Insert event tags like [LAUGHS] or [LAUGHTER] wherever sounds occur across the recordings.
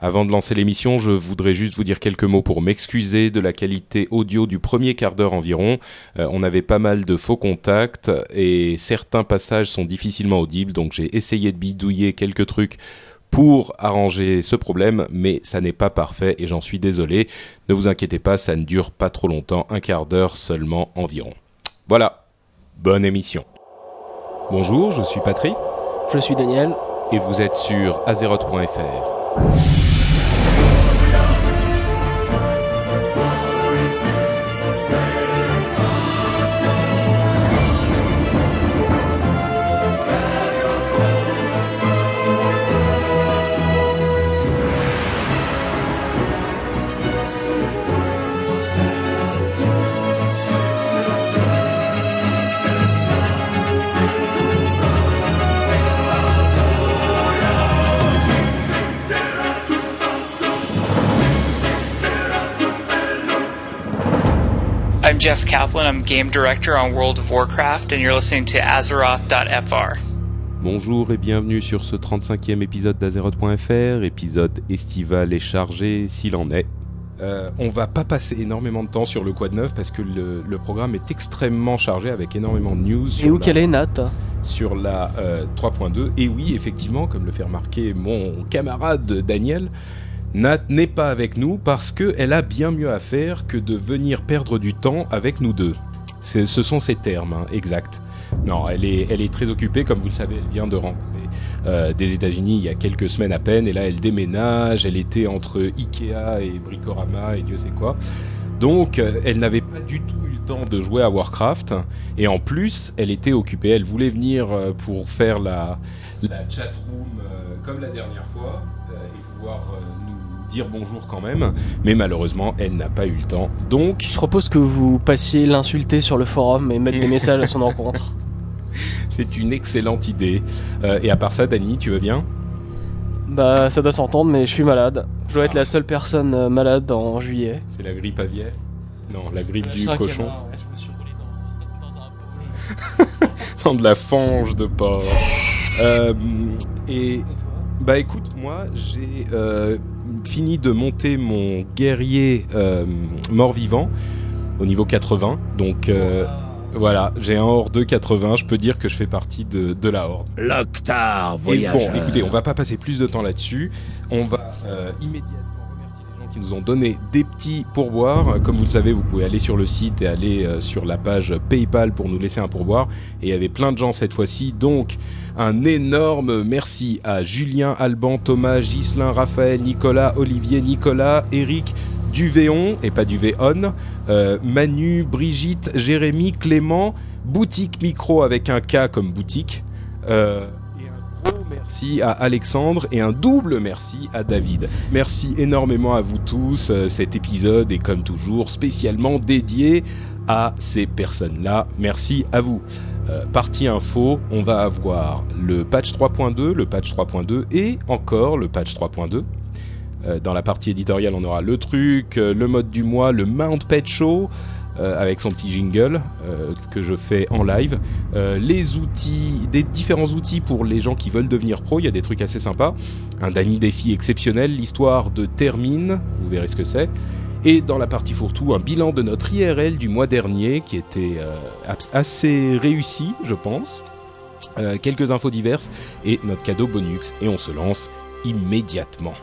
Avant de lancer l'émission, je voudrais juste vous dire quelques mots pour m'excuser de la qualité audio du premier quart d'heure environ. Euh, on avait pas mal de faux contacts et certains passages sont difficilement audibles, donc j'ai essayé de bidouiller quelques trucs pour arranger ce problème, mais ça n'est pas parfait et j'en suis désolé. Ne vous inquiétez pas, ça ne dure pas trop longtemps, un quart d'heure seulement environ. Voilà, bonne émission. Bonjour, je suis Patrick. Je suis Daniel. Et vous êtes sur azeroth.fr. game director on World of Warcraft, and you're listening to Azeroth.fr. Bonjour et bienvenue sur ce 35e épisode d'Azeroth.fr, épisode estival et chargé s'il en est. Euh, on va pas passer énormément de temps sur le Quad 9 parce que le, le programme est extrêmement chargé avec énormément de news. Et sur où la- qu'elle est, Nat sur la euh, 3.2. Et oui, effectivement, comme le fait remarquer mon camarade Daniel, Nat n'est pas avec nous parce qu'elle a bien mieux à faire que de venir perdre du temps avec nous deux. Ce sont ses termes, hein, exacts. Non, elle est, très occupée, comme vous le savez, elle vient de rentrer euh, des États-Unis il y a quelques semaines à peine, et là elle déménage, elle était entre Ikea et Bricorama et Dieu sait quoi. Donc euh, elle n'avait pas du tout eu le temps de jouer à Warcraft, et en plus elle était occupée, elle voulait venir euh, pour faire la, la chatroom euh, comme la dernière fois, et pouvoir dire bonjour quand même, mais malheureusement elle n'a pas eu le temps. Donc Je propose que vous passiez l'insulter sur le forum et mettre des messages à son encontre. [LAUGHS] c'est une excellente idée. Euh, et à part ça, Dany, tu vas bien? Bah, ça doit s'entendre, mais je suis malade. Je dois être la seule personne euh, malade en juillet. C'est la grippe aviaire? Non, la grippe du cochon. art, ouais, je me suis roulé dans, [LAUGHS] dans un bauge. [LAUGHS] Dans de la fange de porc. Euh, et Et toi? bah écoute, moi j'ai euh, fini de monter mon guerrier euh, mort-vivant au niveau 80. Donc euh, voilà, j'ai un horde 80. Je peux dire que je fais partie de, de la horde. Loctar, Et voyageur. bon, écoutez, on va pas passer plus de temps là-dessus. On va euh, immédiatement remercier les gens qui nous ont donné des petits pourboires. Comme vous le savez, vous pouvez aller sur le site et aller euh, sur la page PayPal pour nous laisser un pourboire. Et il y avait plein de gens cette fois-ci. Donc, un énorme merci à Julien, Alban, Thomas, Ghislain, Raphaël, Nicolas, Olivier, Nicolas, Eric, Duvéon, et pas euh, Manu, Brigitte, Jérémy, Clément, Boutique Micro avec un K comme boutique. Euh, merci à Alexandre et un double merci à David. Merci énormément à vous tous. Euh, Cet épisode est comme toujours spécialement dédié à ces personnes-là. Merci à vous. Euh, partie info, on va avoir le patch 3.2, le patch 3.2 et encore le patch 3.2. Euh, dans la partie éditoriale, on aura le truc, euh, le mode du mois, le Mount Pet Show avec son petit jingle que je fais en live, les outils, des différents outils pour les gens qui veulent devenir pro. Il y a des trucs assez sympas. Un Dany défi exceptionnel, l'histoire de Termine, vous verrez ce que c'est. Et dans la partie fourre-tout, un bilan de notre IRL du mois dernier qui était euh, assez réussi, je pense. Euh, quelques infos diverses et notre cadeau bonus. Et on se lance immédiatement.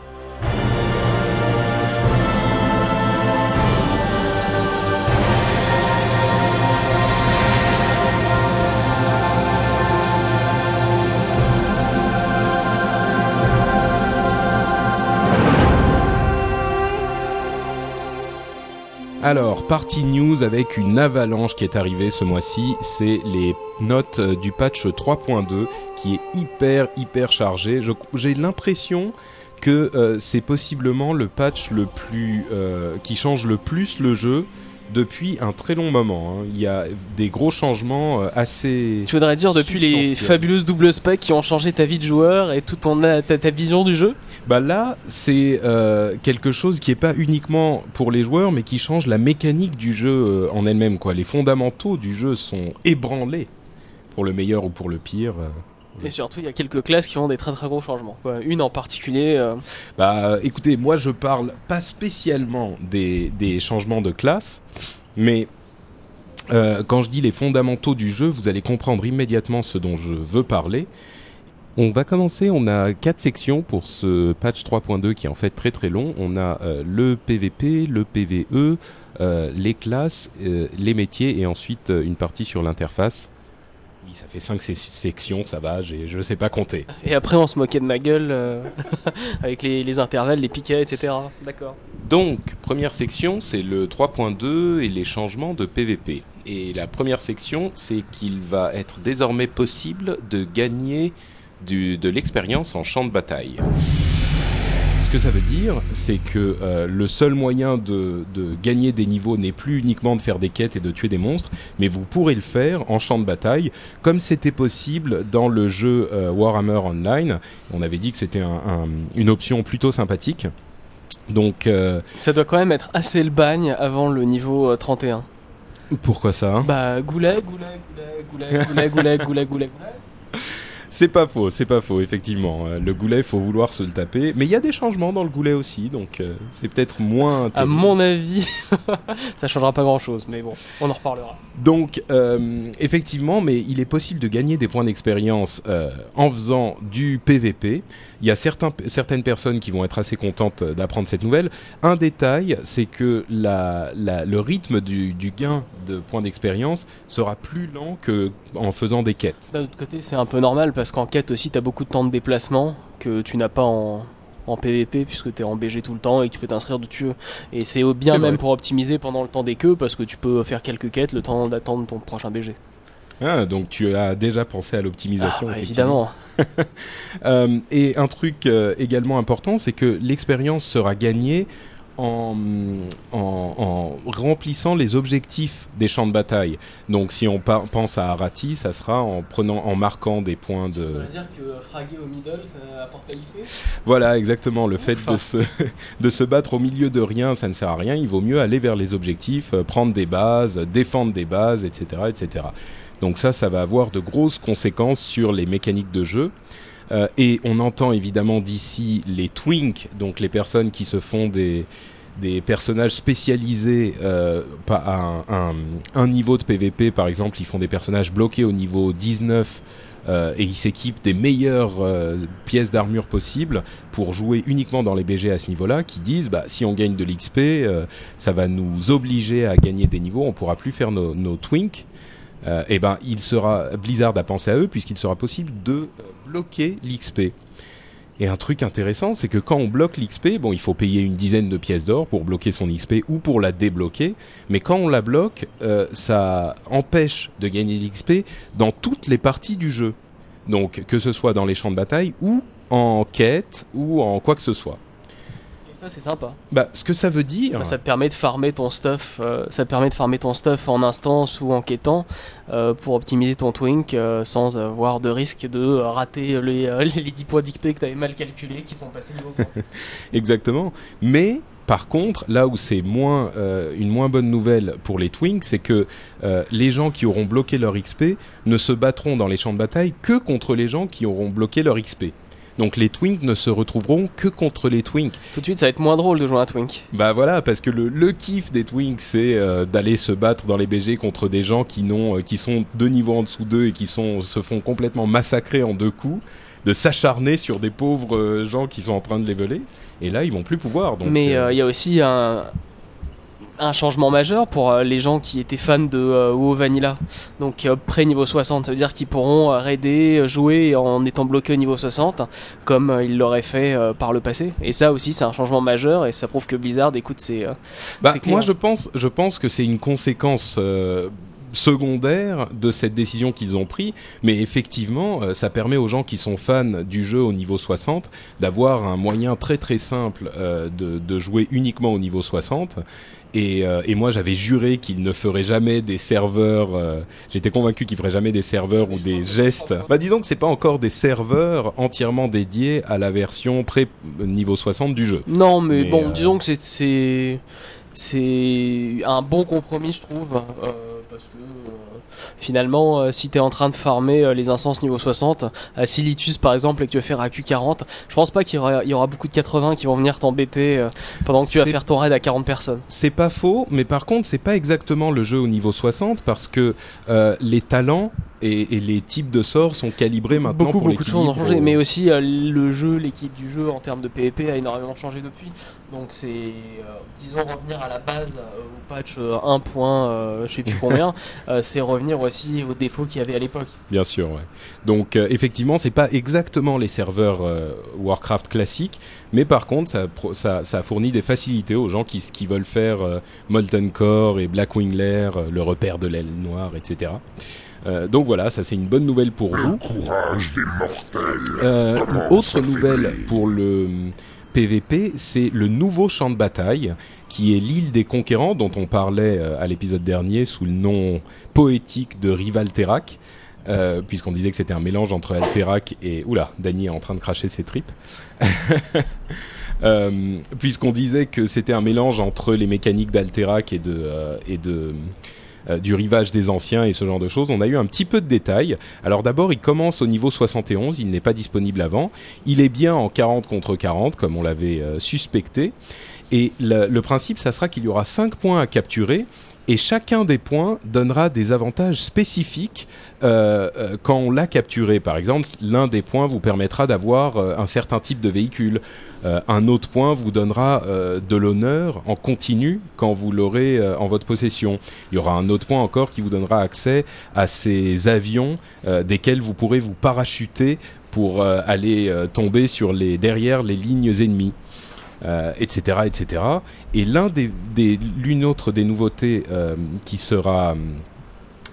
Alors, partie news avec une avalanche qui est arrivée ce mois-ci, c'est les notes du patch 3.2 qui est hyper hyper chargé. J'ai l'impression que euh, c'est possiblement le patch le plus euh, qui change le plus le jeu depuis un très long moment. hein. Il y a des gros changements euh, assez. Tu voudrais dire depuis les fabuleuses double specs qui ont changé ta vie de joueur et tout ton ta, ta vision du jeu? Bah là, c'est euh, quelque chose qui est pas uniquement pour les joueurs, mais qui change la mécanique du jeu euh, en elle-même. Quoi, les fondamentaux du jeu sont ébranlés, pour le meilleur ou pour le pire. euh, Et surtout, il y a quelques classes qui ont des très très gros changements. quoi. Une en particulier. euh, Bah, écoutez, moi je parle pas spécialement des, des changements de classe, mais euh, quand je dis les fondamentaux du jeu, vous allez comprendre immédiatement ce dont je veux parler. On va commencer, on a quatre sections pour ce patch 3.2 qui est en fait très très long. On a euh, le PVP, le PVE, euh, les classes, euh, les métiers et ensuite une partie sur l'interface. Oui, ça fait cinq sé- sections, ça va, je ne sais pas compter. Et après, on se moquait de ma gueule euh, [LAUGHS] avec les, les intervalles, les piquets, etc. D'accord. Donc, première section, c'est le 3.2 et les changements de PVP. Et la première section, c'est qu'il va être désormais possible de gagner du- de l'expérience en champ de bataille. Ce que ça veut dire, c'est que euh, le seul moyen de, de gagner des niveaux n'est plus uniquement de faire des quêtes et de tuer des monstres, mais vous pourrez le faire en champ de bataille, comme c'était possible dans le jeu euh, Warhammer Online. On avait dit que c'était un- un- une option plutôt sympathique. Donc, euh, Ça doit quand même être assez le bagne avant le niveau euh, 31. Pourquoi ça hein? Bah, goulet, goulet, goulet, goulet, goulet, goulet, goulet, goulet, goulet. [LAUGHS] C'est pas faux, c'est pas faux, effectivement. Euh, Le goulet, faut vouloir se le taper. Mais il y a des changements dans le goulet aussi, donc euh, c'est peut-être moins... À mon avis, [LAUGHS] ça changera pas grand chose, mais bon, on en reparlera. Donc, euh, effectivement, mais il est possible de gagner des points d'expérience euh, en faisant du PVP. Il y a certains, certaines personnes qui vont être assez contentes euh, d'apprendre cette nouvelle. Un détail, c'est que la, la- le rythme du, du gain de points d'expérience sera plus lent que en faisant des quêtes. D'un autre côté, c'est un peu normal parce qu'en quête aussi, t'as beaucoup de temps de déplacement que tu n'as pas en, en PVP puisque t'es en BG tout le temps et que tu peux t'inscrire de tu veux. Et c'est bien même vrai. pour optimiser pendant le temps des queues parce que tu peux faire quelques quêtes le temps d'attendre ton prochain BG. Ah, donc tu as déjà pensé à l'optimisation. Ah, évidemment. [LAUGHS] Euh, et un truc euh, également important, c'est que l'expérience sera gagnée en, en, en remplissant les objectifs des champs de bataille. Donc si on pense à Arati, ça sera en prenant, en marquant des points de. dire que fraguer au middle, ça apporte pas Voilà, exactement. Le fait de se, [LAUGHS] de se battre au milieu de rien, ça ne sert à rien. Il vaut mieux aller vers les objectifs, euh, prendre des bases, défendre des bases, etc., etc. Donc ça, ça va avoir de grosses conséquences sur les mécaniques de jeu. Euh, et on entend évidemment d'ici les twinks, donc les personnes qui se font des, personnages spécialisés euh, à un, niveau de PVP, par exemple, ils font des personnages bloqués au niveau 19 euh, et ils s'équipent des meilleures pièces d'armure possibles pour jouer uniquement dans les BG à ce niveau-là, qui disent bah, si on gagne de l'XP, ça va nous obliger à gagner des niveaux, on pourra plus faire nos, nos twinks. Euh, et ben, il sera Blizzard a pensé à eux puisqu'il sera possible de euh, bloquer l'XP. Et un truc intéressant, c'est que quand on bloque l'XP, bon, il faut payer une dizaine de pièces d'or pour bloquer son XP ou pour la débloquer. Mais quand on la bloque, euh, ça empêche de gagner l'XP dans toutes les parties du jeu. Donc, que ce soit dans les champs de bataille ou en quête ou en quoi que ce soit. Ça, c'est sympa. Bah, ce que ça veut dire. Bah, ça te permet de farmer ton stuff, euh, ça te permet de farmer ton stuff en instance ou en quêtant euh, pour optimiser ton twink euh, sans avoir de risque de rater les, euh, les 10 points d'XP que tu avais mal calculés qui font passer niveau [LAUGHS] 3. Exactement. Mais par contre, là où c'est moins euh, une moins bonne nouvelle pour les Twinks, c'est que euh, les gens qui auront bloqué leur XP ne se battront dans les champs de bataille que contre les gens qui auront bloqué leur XP. Donc les Twinks ne se retrouveront que contre les Twinks. Tout de suite, ça va être moins drôle de jouer un twink. Bah voilà, parce que le, le kiff des Twinks, c'est euh, d'aller se battre dans les BG contre des gens qui n'ont, euh, qui sont deux niveaux en dessous d'eux et qui sont, se font complètement massacrer en deux coups, de s'acharner sur des pauvres euh, gens qui sont en train de les voler. Et là, ils vont plus pouvoir. Donc, Mais euh, euh, il y a aussi un, un changement majeur pour euh, les gens qui étaient fans de euh, WoW Vanilla. Donc euh, près niveau 60, ça veut dire qu'ils pourront raider, jouer en étant bloqués au niveau 60, comme ils l'auraient fait par le passé. Et ça aussi, c'est un changement majeur et ça prouve que Blizzard écoute ses... Bah, C'est clair. moi, je pense, je pense que c'est une conséquence euh, secondaire de cette décision qu'ils ont prise, mais effectivement, euh, ça permet aux gens qui sont fans du jeu au niveau 60 d'avoir un moyen très très simple euh, de, de jouer uniquement au niveau 60. Et, euh, et moi, j'avais juré qu'ils ne feraient jamais des serveurs. euh, J'étais convaincu qu'ils feraient jamais des serveurs ou des gestes. Bah, disons que c'est pas encore des serveurs entièrement dédiés à la version pré niveau 60 du jeu. Non, mais, Mais, bon, disons que c'est- c'est c'est un bon compromis, je trouve, euh, parce que euh, finalement, euh, si tu es en train de farmer euh, les incenses niveau 60, à Silitus par exemple, et que tu veux faire à Q40, je pense pas qu'il y aura, il y aura beaucoup de 80 qui vont venir t'embêter pendant que tu vas faire ton raid à 40 personnes. C'est pas faux, mais par contre, c'est pas exactement le jeu au niveau 60 parce que les talents et, et les types de sorts sont calibrés maintenant beaucoup, pour beaucoup de choses ont changé, mais aussi euh, le jeu, l'équipe du jeu en termes de PvP a énormément changé depuis. Donc c'est, euh, disons, revenir à la base, euh, au patch euh, 1. point, euh, je sais plus combien, [LAUGHS] euh, c'est revenir aussi aux défauts qu'il y avait à l'époque. Bien sûr, ouais. Donc euh, effectivement, c'est pas exactement les serveurs euh, Warcraft classiques, mais par contre, ça, ça, ça fournit des facilités aux gens qui, qui veulent faire euh, Molten Core et Blackwing Lair, euh, le repère de l'aile noire, etc. Euh, donc voilà, ça c'est une bonne nouvelle pour vous. Euh, autre nouvelle pour le PVP, c'est le nouveau champ de bataille qui est l'île des conquérants dont on parlait euh, à l'épisode dernier sous le nom poétique de Rivalterac. Euh, puisqu'on disait que c'était un mélange entre Alterac et... Oula, Dany est en train de cracher ses tripes. [LAUGHS] Euh, puisqu'on disait que c'était un mélange entre les mécaniques d'Alterac et de... euh, et de du rivage des anciens et ce genre de choses. On a eu un petit peu de détails. Alors d'abord, il commence au niveau 71, il n'est pas disponible avant. Il est bien en 40 contre 40, comme on l'avait euh, suspecté. Et le, le principe, ça sera qu'il y aura 5 points à capturer. Et chacun des points donnera des avantages spécifiques euh, euh, quand on l'a capturé. Par exemple, l'un des points vous permettra d'avoir euh, un certain type de véhicule. Un autre point vous donnera de l'honneur en continu quand vous l'aurez en votre possession. Il y aura un autre point encore qui vous donnera accès à ces avions desquels vous pourrez vous parachuter pour aller tomber sur les derrière les lignes ennemies. Euh, etc., etc. Et l'une autre des nouveautés euh, qui sera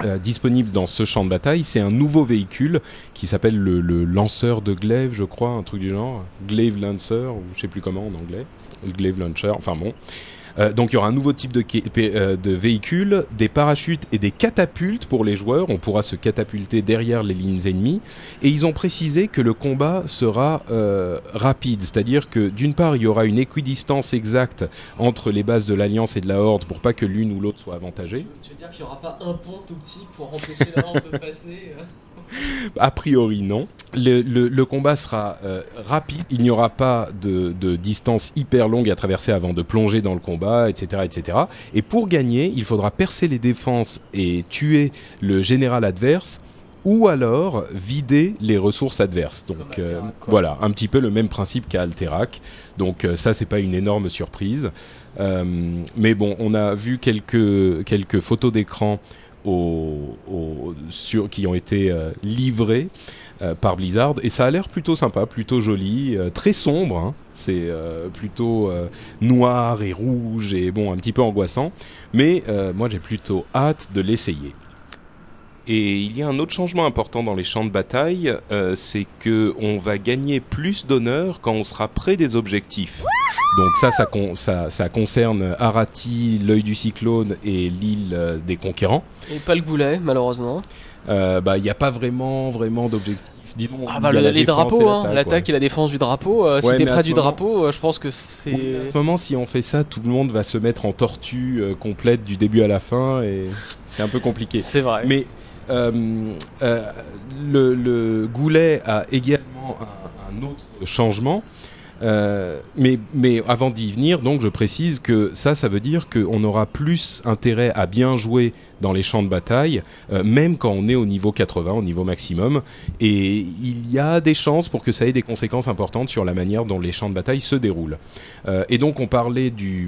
euh, disponible dans ce champ de bataille, c'est un nouveau véhicule qui s'appelle le, lanceur de glaive, je crois, un truc du genre, glaive lancer ou je sais plus comment en anglais, glaive launcher. Enfin bon. Euh, donc il y aura un nouveau type de, euh, de véhicule, des parachutes et des catapultes pour les joueurs. On pourra se catapulter derrière les lignes ennemies. Et ils ont précisé que le combat sera euh, rapide, c'est-à-dire que d'une part il y aura une équidistance exacte entre les bases de l'Alliance et de la Horde pour pas que l'une ou l'autre soit avantagée. Tu veux dire qu'il n'y aura pas un pont tout petit pour empêcher la horde de passer A priori, non. Le, le- le combat sera euh, rapide. Il n'y aura pas de, de distance hyper longue à traverser avant de plonger dans le combat, etc., etc. Et pour gagner, il faudra percer les défenses et tuer le général adverse ou alors vider les ressources adverses. Donc euh, voilà, un petit peu le même principe qu'à Alterac. Donc euh, ça, c'est pas une énorme surprise. Euh, mais bon, on a vu quelques quelques photos d'écran qui ont été euh, livrées euh, par Blizzard et ça a l'air plutôt sympa, plutôt joli, euh, très sombre. hein. C'est plutôt noir et rouge et bon un petit peu angoissant. Mais moi j'ai plutôt hâte de l'essayer. Et il y a un autre changement important dans les champs de bataille, euh, c'est que on va gagner plus d'honneur quand on sera près des objectifs. Donc ça, ça, con- ça, ça concerne Arati, l'œil du cyclone et l'île euh, des conquérants. Et pas le goulet, malheureusement. Euh, bah, il n'y a pas vraiment, vraiment d'objectifs. Disons, Ah bah le- les drapeaux, hein, l'attaque, ouais. et la défense du drapeau. euh, Ouais, si t'es à près du moment- drapeau, euh, je pense que c'est. En ce moment, si on fait ça, tout le monde va se mettre en tortue euh, complète du début à la fin et c'est un peu compliqué. C'est vrai. Mais le, le Goulet a également un, autre changement. Euh, mais, mais avant d'y venir, donc je précise que ça, ça veut dire qu'on aura plus intérêt à bien jouer dans les champs de bataille, euh, même quand on est au niveau 80, au niveau maximum. Et il y a des chances pour que ça ait des conséquences importantes sur la manière dont les champs de bataille se déroulent. Euh, et donc on parlait du,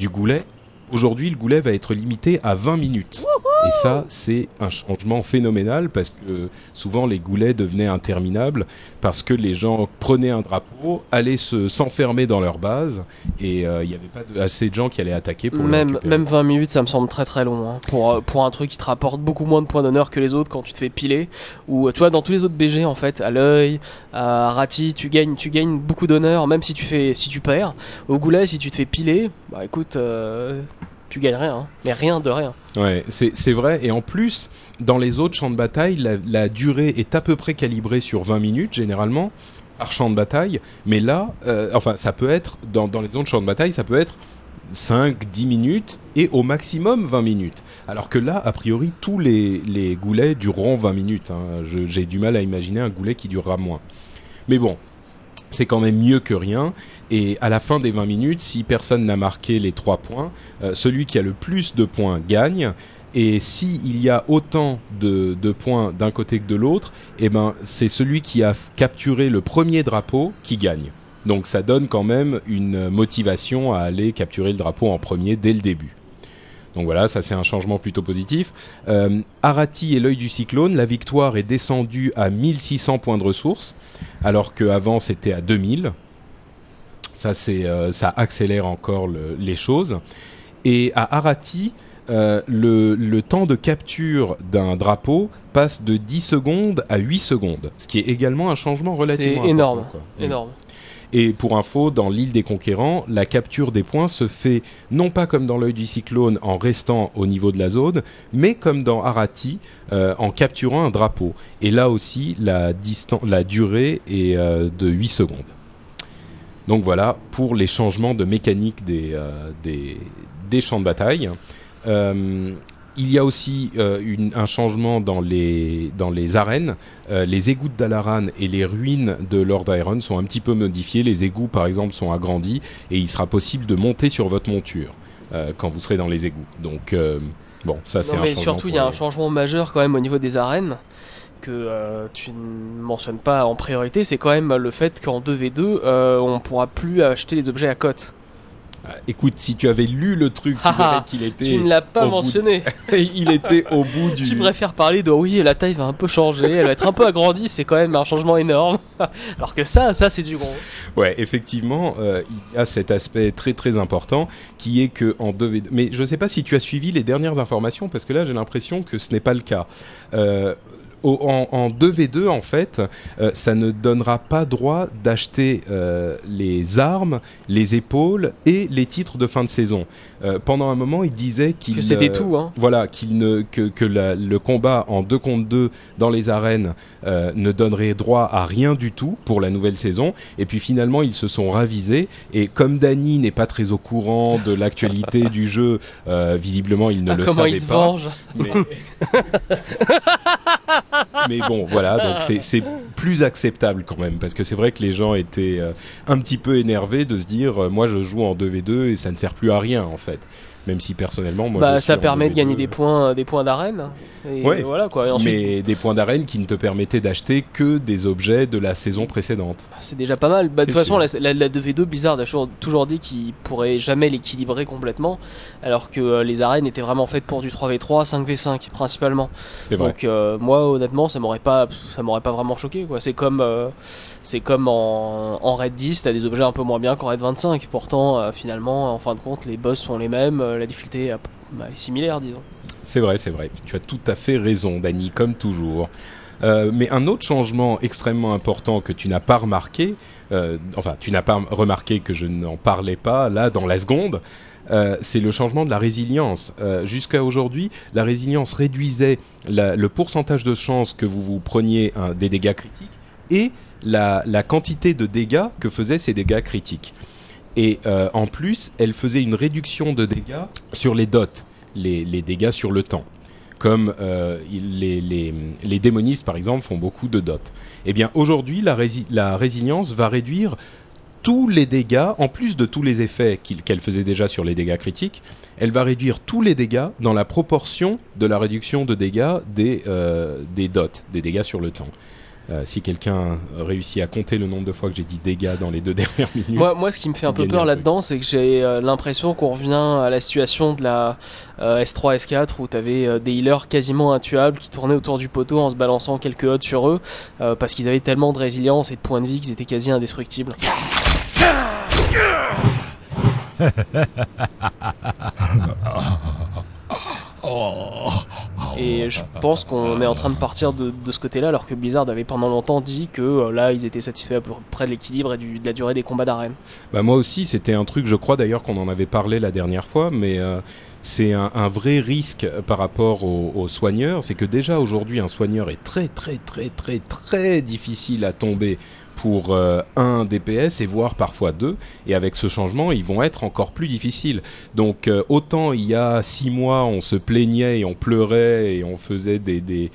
du Goulet. Aujourd'hui, le Goulet va être limité à 20 minutes. Et ça, c'est un changement phénoménal parce que souvent les goulets devenaient interminables parce que les gens prenaient un drapeau, allaient se s'enfermer dans leur base et euh, il n'y avait pas de- assez de gens qui allaient attaquer pour le Même, récupérer. même 20 minutes, ça me semble très très long. hein, pour, euh, pour un truc qui te rapporte beaucoup moins de points d'honneur que les autres quand tu te fais piler. Ou euh, tu vois, dans tous les autres BG, en fait, à l'œil, à Rati, tu gagnes, tu gagnes beaucoup d'honneur, même si tu, fais, si tu perds. Au goulet, si tu te fais piler, bah écoute, euh, tu gagnes rien. hein. mais rien de rien. Ouais, c'est vrai. Et en plus, dans les autres champs de bataille, la, durée est à peu près calibrée sur 20 minutes, généralement, par champ de bataille. Mais là, euh, enfin, ça peut être, dans, dans les autres champs de bataille, ça peut être 5, 10 minutes et au maximum 20 minutes. Alors que là, a priori, tous les, les goulets dureront 20 minutes. hein. J'ai du mal à imaginer un goulet qui durera moins. Mais bon, c'est quand même mieux que rien. Et à la fin des 20 minutes, si personne n'a marqué les 3 points, euh, celui qui a le plus de points gagne. Et s'il y a autant de, points d'un côté que de l'autre, eh ben, c'est celui qui a capturé le premier drapeau qui gagne. Donc ça donne quand même une motivation à aller capturer le drapeau en premier dès le début. Donc voilà, ça c'est un changement plutôt positif. Euh, Arati et l'œil du cyclone, la victoire est descendue à 1600 points de ressources, alors qu'avant c'était à 2000. Ça, c'est, euh, ça accélère encore le- les choses. Et à Arati, euh, le, le temps de capture d'un drapeau passe de 10 secondes à 8 secondes, ce qui est également un changement relativement C'est énorme, important, quoi. Énorme. Et pour info, dans l'île des conquérants, la capture des points se fait non pas comme dans l'œil du cyclone en restant au niveau de la zone, mais comme dans Arati euh, en capturant un drapeau. Et là aussi, la, la durée est euh, de 8 secondes. Donc voilà pour les changements de mécanique des, euh, des, champs de bataille. Il y a aussi euh, une- un changement dans les, dans les arènes. Euh, les égouts de Dalaran et les ruines de Lord Iron sont un petit peu modifiés. Les égouts, par exemple, sont agrandis et il sera possible de monter sur votre monture euh, quand vous serez dans les égouts. Donc, bon, ça c'est un mais surtout, il y a un changement majeur quand même au niveau des arènes que tu ne mentionnes pas en priorité, c'est quand même le fait qu'en 2v2, euh, on pourra plus acheter les objets à cote. Euh, écoute, si tu avais lu le truc, tu verrais qu'il était. Tu ne l'as pas de- mentionné. [LAUGHS] il était au bout [LAUGHS] du. Tu préfères parler de oui, la taille va un peu changer, elle va être un peu agrandie, c'est quand même un changement énorme. [LAUGHS] Alors que ça, ça c'est du gros. Ouais, effectivement, euh, il y a cet aspect très très important qui est que en 2v2. Mais je ne sais pas si tu as suivi les dernières informations parce que là j'ai l'impression que ce n'est pas le cas. Euh, en 2v2, en fait, euh, ça ne donnera pas droit d'acheter euh, les armes, les épaules et les titres de fin de saison. Euh, pendant un moment, il disait qu'il Que c'était euh, tout, hein. voilà, qu'il ne que, que la- le combat en 2 contre 2 dans les arènes euh, ne donnerait droit à rien du tout pour la nouvelle saison. Et puis finalement, ils se sont ravisés. Et comme Danny n'est pas très au courant de l'actualité [LAUGHS] du jeu, visiblement, il ne Ah, le comment savait il se pas. venge Mais... [LAUGHS] Mais bon, voilà, donc c'est- plus acceptable quand même, parce que c'est vrai que les gens étaient un petit peu énervés de se dire, moi je joue en 2v2 et ça ne sert plus à rien en fait. Même si personnellement, moi Bah, je ça permet de 2v2, gagner des points, des points d'arène. Et Ouais. voilà quoi. Et ensuite, mais des points d'arène qui ne te permettaient d'acheter que des objets de la saison précédente. bah, c'est déjà pas mal. Bah, de toute façon, la, la, la 2v2 Blizzard a toujours, toujours dit qu'il pourrait jamais l'équilibrer complètement, alors que euh, les arènes étaient vraiment faites pour du 3v3, 5v5 principalement. Vrai. Donc euh, moi honnêtement ça m'aurait pas ça m'aurait pas vraiment choqué quoi. C'est comme euh, c'est comme en, en raid 10 t'as des objets un peu moins bien qu'en raid 25. Pourtant finalement en fin de compte les boss sont les mêmes, la difficulté euh, bah, est similaire disons. C'est vrai, c'est vrai. Tu as tout à fait raison, Dany, comme toujours. Euh, mais un autre changement extrêmement important que tu n'as pas remarqué, euh, enfin, tu n'as pas remarqué que je n'en parlais pas là dans la seconde, euh, c'est le changement de la résilience. Jusqu'à aujourd'hui, la résilience réduisait le pourcentage de chances que vous vous preniez des dégâts critiques et la, la quantité de dégâts que faisaient ces dégâts critiques. Et en plus, elle faisait une réduction de dégâts sur les dots, les, dégâts sur le temps. Comme euh, les, les, démonistes, par exemple, font beaucoup de dots. Eh bien, aujourd'hui, la, la résilience va réduire tous les dégâts, en plus de tous les effets qu'elle faisait déjà sur les dégâts critiques, elle va réduire tous les dégâts dans la proportion de la réduction de dégâts des, euh, des dots, des dégâts sur le temps. Euh, si quelqu'un réussit à compter le nombre de fois que j'ai dit dégâts dans les deux [LAUGHS] dernières minutes. Moi, moi, ce qui me fait un peu peur là-dedans, c'est que j'ai euh, l'impression qu'on revient à la situation de la euh, S3, S4 où t'avais euh, des healers quasiment intuables qui tournaient autour du poteau en se balançant quelques odds sur eux euh, parce qu'ils avaient tellement de résilience et de points de vie qu'ils étaient quasi indestructibles. [LAUGHS] Et je pense qu'on est en train de partir de, ce côté-là, alors que Blizzard avait pendant longtemps dit que euh, là, ils étaient satisfaits à peu près de l'équilibre et de la durée des combats d'arène. Bah moi aussi, c'était un truc, je crois d'ailleurs qu'on en avait parlé la dernière fois, mais euh, c'est un, un vrai risque par rapport aux, aux soigneurs. C'est que déjà aujourd'hui, un soigneur est très très très très très difficile à tomber pour euh, 1 DPS et voire parfois 2. Et avec ce changement, ils vont être encore plus difficiles. Donc euh, autant il y a 6 mois, on se plaignait et on pleurait et on faisait des, des,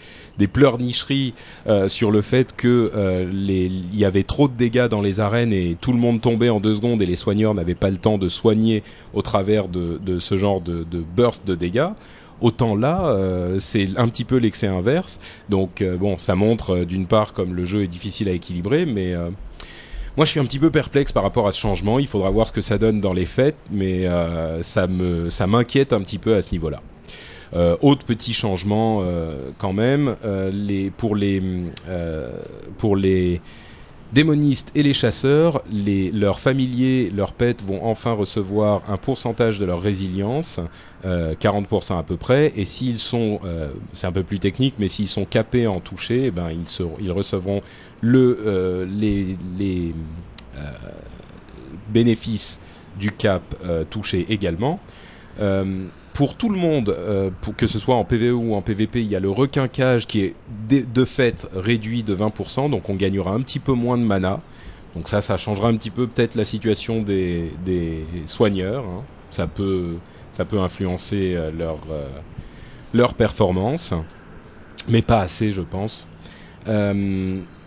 pleurnicheries euh, sur le fait que il y avait trop de dégâts dans les arènes et tout le monde tombait en deux secondes et les soigneurs n'avaient pas le temps de soigner au travers de, de ce genre de, de burst de dégâts. Autant là, euh, c'est un petit peu l'excès inverse. Donc euh, bon, ça montre euh, d'une part comme le jeu est difficile à équilibrer, mais moi je suis un petit peu perplexe par rapport à ce changement. Il faudra voir ce que ça donne dans les fêtes, mais ça m'inquiète un petit peu à ce niveau-là. Autre petit changement quand même, pour les pour les démonistes et les chasseurs, leurs familiers, leurs pets vont enfin recevoir un pourcentage de leur résilience, euh, 40% à peu près, et s'ils sont, euh, c'est un peu plus technique, mais s'ils sont capés en toucher, eh ben ils, recevront euh, les, euh, bénéfices du cap euh, touché également. Euh, pour tout le monde, euh, que ce soit en PVE ou en PVP, il y a le requinquage qui est de, fait réduit de 20%, donc on gagnera un petit peu moins de mana. Donc ça, ça changera un petit peu peut-être la situation des, soigneurs. hein. Ça peut, influencer euh, leur, euh, leur performance, mais pas assez, je pense.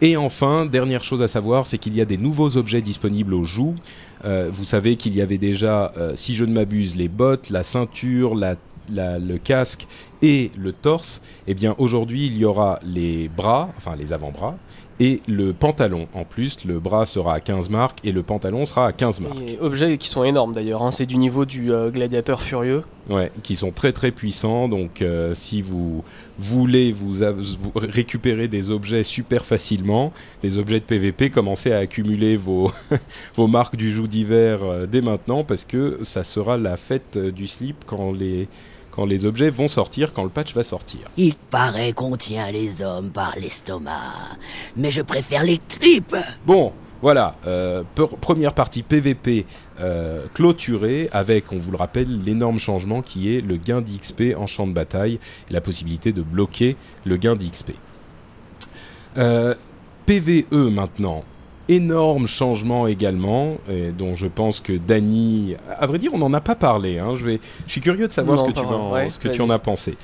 Et enfin, dernière chose à savoir, c'est qu'il y a des nouveaux objets disponibles au joug. Euh, vous savez qu'il y avait déjà, euh, si je ne m'abuse, les bottes, la ceinture, le casque et le torse. Eh bien, aujourd'hui, il y aura les bras, enfin les avant-bras, et le pantalon. En plus, le bras sera à 15 marques et le pantalon sera à 15 marques. Et objets qui sont énormes d'ailleurs, hein. c'est du niveau du euh, gladiateur furieux. Ouais, qui sont très très puissants. Donc, euh, si vous voulez vous, récupérer des objets super facilement, des objets de PVP, commencez à accumuler vos, [LAUGHS] vos marques du joug d'hiver euh, dès maintenant parce que ça sera la fête du slip quand les, quand les objets vont sortir, quand le patch va sortir. Il paraît qu'on tient les hommes par l'estomac. Mais je préfère les tripes. Bon, voilà, euh, première partie PVP euh, clôturée avec, on vous le rappelle, l'énorme changement qui est le gain d'XP en champ de bataille et la possibilité de bloquer le gain d'XP. Euh, PVE maintenant. Énorme changement également, et dont je pense que Dany, à vrai dire, on n'en a pas parlé. Hein, je vais, je suis curieux de savoir Non, ce que tu, en- Ouais, ce que tu vas-y. en as pensé.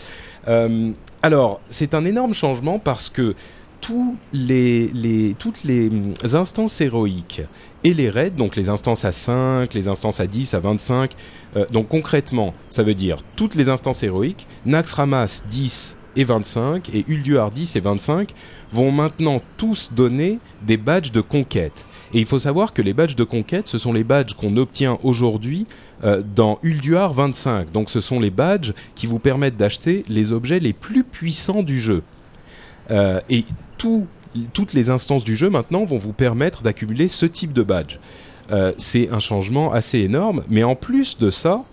Euh, alors, c'est un énorme changement parce que tous les, les, toutes les hum, instances héroïques et les raids, donc les instances à 5, les instances à 10, à 25, euh, donc concrètement, ça veut dire toutes les instances héroïques, Naxxramas 10 et 25 et Ulduar 10 et 25 vont maintenant tous donner des badges de conquête. Et il faut savoir que les badges de conquête, ce sont les badges qu'on obtient aujourd'hui euh, dans Ulduar 25. Donc ce sont les badges qui vous permettent d'acheter les objets les plus puissants du jeu. Euh, et tout- toutes les instances du jeu maintenant vont vous permettre d'accumuler ce type de badge. Euh, c'est un changement assez énorme, mais en plus de ça,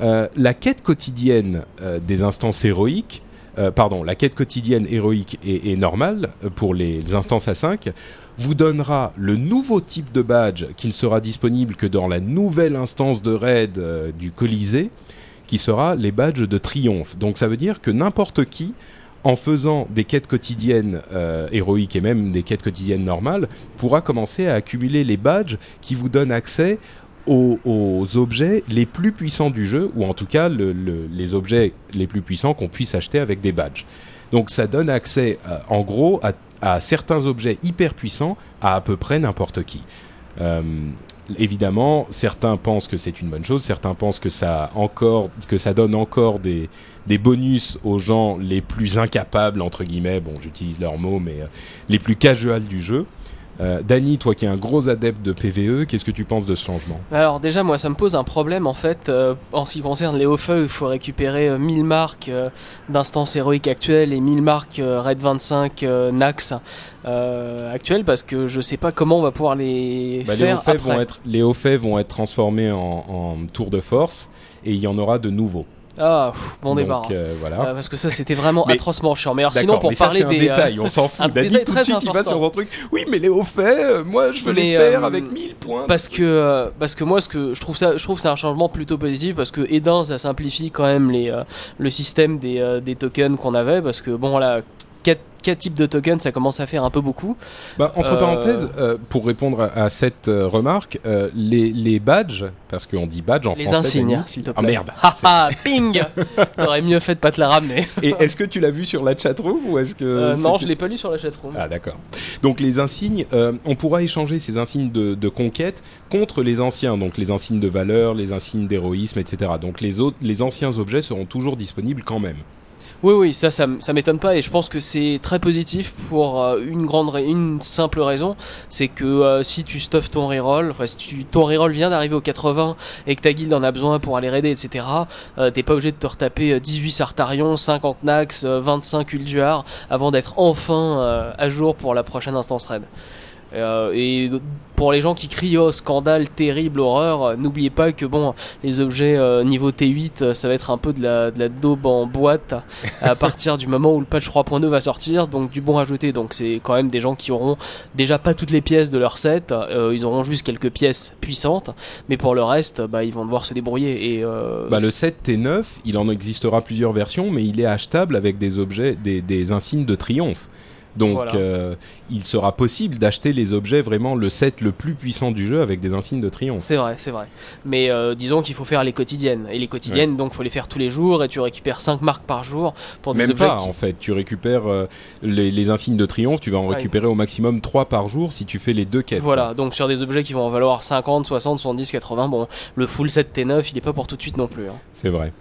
la quête quotidienne des instances héroïques, euh, pardon, la quête quotidienne héroïque et, normale euh, pour les instances à 5 vous donnera le nouveau type de badge qui ne sera disponible que dans la nouvelle instance de raid euh, du Colisée, qui sera les badges de triomphe. Donc ça veut dire que n'importe qui, en faisant des quêtes quotidiennes héroïques et même des quêtes quotidiennes normales, pourra commencer à accumuler les badges qui vous donnent accès aux, objets les plus puissants du jeu, ou en tout cas le- le- les objets les plus puissants qu'on puisse acheter avec des badges. Donc ça donne accès, euh, en gros, à, certains objets hyper puissants à à peu près n'importe qui. Euh, évidemment, certains pensent que c'est une bonne chose, certains pensent que ça encore, que ça donne encore des, des bonus aux gens les plus incapables entre guillemets. Bon, j'utilise leurs mots, mais euh, les plus casuals du jeu. Euh, Dany, toi qui es un gros adepte de PVE, qu'est-ce que tu penses de ce changement? Alors déjà moi ça me pose un problème en fait euh, en ce qui concerne les hauts feux il faut récupérer euh, 1000 marques euh, d'instance héroïque actuelle et 1000 marques euh, Raid 25 euh, Nax actuelles parce que je sais pas comment on va pouvoir les Bah, les faire hauts faits après. vont être les hauts faits vont être transformés en, en tour de force et il y en aura de nouveaux. Ah pff, bon Donc, débarras. euh, voilà. Euh, parce que ça c'était vraiment Mais- atrocement chiant. Mais alors sinon D'accord, pour mais ça parler c'est un des euh, détail, on s'en [LAUGHS] un fout. Détail tout de très suite il va important. sur son truc. Oui, mais les hauts faits, euh, moi je veux les Mais, faire euh, avec 1000 points. Parce que euh, parce que moi ce que je trouve ça je trouve que c'est un changement plutôt positif parce que et d'un ça simplifie quand même les euh, le système des, euh, des tokens qu'on avait parce que bon là 4, types de tokens, ça commence à faire un peu beaucoup. Bah, entre Euh, parenthèses, euh, pour répondre à, à cette euh, remarque, les, les badges, parce qu'on dit badge en Les français. insignes, Dany. s'il te Ah plaît. merde. Ha ha, ping [LAUGHS] T'aurais mieux fait de pas te la ramener. Et est-ce que tu l'as vu sur la chatroom ou est-ce que non, je l'ai pas lu sur la chatroom. Ah d'accord. Donc les insignes, on pourra échanger ces insignes de, de conquête contre les anciens, donc les insignes de valeur, les insignes d'héroïsme, etc. Donc les autres, les anciens objets seront toujours disponibles quand même. Oui, oui, ça, ça, m'étonne pas et je pense que c'est très positif pour euh, une grande, ra- une simple raison, c'est que euh, si tu stuffes ton reroll, enfin si tu, ton reroll vient d'arriver au 80 et que ta guilde en a besoin pour aller raider, etc. euh, T'es pas obligé de te retaper euh, 18 Sartarion, 50 Nax, euh, 25 Ulduar avant d'être enfin à jour pour la prochaine instance raid. Euh, et pour les gens qui crient oh scandale terrible horreur euh, n'oubliez pas que bon les objets euh, niveau T8 euh, ça va être un peu de la, de la daube en boîte [LAUGHS] à partir du moment où le patch 3.2 va sortir. Donc du bon à jeter donc c'est quand même des gens qui auront déjà pas toutes les pièces de leur set. Ils auront juste quelques pièces puissantes. Mais pour le reste bah ils vont devoir se débrouiller. Et Bah, le 7 T9, il en existera plusieurs versions, mais il est achetable avec des objets, des, des insignes de triomphe. Donc, Voilà. euh, il sera possible d'acheter les objets vraiment le set le plus puissant du jeu avec des insignes de triomphe. C'est vrai, c'est vrai. Mais euh, disons qu'il faut faire les quotidiennes. Et les quotidiennes, donc, faut les faire tous les jours. Et tu récupères 5 marques par jour pour des Même objets. pas, qui- en fait. Tu récupères euh, les, les insignes de triomphe, tu vas en Ouais. récupérer au maximum 3 par jour si tu fais les deux quêtes. Voilà, donc sur des objets qui vont en valoir 50, 60, 70, 80, bon, le full set T9, il est pas pour tout de suite non plus. hein. C'est vrai.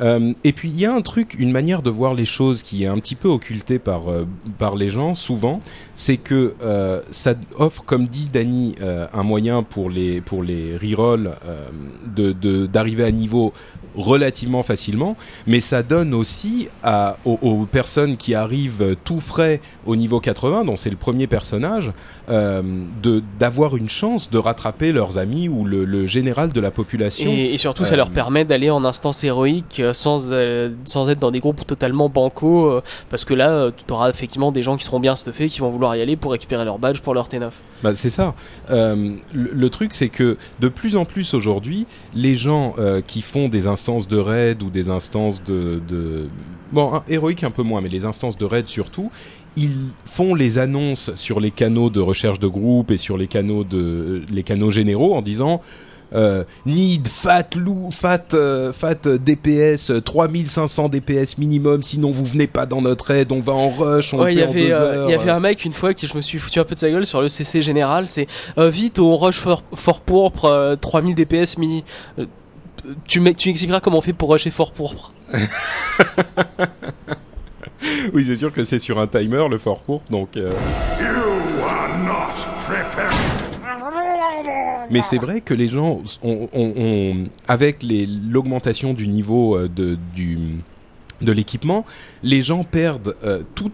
Euh, et puis il y a un truc, une manière de voir les choses qui est un petit peu occultée par euh, par les gens souvent, c'est que euh, ça offre, comme dit Dany, un moyen pour les pour les rerolls euh, de de- d'arriver à niveau relativement facilement, mais ça donne aussi à, aux, aux personnes qui arrivent tout frais au niveau 80, dont c'est le premier personnage, d'avoir une chance de rattraper leurs amis ou le, le général de la population. Et, et surtout, ça leur permet d'aller en instance héroïque euh, sans, euh, sans être dans des groupes totalement bancaux, euh, parce que là, tu auras effectivement des gens qui seront bien stuffés, qui vont vouloir y aller pour récupérer leur badge pour leur T9. Bah, c'est ça. Le, truc, c'est que de plus en plus aujourd'hui, les gens qui font des instances de raid ou des instances de, de... bon, un- héroïque un peu moins, mais les instances de raid surtout, ils font les annonces sur les canaux de recherche de groupe et sur les canaux de les canaux généraux en disant. Euh, need fat lou fat euh, fat DPS euh, 3500 DPS minimum sinon vous venez pas dans notre aide on va en rush on Ouais, le il en avait, deux euh, heures il y avait un mec une fois qui je me suis foutu un peu de sa gueule sur le CC général, c'est euh, vite on rush fort, fort pourpre euh, 3000 DPS mini. Euh, tu m'ex- tu m'expliqueras comment on fait pour rusher fort pourpre. [LAUGHS] oui c'est sûr que c'est sur un timer le fort court donc euh, Mais c'est vrai que les gens, ont, ont- ont- avec l'augmentation du niveau euh, de, du, de l'équipement, les gens perdent euh, tout-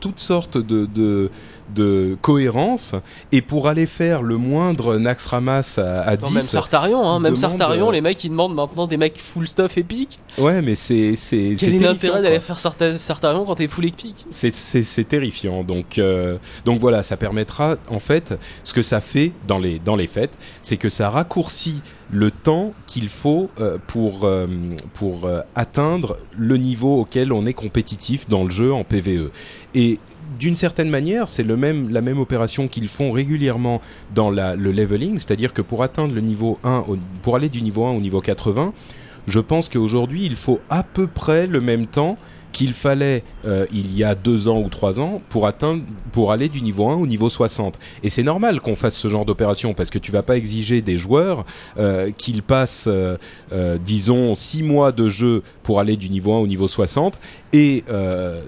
toutes sortes de, de, de cohérence et pour aller faire le moindre Naxxramas à, à Non, 10 même Sartarion, hein, même Sartarion, euh, les mecs ils demandent maintenant des mecs full stuff épique. ouais mais c'est c'est Quel est l'intérêt d'aller faire Sarta- Sartarion quand t'es full épique? C'est- c'est c'est terrifiant. Donc, euh, donc voilà, ça permettra, en fait, ce que ça fait dans les, dans les fêtes, c'est que ça raccourcit le temps qu'il faut euh, pour, euh, pour euh, atteindre le niveau auquel on est compétitif dans le jeu en PVE. Et d'une certaine manière, c'est la même opération qu'ils font régulièrement dans le leveling, c'est-à-dire que pour atteindre le niveau 1, au- pour aller du niveau 1 au niveau 80, je pense qu'aujourd'hui, il faut à peu près le même temps qu'il fallait euh, il y a deux ans ou trois ans pour aller du niveau 1 au niveau 60. Et c'est normal qu'on fasse ce genre d'opération parce que tu vas pas exiger des joueurs euh, qu'ils passent, euh, disons, six mois de jeu pour aller du niveau 1 au niveau 60 et euh,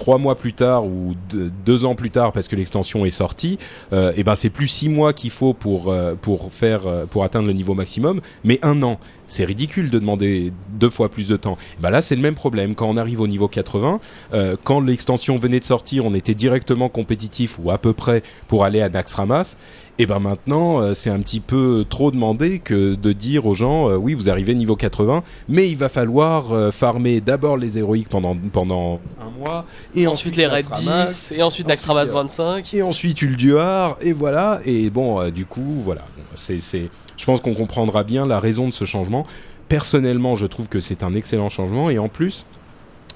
trois mois plus tard ou deux, ans plus tard parce que l'extension est sortie, euh, et ben c'est plus six mois qu'il faut pour euh, faire euh, pour atteindre le niveau maximum, mais un an. C'est ridicule de demander deux fois plus de temps. Et ben là, c'est le même problème. Quand on arrive au niveau 80, euh, quand l'extension venait de sortir, on était directement compétitif ou à peu près pour aller à Naxxramas. Et ben maintenant, euh, c'est un petit peu trop demandé que de dire aux gens, euh, oui, vous arrivez niveau 80, mais il va falloir euh, farmer d'abord les héroïques pendant pendant un mois, et Et ensuite les raids Naxxramas, 10, et ensuite euh, 25. et ensuite Ulduar, et voilà. Et bon, du coup, voilà. C'est, c'est, je pense qu'on comprendra bien la raison de ce changement. Personnellement, je trouve que c'est un excellent changement, et en plus,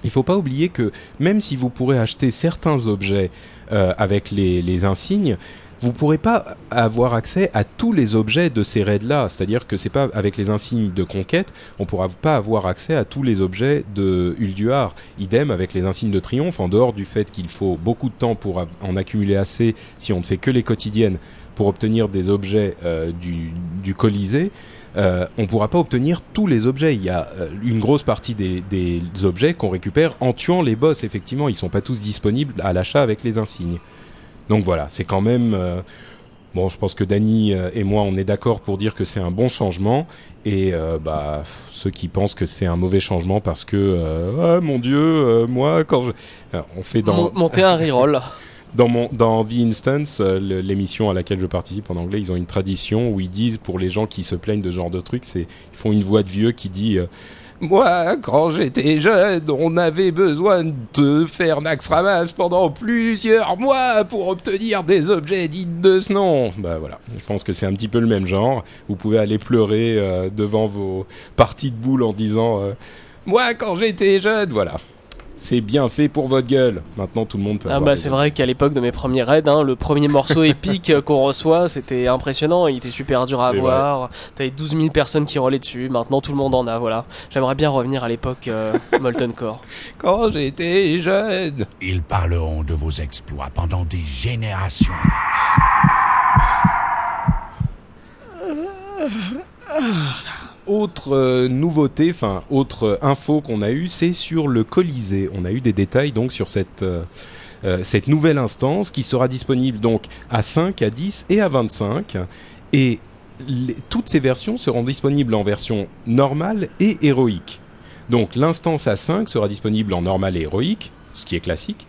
il faut pas oublier que même si vous pourrez acheter certains objets euh, avec les, les insignes, vous pourrez pas avoir accès à tous les objets de ces raids-là. C'est-à-dire que c'est pas avec les insignes de conquête, on pourra pas avoir accès à tous les objets de Ulduar. Idem avec les insignes de triomphe, en dehors du fait qu'il faut beaucoup de temps pour en accumuler assez si on ne fait que les quotidiennes pour obtenir des objets euh, du, Colisée. Euh, on pourra pas obtenir tous les objets. Il y a euh, une grosse partie des, objets qu'on récupère en tuant les boss. Effectivement, ils sont pas tous disponibles à l'achat avec les insignes. Donc voilà, c'est quand même. euh, bon, je pense que Dany euh, et moi, on est d'accord pour dire que c'est un bon changement. Et euh, bah, ceux qui pensent que c'est un mauvais changement parce que, euh, ah mon Dieu, euh, moi, quand je. On fait dans. Mon- Monter un reroll. [LAUGHS] Dans, mon, dans The Instance, euh, l'émission à laquelle je participe en anglais, ils ont une tradition où ils disent pour les gens qui se plaignent de ce genre de trucs, c'est ils font une voix de vieux qui dit euh, Moi, quand j'étais jeune, on avait besoin de faire Naxxramas pendant plusieurs mois pour obtenir des objets dignes de ce nom. Bah voilà, je pense que c'est un petit peu le même genre. Vous pouvez aller pleurer euh, devant vos parties de boules en disant euh, Moi, quand j'étais jeune, voilà. C'est bien fait pour votre gueule. Maintenant, tout le monde peut Ah bah c'est vrai qu'à l'époque de mes premiers raids, hein, le premier morceau épique [LAUGHS] qu'on reçoit, c'était impressionnant, il était super dur à avoir. T'avais 12 000 personnes qui roulaient dessus, maintenant tout le monde en a, voilà. J'aimerais bien revenir à l'époque euh, Molten Core. [LAUGHS] quand j'étais jeune. Ils parleront de vos exploits pendant des générations. [LAUGHS] Autre euh, nouveauté, enfin autre euh, info qu'on a eue, c'est sur le Colisée. On a eu des détails donc sur cette euh, nouvelle instance qui sera disponible donc à 5, à 10 et à 25 et toutes ces versions seront disponibles en version normale et héroïque. Donc l'instance à 5 sera disponible en normal et héroïque, ce qui est classique.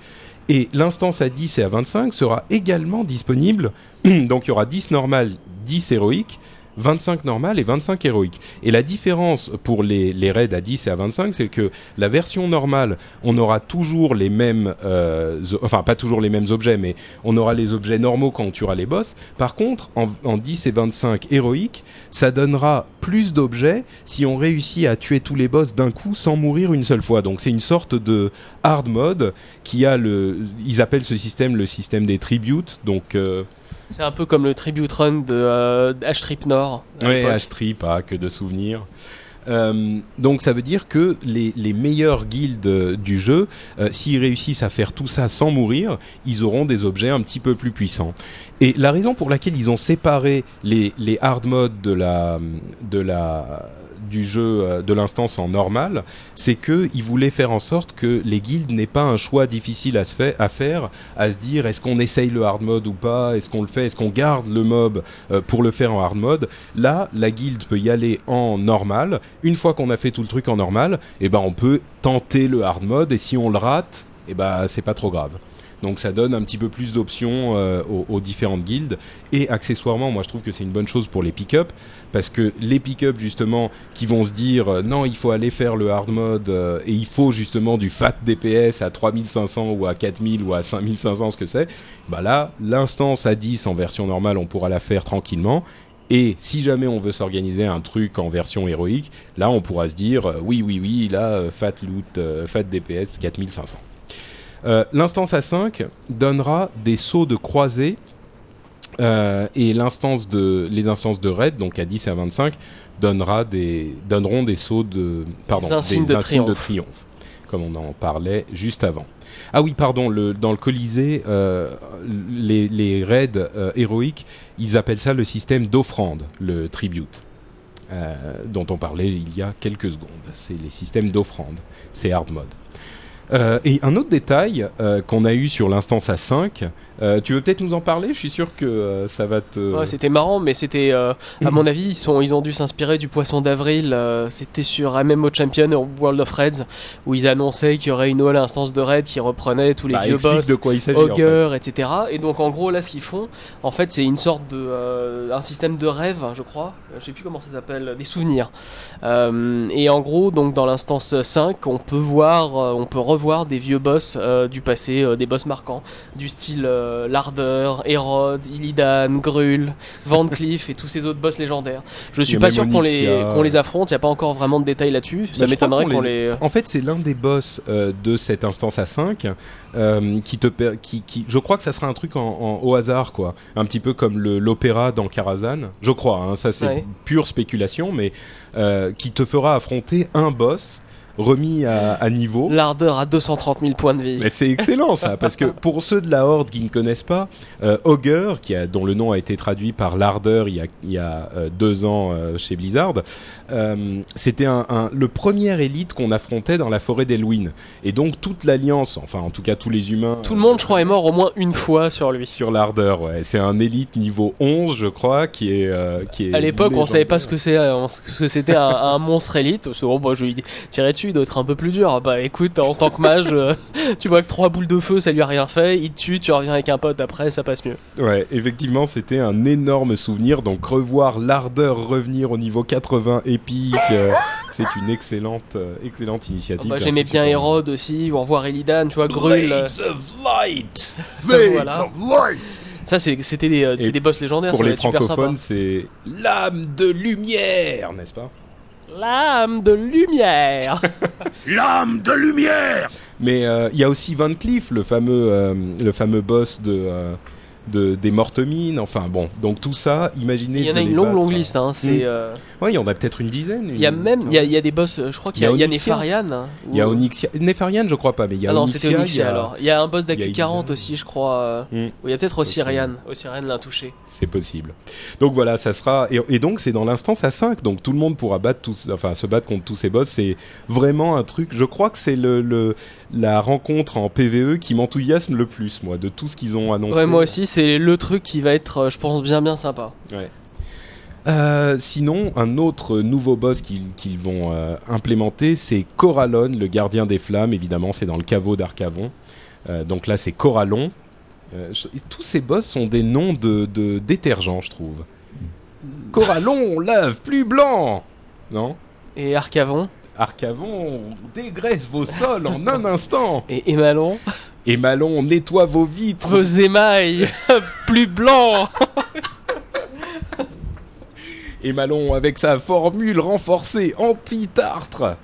Et l'instance à 10 et à 25 sera également disponible. [CLEARS THROAT] Donc il y aura 10 normal, 10 héroïque, 25 normal et 25 héroïque. Et la différence pour les, les raids à 10 et à 25, c'est que la version normale, on aura toujours les mêmes, euh, enfin pas toujours les mêmes objets, mais on aura les objets normaux quand on tuera les boss. Par contre, en, en 10 et 25 héroïque, ça donnera plus d'objets si on réussit à tuer tous les boss d'un coup sans mourir une seule fois. Donc c'est une sorte de hard mode qui a le, ils appellent ce système le système des tributes. Donc euh, C'est un peu comme le Tribute Run de euh, H-Trip Nord. l'époque. H-Trip, ah, que de souvenirs. Euh, donc ça veut dire que les, les meilleures guildes euh, du jeu, euh, s'ils réussissent à faire tout ça sans mourir, ils auront des objets un petit peu plus puissants. Et la raison pour laquelle ils ont séparé les, les hard modes de la, de la, du jeu euh, de l'instance en normal, c'est que ils voulaient faire en sorte que les guildes n'aient pas un choix difficile à, se à faire, à se dire est-ce qu'on essaye le hard mode ou pas, est-ce qu'on le fait, est-ce qu'on garde le mob euh, pour le faire en hard mode. Là, la guilde peut y aller en normal. Une fois qu'on a fait tout le truc en normal, eh ben on peut tenter le hard mode et si on le rate, eh ben c'est pas trop grave. Donc ça donne un petit peu plus d'options euh, aux, différentes guildes. Et accessoirement, moi je trouve que c'est une bonne chose pour les pick-up, parce que les pick-up justement qui vont se dire euh, non, il faut aller faire le hard mode euh, et il faut justement du fat DPS à 3500 ou à 4000 ou à 5500, ce que c'est, bah là, l'instance à 10 en version normale, on pourra la faire tranquillement. Et si jamais on veut s'organiser un truc en version héroïque, là on pourra se dire oui, oui, oui, là, fat loot, fat DPS 4500. Euh, L'instance à 5 donnera des sauts de croisée euh, et l'instance de les instances de raid donc à 10 et à 25 donnera des donneront des sauts de pardon Des insignes de triomphe. triomphe, comme on en parlait juste avant. Ah oui pardon le, dans le Colisée euh, les, les raids euh, héroïques ils appellent ça le système d'offrande le tribute dont on parlait il y a quelques secondes c'est les systèmes d'offrande c'est hard mode et un autre détail euh, qu'on a eu sur l'instance à 5, euh, tu veux peut-être nous en parler? Je suis sûr que euh, ça va te... Ouais, c'était marrant, mais c'était, euh, à mon [LAUGHS] avis, ils, sont, ils ont dû s'inspirer du Poisson d'avril. euh, c'était sur MMO Champion World of Raids, où ils annonçaient qu'il y aurait une nouvelle instance de raid qui reprenait tous les Bah, vieux boss. de quoi il s'agit. en fait. Ogre, etc. Et donc en gros là ce qu'ils font, en fait c'est une sorte de un système de rêve, je crois. Je sais plus comment ça s'appelle, des souvenirs. Et en gros donc dans l'instance 5, on peut voir, on peut revoir des vieux boss du passé, des boss marquants, du style euh, Larder, Hérode, Illidan, Grul, Van Cleef et tous ces autres boss légendaires. Je y suis pas sûr qu'on les, Onyxia. qu'on les affronte, il n'y a pas encore vraiment de détails là-dessus. Ça Bah, m'étonnerait qu'on les... En fait, c'est l'un des boss euh, de cette instance à 5 euh, qui te qui, qui je crois que ça sera un truc en, en- au hasard quoi, un petit peu comme l'opéra dans Karazhan. Je crois hein, ça c'est Ouais. pure spéculation mais euh, qui te fera affronter un boss remis à, à niveau. Larder à 230 000 points de vie. Mais c'est excellent ça, [LAUGHS] parce que pour ceux de la Horde qui ne connaissent pas, euh, Augur, qui a, dont le nom a été traduit par Larder il y a, il y a euh, deux ans euh, chez Blizzard, euh, c'était un, un- le premier élite qu'on affrontait dans la forêt d'Elwyn. Et donc toute l'alliance, enfin en tout cas tous les humains... Tout le monde, je crois, est mort au moins une fois sur lui. Sur Larder, ouais. C'est un élite niveau 11, je crois, qui est... qui est À l'époque, on savait pas ce que c'était un, un monstre élite. Que, oh, bah, je lui tirais dessus, il doit être un peu plus dur. Bah, écoute, en tant que mage, euh, [LAUGHS] tu vois que trois boules de feu, ça lui a rien fait. Il te tue, tu reviens avec un pote après, ça passe mieux. Ouais, effectivement, c'était un énorme souvenir. Donc revoir l'ardeur revenir au niveau 80 épique, euh, c'est une excellente, euh, excellente initiative. Bah, un J'aimais bien Hérode aussi, ou revoir Elidan, tu vois, Grul. euh, Blades of Light, [LAUGHS] Voilà. Light. Ça, c'était des, boss légendaires. Pour ça les francophones, c'est l'âme de lumière, n'est-ce pas? L'âme de lumière. [LAUGHS] L'âme de lumière Mais euh, il y a aussi Van Cleef, le fameux, euh, le fameux boss de, euh, de des mortes mines. Enfin bon, donc tout ça, imaginez. Il y en a une longue, battre. longue liste. Hein. C'est. Mm. euh, Ouais, il y en a peut-être une dizaine. Il y a même, il y a, il y a des boss. euh, Je crois qu'il y a, il y a Onyxia. Nefarian. hein, Il y a Onyxia. Nefarian, je crois pas, mais il y a Ah non, c'était Onyxia a- alors. Il y a un boss d'AQ 40 Illidan. aussi, je crois. euh, Mm. où Il y a peut-être. Osirian. Osirian l'a touché. C'est possible. Donc voilà, ça sera et, et donc c'est dans l'instance à 5, donc tout le monde pourra battre tous, enfin se battre contre tous ces boss. C'est vraiment un truc. Je crois que c'est le, le la rencontre en PVE qui m'enthousiasme le plus, moi, de tout ce qu'ils ont annoncé. Ouais, moi aussi, c'est le truc qui va être, euh, je pense, bien bien sympa. Euh, sinon, un autre nouveau boss qu'ils vont euh, implémenter, c'est Corallon, le gardien des flammes. Évidemment, c'est dans le caveau d'Arcavon. Euh, donc là, c'est Corallon. Euh, je- tous ces boss sont des noms de, de détergents, je trouve. Corallon, lave plus blanc Non? Et Arcavon? Arcavon, dégraisse vos sols en un instant et Emalon, Et Malon, nettoie vos vitres vos émails [LAUGHS] plus blancs. Et Malon, avec sa formule renforcée anti-tartre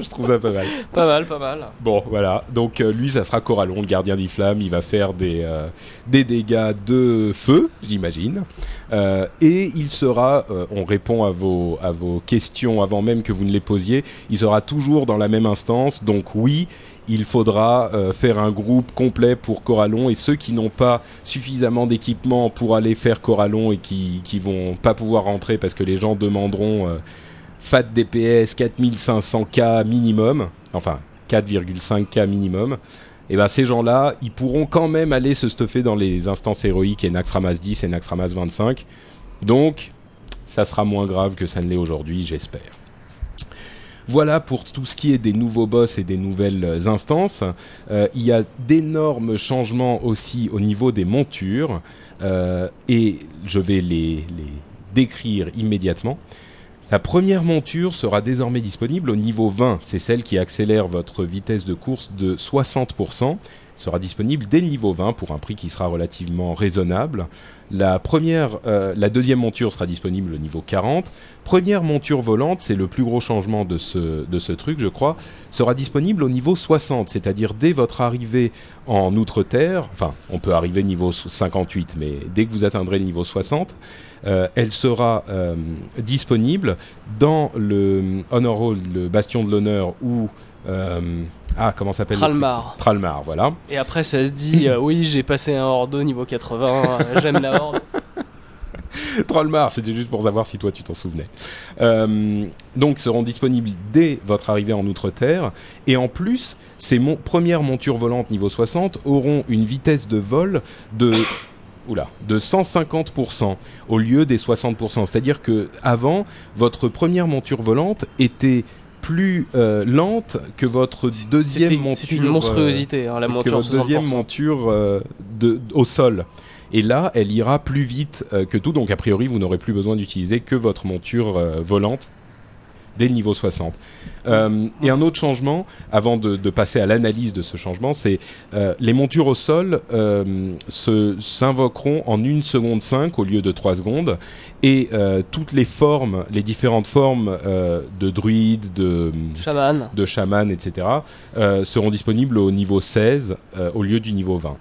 Je trouve ça pas mal. Pas mal, pas mal. Bon, voilà. Donc euh, lui, ça sera Corallon, le gardien des flammes. Il va faire des, euh, des dégâts de feu, j'imagine. Euh, et il sera, on répond à vos, à vos questions avant même que vous ne les posiez, il sera toujours dans la même instance. Donc oui, il faudra euh, faire un groupe complet pour Corallon. Et ceux qui n'ont pas suffisamment d'équipement pour aller faire Corallon et qui, qui vont pas pouvoir rentrer parce que les gens demanderont... euh, FAT DPS 4500K minimum, enfin 4,5K minimum, et ben ces gens-là, ils pourront quand même aller se stuffer dans les instances héroïques et Naxxramas 10 et Naxxramas 25. Donc, ça sera moins grave que ça ne l'est aujourd'hui, j'espère. Voilà pour tout ce qui est des nouveaux boss et des nouvelles instances. Euh, il y a d'énormes changements aussi au niveau des montures euh, et je vais les décrire immédiatement. La première monture sera désormais disponible au niveau 20. C'est celle qui accélère votre vitesse de course de 60%. Sera disponible dès le niveau 20 pour un prix qui sera relativement raisonnable. La euh, deuxième monture sera disponible au niveau 40. Première monture volante, c'est le plus gros changement de ce, de ce truc, je crois, sera disponible au niveau 60, c'est-à-dire dès votre arrivée en Outre-Terre. Enfin, on peut arriver niveau 58, mais dès que vous atteindrez le niveau 60, euh, elle sera euh, disponible dans le Honor Hall, le Bastion de l'Honneur, ou euh, ah comment s'appelle Tralmar. Tralmar, voilà. Et après, ça se dit, euh, oui, j'ai passé un Hordo niveau 80, euh, j'aime la Horde. [LAUGHS] Trollmar, c'était juste pour savoir si toi tu t'en souvenais. Euh, donc seront disponibles dès votre arrivée en Outre-Terre. Et en plus, ces mon premières montures volantes niveau 60 auront une vitesse de vol de... Oula, de 150% au lieu des 60%. C'est-à-dire que avant, votre première monture volante était plus euh, lente que votre deuxième monture. c'était une euh, monstruosité, hein, la que monture votre deuxième 60%. monture euh, de, au sol. Et là, elle ira plus vite euh, que tout, donc a priori, vous n'aurez plus besoin d'utiliser que votre monture euh, volante. Dès le niveau 60. Euh, et un autre changement, avant de, de passer à l'analyse de ce changement, c'est euh, les montures au sol euh, se s'invoqueront en 1 seconde 5 au lieu de 3 secondes, et euh, toutes les formes, les différentes formes de druides, de Shaman. de chaman, etc., seront disponibles au niveau 16 euh, au lieu du niveau 20.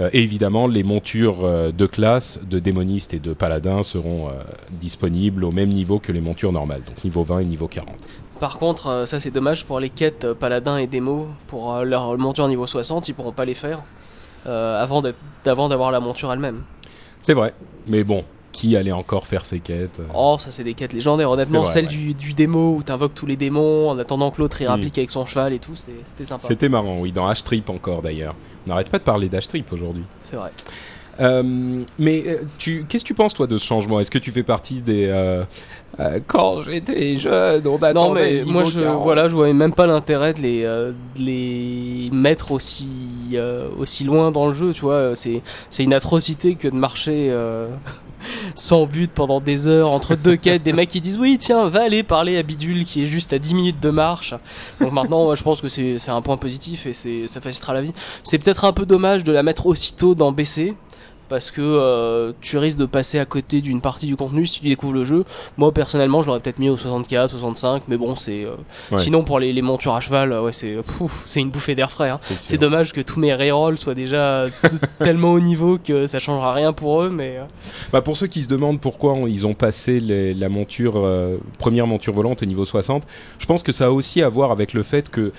Euh, et évidemment, les montures euh, de classe de démonistes et de paladins seront euh, disponibles au même niveau que les montures normales, donc niveau 20 et niveau 40. Par contre, ça c'est dommage pour les quêtes paladins et démos. Pour leur monture niveau 60, ils pourront pas les faire avant d'avoir la monture elle-même. C'est vrai, mais bon, qui allait encore faire ces quêtes euh, Oh, ça c'est des quêtes légendaires. Honnêtement, vrai, celle ouais. du, du démo où t'invoques tous les démons en attendant que l'autre y rapplique avec son cheval et tout, c'était c'était sympa. C'était marrant, oui, dans H-Trip encore d'ailleurs. On n'arrête pas de parler d'H-Trip aujourd'hui. C'est vrai. Euh, mais euh, tu, qu'est-ce que tu penses toi de ce changement? Est-ce que tu fais partie des euh, euh, quand j'étais jeune, on attendait Non mais moi je 40. voilà je voyais même pas l'intérêt de les de les mettre aussi aussi loin dans le jeu tu vois. C'est c'est une atrocité que de marcher [LAUGHS] sans but pendant des heures entre deux [LAUGHS] quêtes. Des mecs qui disent oui tiens va aller parler à Bidule qui est juste à 10 minutes de marche. Donc maintenant moi, je pense que c'est c'est un point positif et c'est ça facilitera la vie. C'est peut-être un peu dommage de la mettre aussitôt dans BC parce que euh, tu risques de passer à côté d'une partie du contenu si tu découvres le jeu. Moi personnellement, je l'aurais peut-être mis au 64, 65, mais bon, c'est euh, Ouais. sinon pour les, les montures à cheval, euh, ouais, c'est c'est une bouffée d'air frais. hein. C'est dommage que tous mes rerolls soient déjà [LAUGHS] tellement haut niveau que ça changera rien pour eux, mais Bah pour ceux qui se demandent pourquoi on- ils ont passé les- la monture euh, première monture volante au niveau 60, je pense que ça a aussi à voir avec le fait que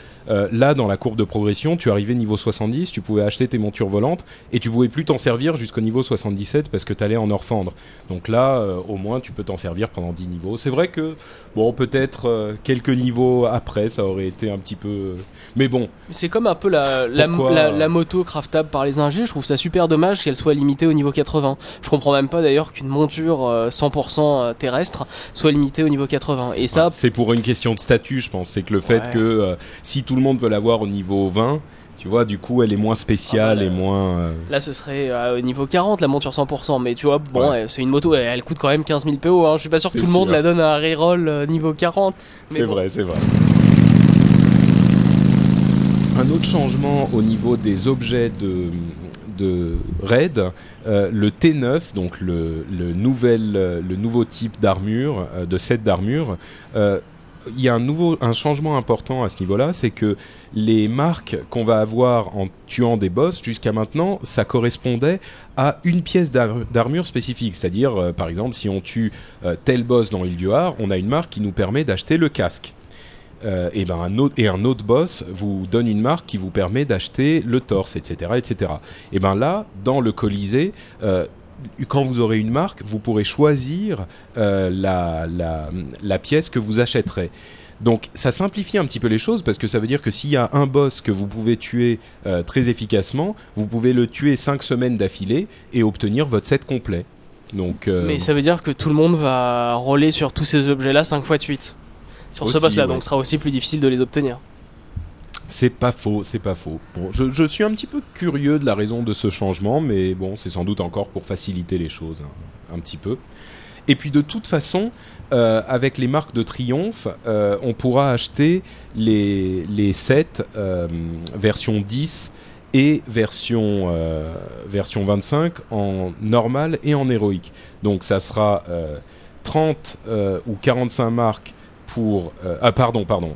là dans la courbe de progression, tu arrivais niveau 70, tu pouvais acheter tes montures volantes et tu pouvais plus t'en servir jusqu'au niveau 77 parce que tu allais en orfandre. Donc là euh, au moins tu peux t'en servir pendant 10 niveaux. C'est vrai que bon peut-être euh, quelques niveaux après ça aurait été un petit peu euh, mais bon, c'est comme un peu la, la, Pourquoi la, la moto craftable par les ingés. Je trouve ça super dommage qu'elle soit limitée au niveau 80. Je comprends même pas d'ailleurs qu'une monture euh, 100% terrestre soit limitée au niveau 80. Et ça, c'est pour une question de statut, je pense, c'est que le fait Ouais. que si tout le monde peut l'avoir au niveau 20, tu vois, du coup elle est moins spéciale Ah bah, et moins euh, Là, ce serait euh, au niveau 40, la monture 100%. Mais tu vois, bon, Ouais. euh, c'est une moto, elle, elle coûte quand même 15 000 PO. Hein. Je suis pas sûr que tout le monde la donne à un reroll niveau 40. Mais C'est bon. vrai, c'est vrai. Un autre changement au niveau des objets de, de raid, euh, le T9, donc le, le, nouvel, le nouveau type d'armure, euh, de set d'armure, euh, il y a un nouveau un changement important à ce niveau-là, c'est que les marques qu'on va avoir en tuant des boss jusqu'à maintenant, ça correspondait à une pièce d'ar- d'armure spécifique, c'est-à-dire euh, par exemple si on tue euh, tel boss dans Ilduar, on a une marque qui nous permet d'acheter le casque. Euh, et ben un autre et un autre boss vous donne une marque qui vous permet d'acheter le torse, etc., etc. Et ben là, dans le Colisée, quand vous aurez une marque, vous pourrez choisir euh, la, la, la pièce que vous achèterez. Donc ça simplifie un petit peu les choses parce que ça veut dire que s'il y a un boss que vous pouvez tuer euh, très efficacement, vous pouvez le tuer 5 semaines d'affilée et obtenir votre set complet. Donc euh, Mais ça veut dire que tout le monde va roller sur tous ces objets-là 5 fois de suite. Sur ce boss-là, ouais. donc ce sera aussi plus difficile de les obtenir. C'est pas faux, c'est pas faux. Bon, je, suis un petit peu curieux de la raison de ce changement, mais bon, c'est sans doute encore pour faciliter les choses un, un petit peu. Et puis de toute façon, euh, avec les marques de triomphe, euh, on pourra acheter les, les sets euh, version 10 et version, euh, version 25 en normal et en héroïque. Donc ça sera euh, 30 euh, ou 45 marques pour... ah pardon, pardon.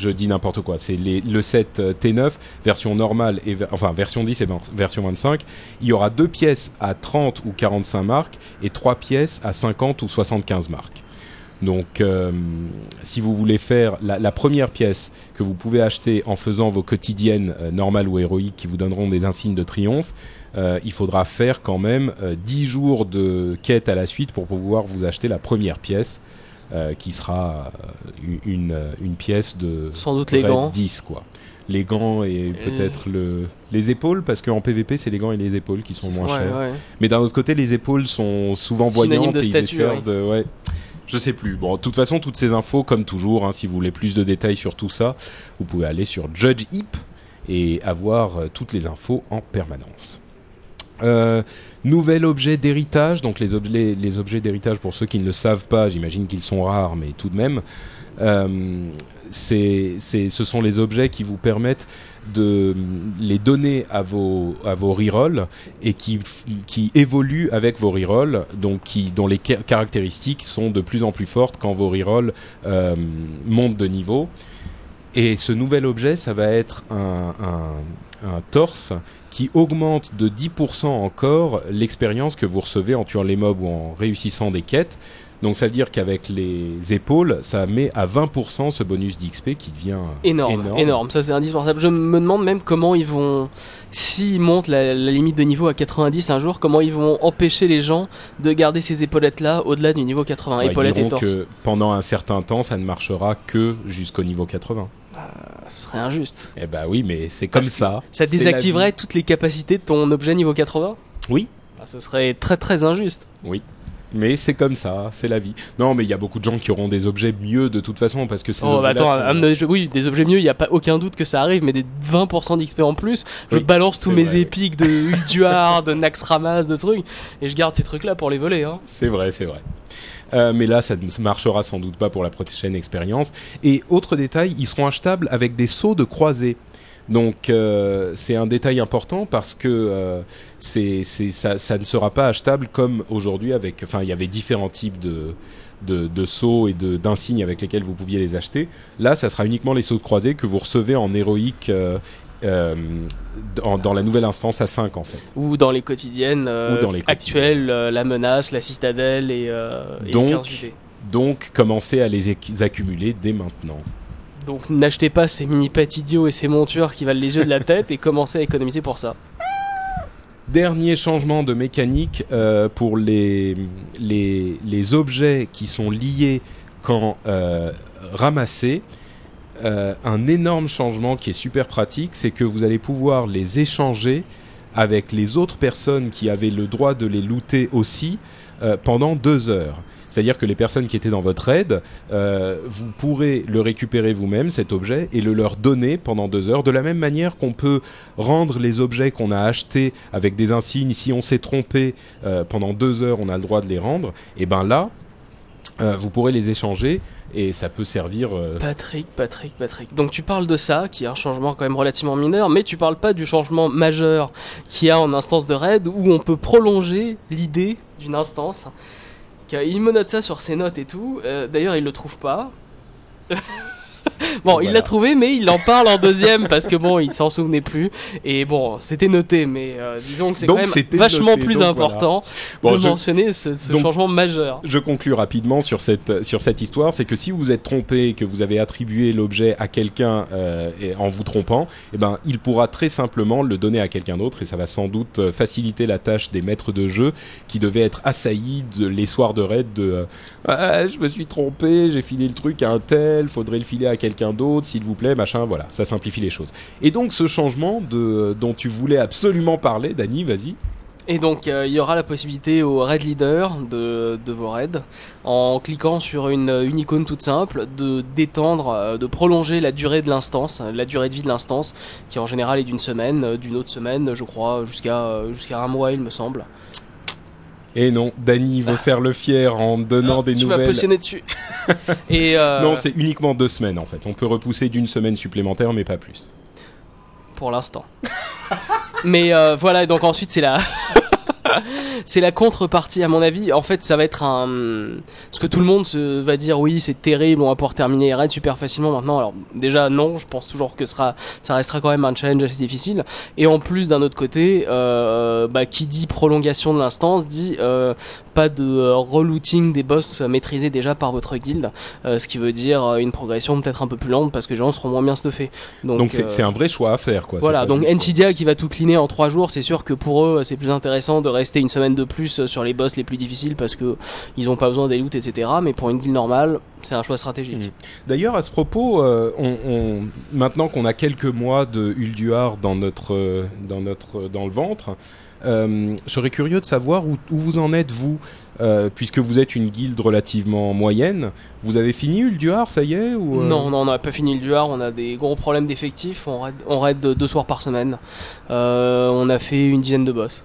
Je dis n'importe quoi. C'est le set euh, T9, version normale, et enfin version 10 et ver- version 25. Il y aura deux pièces à 30 ou 45 marques et trois pièces à 50 ou 75 marques. Donc, euh, si vous voulez faire la, première pièce que vous pouvez acheter en faisant vos quotidiennes euh, normales ou héroïques qui vous donneront des insignes de triomphe, il faudra faire quand même euh, 10 jours de quête à la suite pour pouvoir vous acheter la première pièce, qui sera euh, une, euh, une pièce de Sans doute les gants. 10 quoi. Les gants et peut-être le les épaules parce qu'en PVP c'est les gants et les épaules qui sont moins Ouais, chers. ouais. Mais d'un autre côté, les épaules sont souvent Synonyme voyantes de et ils statut, ouais. de. Ouais. Je sais plus. Bon, de toute façon, toutes ces infos, comme toujours, hein, si vous voulez plus de détails sur tout ça, vous pouvez aller sur Judge Hip et avoir euh, toutes les infos en permanence. Euh, nouvel objet d'héritage, donc les, objets, d'héritage pour ceux qui ne le savent pas, j'imagine qu'ils sont rares, mais tout de même, euh, ce sont les objets qui vous permettent de les donner à vos, à rerolls et qui, qui évoluent avec vos rerolls, donc dont les ca- caractéristiques sont de plus en plus fortes quand vos rerolls euh, montent de niveau. Et ce nouvel objet, ça va être un torse qui augmente de 10% encore l'expérience que vous recevez en tuant les mobs ou en réussissant des quêtes. Donc ça veut dire qu'avec les épaules, ça met à 20% ce bonus d'XP qui devient Énorme, énorme, ça c'est indispensable. Je me demande même comment ils vont, s'ils montent la, la limite de niveau à 90 un jour, comment ils vont empêcher les gens de garder ces épaulettes là au-delà du niveau 80, Ouais, ils épaulettes et torse. que pendant un certain temps, ça ne marchera que jusqu'au niveau 80. Ce serait injuste. Eh bah oui, mais c'est comme Parce ça. Ça désactiverait toutes les capacités de ton objet niveau 80 Oui. Ah, Ce serait très très injuste. Oui. Mais c'est comme ça, c'est la vie. Non, mais il y a beaucoup de gens qui auront des objets mieux de toute façon parce que ces Oh, bah attends, sont- oui, des objets mieux, il n'y a pas aucun doute que ça arrive, mais des 20% d'XP en plus, je Oui, balance tous mes vrai, épiques de Ulduar, de Naxxramas, de trucs, et je garde ces trucs-là pour les voler. Hein. C'est vrai, c'est vrai. Euh, mais là, ça ne marchera sans doute pas pour la prochaine expérience. Et autre détail, ils seront achetables avec des sauts de croisée. Donc euh, c'est un détail important parce que euh, ça, ne sera pas achetable comme aujourd'hui avec. Enfin, il y avait différents types de, sauts et d'insignes avec lesquels vous pouviez les acheter. Là, ça sera uniquement les sauts de croisée que vous recevez en héroïque euh, dans, dans la nouvelle instance à 5 en fait. Ou dans les quotidiennes, euh, Ou dans les actuelles, euh, la menace, la citadelle et, et Donc, 15 UV. Donc commencez à les accumuler dès maintenant. Donc n'achetez pas ces mini-pets idiots et ces montures qui valent les yeux de la [LAUGHS] tête et commencez à économiser pour ça. Dernier changement de mécanique pour les, les, les objets qui sont liés quand ramassés. Euh, un énorme changement qui est super pratique, c'est que vous allez pouvoir les échanger avec les autres personnes qui avaient le droit de les looter aussi euh, pendant deux heures. C'est-à-dire que les personnes qui étaient dans votre raid, euh, vous pourrez le récupérer vous-même, cet objet, et le leur donner pendant deux heures, de la même manière qu'on peut rendre les objets qu'on a achetés avec des insignes. Si on s'est trompé pendant deux heures, on a le droit de les rendre. Et ben là, vous pourrez les échanger et ça peut servir. euh, Patrick, Patrick, Patrick. Donc tu parles de ça, qui est un changement quand même relativement mineur, mais tu parles pas du changement majeur qu'il y a en instance de raid, où on peut prolonger l'idée d'une instance. Il me note ça sur ses notes et tout. Euh, D'ailleurs, il le trouve pas. [LAUGHS] [LAUGHS] bon, il Voilà. l'a trouvé, mais il en parle en deuxième parce que bon, il s'en souvenait plus. Et bon, c'était noté, mais euh, disons que c'est quand même vachement noté, plus donc important Bon, de je- mentionner ce, ce donc- changement majeur. Je conclus rapidement sur cette, sur cette histoire, c'est que si vous vous êtes trompé que vous avez attribué l'objet à quelqu'un euh, en vous trompant, eh ben, il pourra très simplement le donner à quelqu'un d'autre et ça va sans doute euh, faciliter la tâche des maîtres de jeu qui devaient être assaillis de, les soirs de raid de euh, Ah, je me suis trompé, j'ai filé le truc à un tel, faudrait le filer à quelqu'un d'autre, s'il vous plaît, machin, voilà, ça simplifie les choses. Et donc ce changement de, dont tu voulais absolument parler, Dany, vas-y. Et donc euh, il y aura la possibilité au raid leader de, vos raids, en cliquant sur une, une icône toute simple, de d'étendre, euh, de prolonger la durée de l'instance, la durée de vie de l'instance, qui en général est d'une semaine, euh, d'une autre semaine, je crois, jusqu'à jusqu'à un mois il me semble. Et non, Dany veut faire le fier en donnant des Ah, tu nouvelles. positionné dessus. [LAUGHS] Et euh, Non, c'est uniquement deux semaines en fait. On peut repousser d'une semaine supplémentaire, mais pas plus. pour l'instant. [LAUGHS] Mais euh, voilà, donc ensuite c'est la [LAUGHS] c'est la contrepartie à mon avis. En fait, ça va être un ce que tout le monde va dire oui, c'est terrible, on va pouvoir terminer les raids super facilement maintenant. Alors déjà non, je pense toujours que ça restera quand même un challenge assez difficile et en plus d'un autre côté euh, bah, qui dit prolongation de l'instance dit euh, pas de euh, relooting des boss maîtrisés déjà par votre guilde, euh, ce qui veut dire euh, une progression peut-être un peu plus lente parce que les gens seront moins bien stuffés. Donc, Donc c'est un vrai choix à faire, quoi. voilà, donc Nvidia qui va tout cleaner en 3 jours, c'est sûr que pour eux c'est plus intéressant de rester une semaine de plus sur les boss les plus difficiles parce que ils ont pas besoin des loots, etc. Mais pour une guilde normale, c'est un choix stratégique. Mhm. D'ailleurs, à ce propos, euh, on, on- maintenant qu'on a quelques mois de Ulduar dans notre, dans notre, dans le ventre, je serais curieux de savoir où, vous en êtes vous, euh, puisque vous êtes une guilde relativement moyenne. Vous avez fini Ulduar, ça y est euh, Non, on n'a pas fini le duar, on a des gros problèmes d'effectifs, on raid, deux soirs par semaine. Euh, on a fait une dizaine de boss.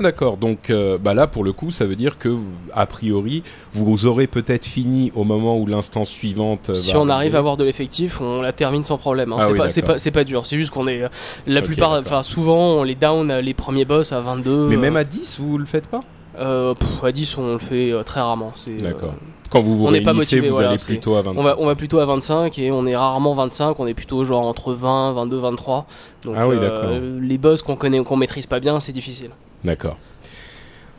D'accord, donc euh, bah là pour le coup ça veut dire que a priori vous aurez peut-être fini au moment où l'instance suivante euh, Si va on arrive à avoir de l'effectif, on la termine sans problème. hein. Ah c'est oui, pas, dur. C'est juste qu'on est euh, la plupart, enfin souvent on les down les premiers boss à 22. Mais même à 10 vous le faites pas? Euh, pff, à 10 on le fait euh, très rarement. C'est, euh, D'accord. Quand vous vous on pas motivé, vous voilà, allez plutôt à 25. On va, on va plutôt à 25 et on est rarement 25, on est plutôt genre entre 20, 22, 23. Donc Ah oui, d'accord. les boss qu'on connaît qu'on maîtrise pas bien, c'est difficile. D'accord.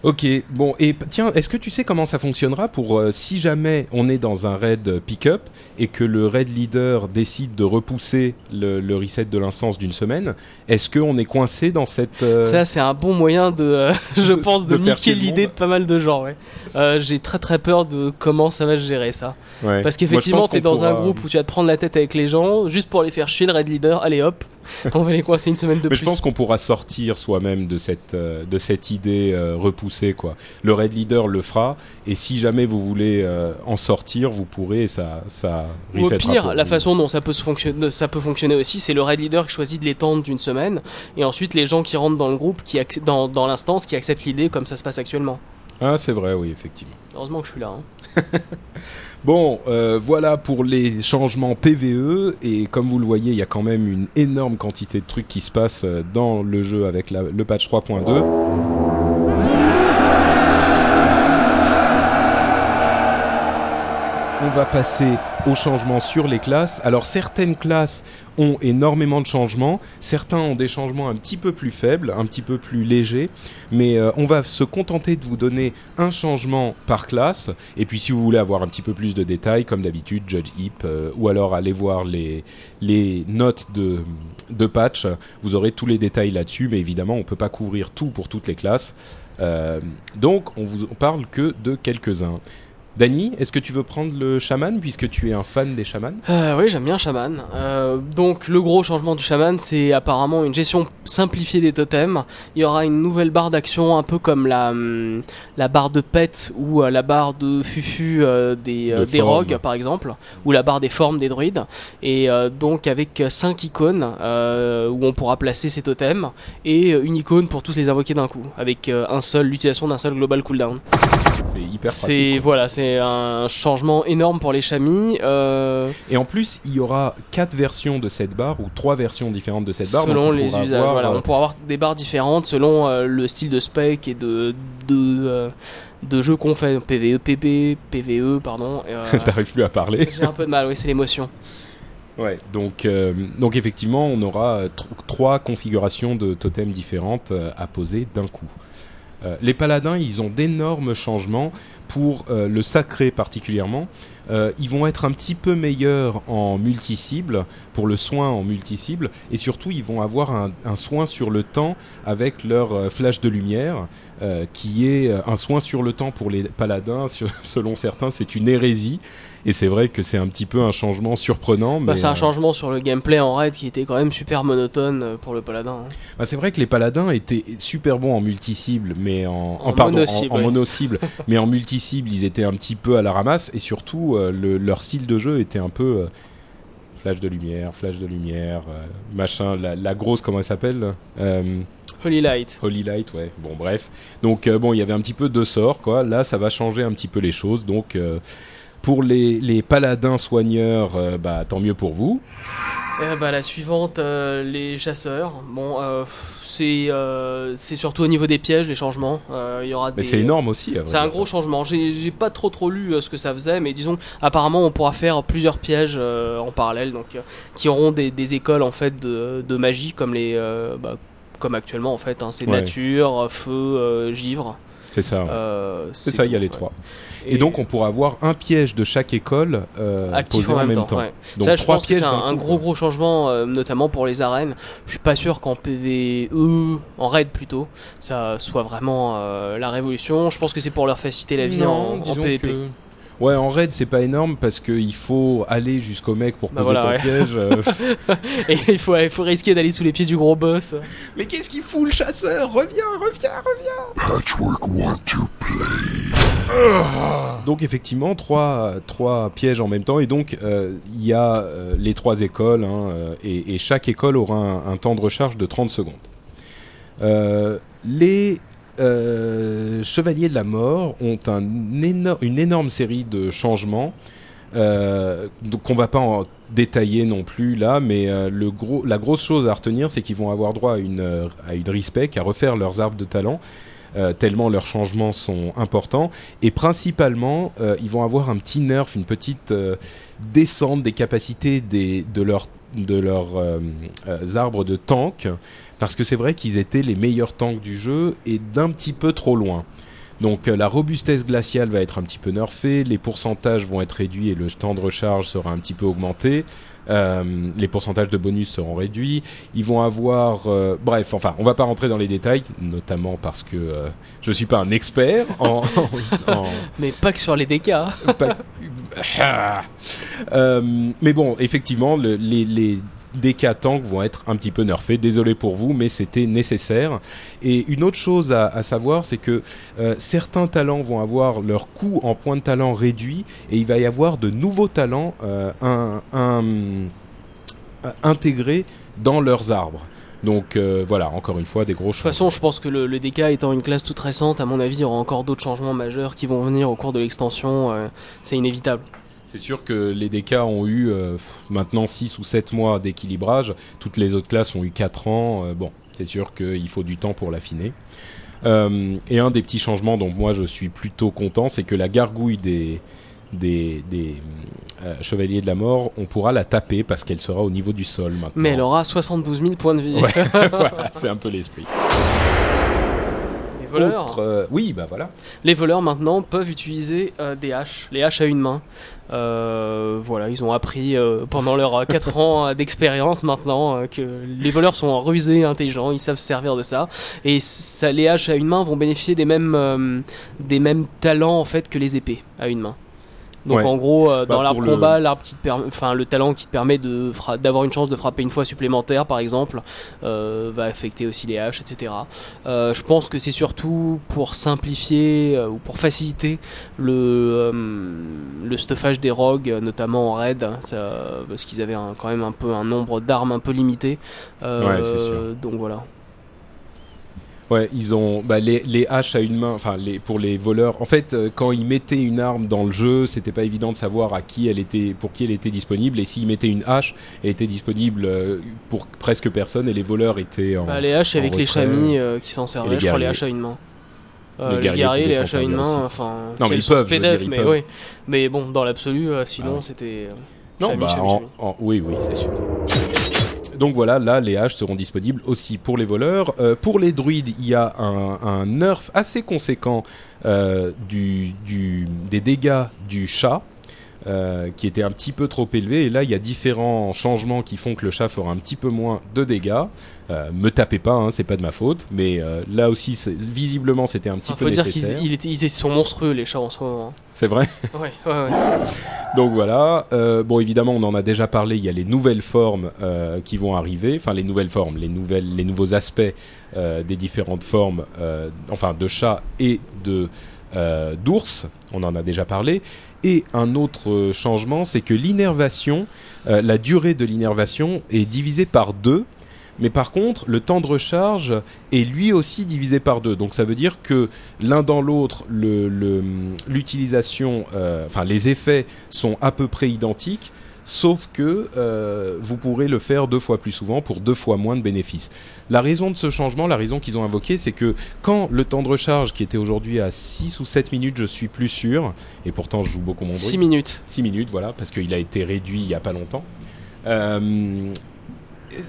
Ok, bon, et tiens, est-ce que tu sais comment ça fonctionnera pour euh, si jamais on est dans un raid euh, pick-up et que le raid leader décide de repousser le, le reset de l'instance d'une semaine, est-ce qu'on est coincé dans cette... euh, Ça c'est un bon moyen de, euh, [LAUGHS] je de- pense, de, niquer l'idée de pas mal de gens. Ouais. J'ai très très peur de comment ça va se gérer ça. ouais. Parce qu'effectivement, t'es dans un groupe où tu vas te prendre la tête avec les gens, juste pour les faire chier, le raid leader, allez hop, [LAUGHS] on va les coincer une semaine de Mais plus. je pense qu'on pourra sortir soi-même de cette euh, de cette idée euh, repoussée quoi. Le raid leader le fera et si jamais vous voulez euh, en sortir, vous pourrez ça ça Ou au pire, la vous. façon dont ça peut, se fonctionner, ça peut fonctionner aussi, c'est le raid leader qui choisit de l'étendre d'une semaine, et ensuite les gens qui rentrent dans le groupe, qui dans, dans l'instance, qui acceptent l'idée comme ça se passe actuellement. Ah, c'est vrai, oui, effectivement. Heureusement que je suis là. hein. [LAUGHS] Bon, euh, voilà pour les changements PVE et comme vous le voyez, il y a quand même une énorme quantité de trucs qui se passent euh, dans le jeu avec le patch 3.2. On va passer aux changements sur les classes. Alors certaines classes ont énormément de changements, certains ont des changements un petit peu plus faibles, un petit peu plus légers, mais euh, on va se contenter de vous donner un changement par classe. Et puis si vous voulez avoir un petit peu plus de détails, comme d'habitude, Judge Heap, euh, ou alors aller voir les, notes de, patch, vous aurez tous les détails là-dessus, mais évidemment on peut pas couvrir tout pour toutes les classes. Euh, donc on vous parle que de quelques-uns. Dany, est-ce que tu veux prendre le chaman puisque tu es un fan des chamans? Euh, oui, j'aime bien Shaman. Euh, donc, le gros changement du Shaman, c'est apparemment une gestion simplifiée des totems. Il y aura une nouvelle barre d'action, un peu comme la, hum, la barre de pet ou euh, la barre de fufu euh, des, euh, De des rogues, par exemple, ou la barre des formes des druides. Et euh, donc, avec 5 icônes euh, où on pourra placer ces totems, et une icône pour tous les invoquer d'un coup, avec euh, un seul, l'utilisation d'un seul global cooldown. C'est hyper C'est pratique. voilà, c'est un changement énorme pour les chamis. Euh, Et en plus, il y aura quatre versions de cette barre ou trois versions différentes de cette barre. selon les usages. avoir, voilà. euh, On pourra avoir des barres différentes selon euh, le style de spec et de de, de jeu qu'on fait. PVE, PP, PVE, pardon. [LAUGHS] T'arrives plus à parler. J'ai un peu de mal, oui, c'est l'émotion. Ouais. Donc, euh, donc effectivement, on aura tr- trois configurations de totems différentes à poser d'un coup. Euh, les paladins, ils ont d'énormes changements pour euh, le sacré particulièrement. Euh, ils vont être un petit peu meilleurs en multi-cible, pour le soin en multi-cible, et surtout ils vont avoir un, un soin sur le temps avec leur flash de lumière, euh, qui est euh, un soin sur le temps pour les paladins, sur- [LAUGHS] selon certains c'est une hérésie, et c'est vrai que c'est un petit peu un changement surprenant. Bah, c'est un euh, changement sur le gameplay en raid qui était quand même super monotone pour le paladin. hein. Bah, c'est vrai que les paladins étaient super bons en multi-cible, mais en, En pardon, mono-cible, en, oui. mono-cible, [LAUGHS] mais en multi-cible, ils étaient un petit peu à la ramasse et surtout euh, le- leur style de jeu était un peu flash de lumière, flash de lumière, machin, la, la grosse comment elle s'appelle Holy Light. Holy Light, ouais. Bon, bref. Donc euh, bon, il y avait un petit peu de sort, quoi. Là, ça va changer un petit peu les choses. Donc euh, pour les, les paladins soigneurs, euh, bah tant mieux pour vous. Euh, bah, la suivante, les chasseurs. Bon, c'est c'est surtout au niveau des pièges, les changements. Il y aura Mais c'est énorme aussi. C'est un gros ça. changement. J'ai pas trop trop lu ce que ça faisait, mais disons, apparemment, on pourra faire plusieurs pièges en parallèle, donc qui auront des, des écoles en fait de, de magie comme les, bah, comme actuellement en fait. hein. c'est Ouais. nature, feu, euh, givre. C'est ça. ouais. Euh, C'est ça, il y a les ouais. trois. Et, donc on pourra avoir un piège de chaque école euh, actif posé en même, temps. ouais. Donc ça, je trois pense que c'est un, d'un un coup, gros gros changement, euh, notamment pour les arènes. Je suis pas sûr qu'en PVE, en raid plutôt, ça soit vraiment euh, la révolution. Je pense que c'est pour leur faciliter la vie Non, en, en PVP. que- Ouais, en raid c'est pas énorme parce qu'il faut aller jusqu'au mec pour Bah poser voilà, ton ouais. piège. euh. [LAUGHS] Et il faut, il faut risquer d'aller sous les pieds du gros boss. Mais qu'est-ce qu'il fout le chasseur? Reviens, reviens, reviens Patchwork want to play. Donc effectivement, trois, trois pièges en même temps, et donc euh, il y a euh, les trois écoles, hein, et, et chaque école aura un, un temps de recharge de 30 secondes. Euh, les euh, Chevaliers de la Mort ont une énorme série de changements. Euh, qu'on va pas en détailler non plus là, mais euh, la grosse chose à retenir, c'est qu'ils vont avoir droit à une, euh, à une respec, à refaire leurs arbres de talent, tellement leurs changements sont importants. Et principalement, ils vont avoir un petit nerf, une petite descente des capacités de leurs de leurs arbres de tank, parce que c'est vrai qu'ils étaient les meilleurs tanks du jeu et d'un petit peu trop loin. Donc euh, la robustesse glaciale va être un petit peu nerfée, les pourcentages vont être réduits et le temps de recharge sera un petit peu augmenté. Euh, les pourcentages de bonus seront réduits. Ils vont avoir, euh, bref, enfin, on va pas rentrer dans les détails, notamment parce que euh, je suis pas un expert en, [LAUGHS] en- en- Mais pas que sur les DK. hein. pas- [LAUGHS] Ah. Mais bon, effectivement, le- les, les DK tanks vont être un petit peu nerfés. Désolé pour vous, mais c'était nécessaire. Et une autre chose à, à savoir, c'est que euh, certains talents vont avoir leur coût en points de talent réduit, et il va y avoir de nouveaux talents euh, un- un- euh, intégrés dans leurs arbres. Donc euh, voilà, encore une fois, des gros De toute façon, je pense que le, le DK étant une classe toute récente, à mon avis, il y aura encore d'autres changements majeurs qui vont venir au cours de l'extension. euh, c'est inévitable. C'est sûr que les DK ont eu euh, maintenant 6 ou 7 mois d'équilibrage. Toutes les autres classes ont eu 4 ans. Euh, bon, c'est sûr qu'il faut du temps pour l'affiner. Euh, et un des petits changements dont moi je suis plutôt content, c'est que la gargouille des, des, des euh, chevaliers de la mort, on pourra la taper parce qu'elle sera au niveau du sol maintenant. Mais elle aura 72 000 points de vie. Ouais, [LAUGHS] [LAUGHS] voilà, c'est un peu l'esprit. Les voleurs, Autre, euh, oui, bah voilà. les voleurs maintenant peuvent utiliser des haches, les haches à une main. Euh, voilà, ils ont appris euh, pendant leurs 4 ans euh, d'expérience maintenant euh, que les voleurs sont rusés, intelligents, ils savent se servir de ça. Et ça, les haches à une main vont bénéficier des mêmes, euh, des mêmes talents en fait que les épées à une main. Donc Ouais. en gros, euh, Bah, dans l'arbre le- combat, l'arbre qui te enfin le talent qui te permet de fra- d'avoir une chance de frapper une fois supplémentaire, par exemple, euh, va affecter aussi les haches, etc. Euh, je pense que c'est surtout pour simplifier ou pour faciliter le, le stuffage des rogues, notamment en raid, hein, ça, parce qu'ils avaient un- quand même un peu un nombre d'armes un peu limité. Ouais, c'est sûr. Donc voilà. Ouais, ils ont bah, les, les haches à une main, enfin les, pour les voleurs. En fait, euh, quand ils mettaient une arme dans le jeu, c'était pas évident de savoir à qui elle était, pour qui elle était disponible. Et s'ils mettaient une hache, elle était disponible euh, pour presque personne. Et les voleurs étaient en. Bah, les haches en avec les chamis euh, qui s'en servaient, je crois les haches à une main. Euh, Les les guerriers les haches à une main, aussi. enfin. Non, mais ils peuvent, PDF, dire, ils mais peuvent. oui. Mais bon, dans l'absolu, euh, sinon Ah oui. c'était. Non, Chami, bah, en- en- oui, oui, c'est sûr. Donc voilà, là, les haches seront disponibles aussi pour les voleurs. Euh, pour les druides, il y a un, nerf assez conséquent euh, des dégâts du chat. Euh, qui était un petit peu trop élevé et là il y a différents changements qui font que le chat fera un petit peu moins de dégâts euh, me tapez pas hein, c'est pas de ma faute mais euh, là aussi visiblement c'était un petit Il peu faut dire qu'ils nécessaire sont monstrueux les chats en ce moment. hein. c'est vrai? [LAUGHS] Ouais, ouais, ouais. donc voilà. Bon, évidemment, on en a déjà parlé. Il y a les nouvelles formes qui vont arriver. Enfin, les nouvelles formes, les nouvelles, les nouveaux aspects des différentes formes, enfin, de chat et de d'ours. On en a déjà parlé. Et un autre euh, changement, c'est que l'innervation, euh, la durée de l'innervation est divisée par deux. Mais par contre, le temps de recharge est lui aussi divisé par deux. Donc ça veut dire que l'un dans l'autre, l'utilisation, euh, enfin les effets sont à peu près identiques, sauf que vous pourrez le faire deux fois plus souvent pour deux fois moins de bénéfices. La raison de ce changement, la raison qu'ils ont invoqué, c'est que quand le temps de recharge qui était aujourd'hui à 6 ou 7 minutes, je suis plus sûr, et pourtant je joue beaucoup mon bruit. 6 minutes. 6 minutes, voilà, parce qu'il a été réduit il y a pas longtemps. Euh,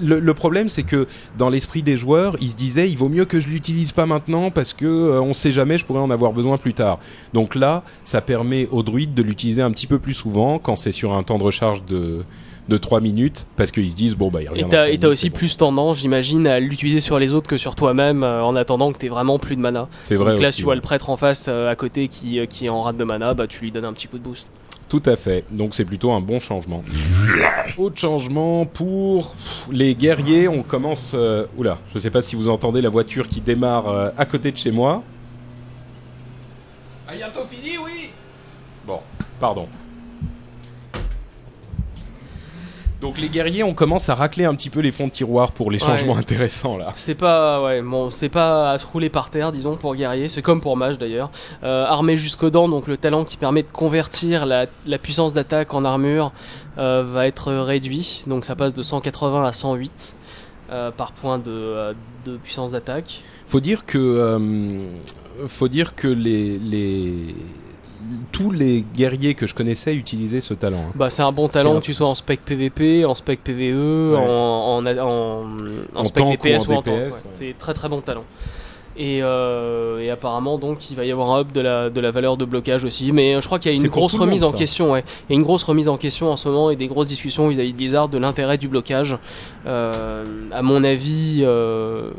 le, le problème, c'est que dans l'esprit des joueurs, ils se disaient, il vaut mieux que je l'utilise pas maintenant parce que euh, on sait jamais, je pourrais en avoir besoin plus tard. Donc là, ça permet aux druides de l'utiliser un petit peu plus souvent quand c'est sur un temps de recharge de de 3 minutes parce qu'ils se disent bon bah il revient Et t'as aussi bon. plus tendance, j'imagine, à l'utiliser sur les autres que sur toi-même euh, en attendant que t'aies vraiment plus de mana. c'est vrai Donc là, aussi, tu vois ouais. le prêtre en face euh, à côté qui, euh, qui est en rate de mana, bah tu lui donnes un petit coup de boost. Tout à fait. Donc c'est plutôt un bon changement. Autre changement pour les guerriers. On commence. euh, Oula, je sais pas si vous entendez la voiture qui démarre euh, à côté de chez moi. Ah, bientôt fini, oui. Bon, pardon. Donc les guerriers, on commence à racler un petit peu les fonds de tiroir pour les changements Ouais. intéressants là. C'est pas, ouais, bon, c'est pas à se rouler par terre, disons, pour guerrier. C'est comme pour mage d'ailleurs. Euh, armé jusqu'aux dents, donc le talent qui permet de convertir la, la puissance d'attaque en armure euh, va être réduit. Donc ça passe de 180 à 108 euh, par point de, de puissance d'attaque. Faut dire que, faut dire que les, les, tous les guerriers que je connaissais utilisaient ce talent. hein. Bah, c'est un bon talent que tu sois en spec PVP, en spec PVE, Ouais. en, en, en, en En spec DPS ou en. DPS, ouais. C'est très très bon talent. Et, euh, et apparemment donc il va y avoir un up de la, de la valeur de blocage aussi, mais euh, je crois qu'il y a une grosse remise monde, en question. Ouais. Il y a une grosse remise en question en ce moment et des grosses discussions vis-à-vis de Blizzard de l'intérêt du blocage. Euh, à mon avis, euh,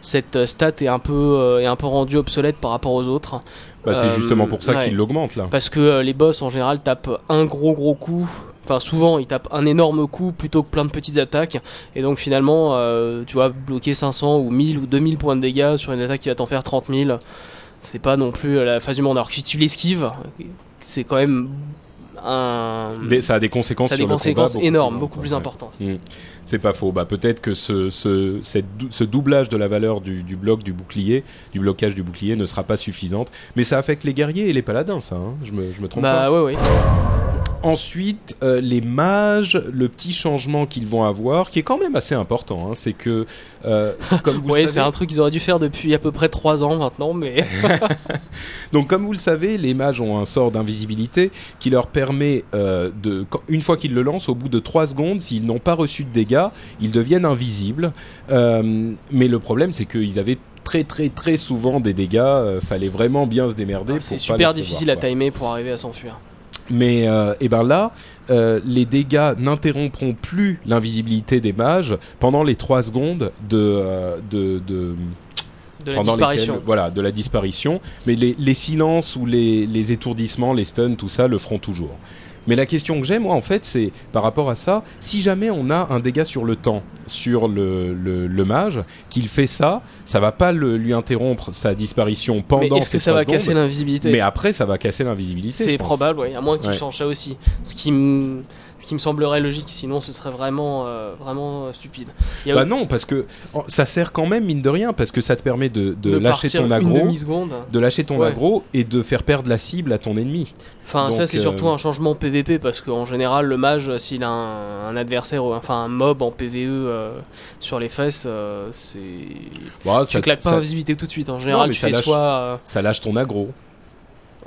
cette stat est un peu est un peu rendue obsolète par rapport aux autres. Bah, c'est Euh, justement pour ça ouais. qu'ils l'augmentent là. Parce que euh, les boss en général tapent un gros gros coup. Enfin, souvent ils tapent un énorme coup plutôt que plein de petites attaques. Et donc finalement, euh, tu vois, bloquer 500 ou 1000 ou 2000 points de dégâts sur une attaque qui va t'en faire 30 000, c'est pas non plus euh, la phase du monde. Alors que si tu l'esquives, c'est quand même un. Des- ça a des conséquences ça a sur des le conséquences combat énormes, beaucoup plus ouais. importantes. C'est pas faux. Bah, peut-être que ce, ce, cette dou- ce doublage de la valeur du, du bloc du bouclier, du blocage du bouclier, ne sera pas suffisante. Mais ça affecte les guerriers et les paladins, ça. hein. Je, me, je me trompe pas. Bah ouais, ouais. Ensuite, euh, les mages, le petit changement qu'ils vont avoir, qui est quand même assez important, hein, c'est que, euh, [LAUGHS] comme vous Ouais, c'est un truc qu'ils auraient dû faire depuis à peu près 3 ans maintenant, mais. [LAUGHS] [LAUGHS] donc comme vous le savez, les mages ont un sort d'invisibilité qui leur permet euh, de, une fois qu'ils le lancent, au bout de 3 secondes, s'ils n'ont pas reçu de dégâts, ils deviennent invisibles. Mais le problème, c'est qu'ils avaient très très très souvent des dégâts. fallait vraiment bien se démerder. pour c'est super difficile à timer pour arriver à s'enfuir. Mais euh, et ben là, euh, les dégâts n'interrompront plus l'invisibilité des mages pendant les 3 secondes de, euh, de, de De la pendant disparition. lesquelles- voilà, de la disparition. Mais les, les silences ou les, les étourdissements, les stuns, tout ça le feront toujours. Mais la question que j'ai, moi, en fait, c'est par rapport à ça, si jamais on a un dégât sur le temps, sur le, le, le mage, qu'il fait ça, ça va pas le- lui interrompre sa disparition pendant Mais est-ce que ça va casser l'invisibilité? Mais après, ça va casser l'invisibilité. C'est probable, à moins qu'il Ouais. change ça aussi. Ce qui, me, ce qui me semblerait logique, sinon ce serait vraiment, euh, vraiment euh, stupide. Il y a Bah non, parce que ça sert quand même, mine de rien, parce que ça te permet de, de de lâcher ton demi-seconde. de lâcher ton Ouais. aggro et de faire perdre la cible à ton ennemi. Enfin, ça c'est euh, surtout un changement PVP parce qu'en général, le mage, s'il a un, un adversaire, ou- enfin un mob en PVE euh, sur les fesses, euh, c'est. Bah, Tu ça- claques pas ça- invisibilité tout de suite. En général, tu ça fais lâche- soit. euh, ça lâche ton aggro.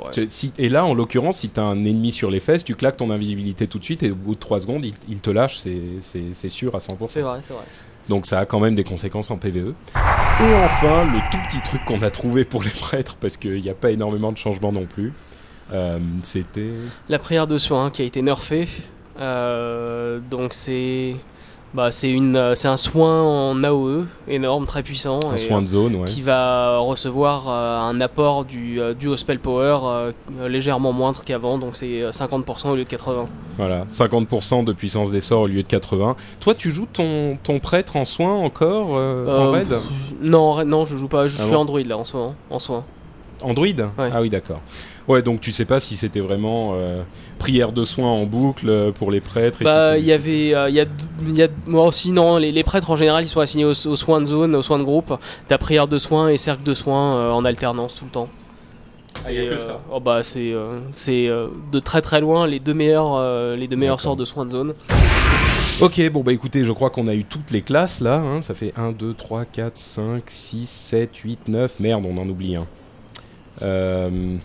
Ouais. Tu- si- et là, en l'occurrence, si t'as un ennemi sur les fesses, tu claques ton invisibilité tout de suite et au bout de 3 secondes, il, il te lâche, c'est sûr à 100%. C'est vrai, c'est vrai. Donc ça a quand même des conséquences en PVE. Et enfin, le tout petit truc qu'on a trouvé pour les prêtres, parce qu'il n'y a pas énormément de changements non plus, euh, c'était... La prière de soin qui a été nerfée. Euh, donc c'est. Bah, c'est une, euh, c'est un soin en AOE énorme, très puissant. Un et, soin de zone, ouais. qui va recevoir euh, un apport du, euh, au spell power euh, légèrement moindre qu'avant, donc c'est euh, 50% au lieu de 80. Voilà, 50% de puissance des sorts au lieu de 80. Toi, tu joues ton, ton prêtre en soin encore euh, en Euh, raid Non, non, je joue pas, je Ah suis bon Android là en moment, en soin. Android Ouais. Ah oui, d'accord. Ouais, donc tu sais pas si c'était vraiment euh, prière de soin en boucle euh, pour les prêtres. et Bah, il y avait, euh, il y a, il y a, moi aussi non, les, les prêtres en général ils sont assignés aux, aux soins de zone, aux soins de groupe. T'as prière de soins et cercle de soins euh, en alternance tout le temps. Ah, y a que euh, ça. oh bah c'est, euh, c'est euh, de très très loin les deux meilleurs, euh, les deux meilleurs sorts de soins de zone. Ok, bon bah écoutez, je crois qu'on a eu toutes les classes là. hein. Ça fait 1, 2, 3, 4, 5, 6, 7, 8, 9. Merde, on en oublie un. Euh,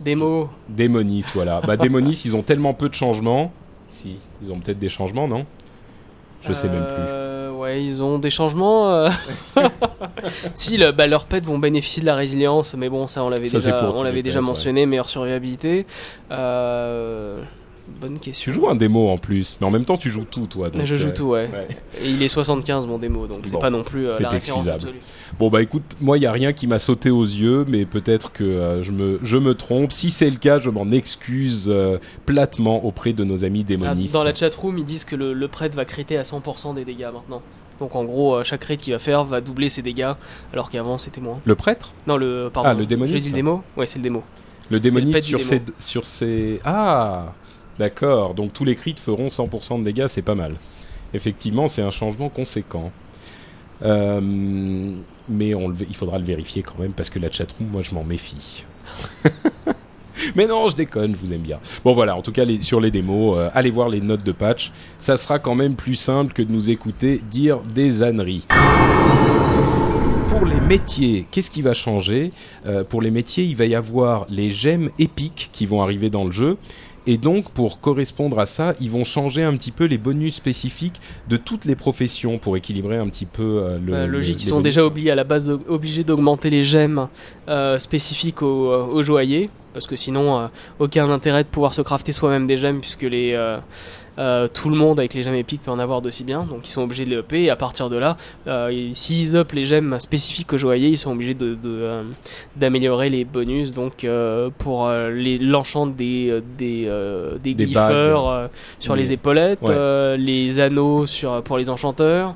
Démo. Démonis, voilà. Bah [LAUGHS] Démonis, ils ont tellement peu de changements. Si, ils ont peut-être des changements, non? Je sais même plus. Euh, Ouais, ils ont des changements. euh. [LAUGHS] si, le, bah, leurs pets vont bénéficier de la résilience, mais bon, ça on l'avait déjà, on l'avait déjà pets, ouais. mentionné, meilleure survivabilité. Euh, bonne question. Tu joues un démo en plus, mais en même temps tu joues tout toi. donc, Je joue euh, tout, ouais. ouais. Et il est 75 mon démo, donc c'est Bon, pas non plus euh, la référence excusable. absolue. Bon bah écoute, moi il y a rien qui m'a sauté aux yeux, mais peut-être que euh, je me je me trompe. Si c'est le cas, je m'en excuse euh, platement auprès de nos amis Ah, démonistes. Dans la chatroom, ils disent que le, le prêtre va criter à 100% des dégâts maintenant. Donc en gros, chaque crit qu'il va faire va doubler ses dégâts, alors qu'avant c'était moins. Le prêtre? Non, le pardon. Ah, le démoniste J'ai dit le démo? Ouais, c'est le démo. Le démoniste sur démo. ses sur ses ah D'accord, donc tous les crits feront 100% de dégâts, c'est pas mal. Effectivement, c'est un changement conséquent. Euh, mais il faudra le vérifier quand même parce que la chatroom, moi je m'en méfie. [LAUGHS] mais non, je déconne, je vous aime bien. Bon voilà, en tout cas sur les démos, euh, allez voir les notes de patch. Ça sera quand même plus simple que de nous écouter dire des âneries. Pour les métiers, qu'est-ce qui va changer? Euh, Pour les métiers, il va y avoir les gemmes épiques qui vont arriver dans le jeu. Et donc, pour correspondre à ça, ils vont changer un petit peu les bonus spécifiques de toutes les professions pour équilibrer un petit peu euh, le. Bah, le- logique, ils sont bonus. déjà obligés à la base de- obligés d'augmenter les gemmes euh, spécifiques aux, euh, aux joailliers, parce que sinon, aucun intérêt de pouvoir se crafter soi-même des gemmes, puisque les, euh, tout le monde avec les gemmes épiques peut en avoir d'aussi bien, donc ils sont obligés de les upper, et à partir de là, euh, ils- s'ils up les gemmes spécifiques aux joailliers, ils sont obligés de, de, euh, d'améliorer les bonus, donc euh, pour euh, les l'enchant des, des, euh, des, Des sur Les- les épaulettes, Ouais. euh, les anneaux sur, pour les enchanteurs.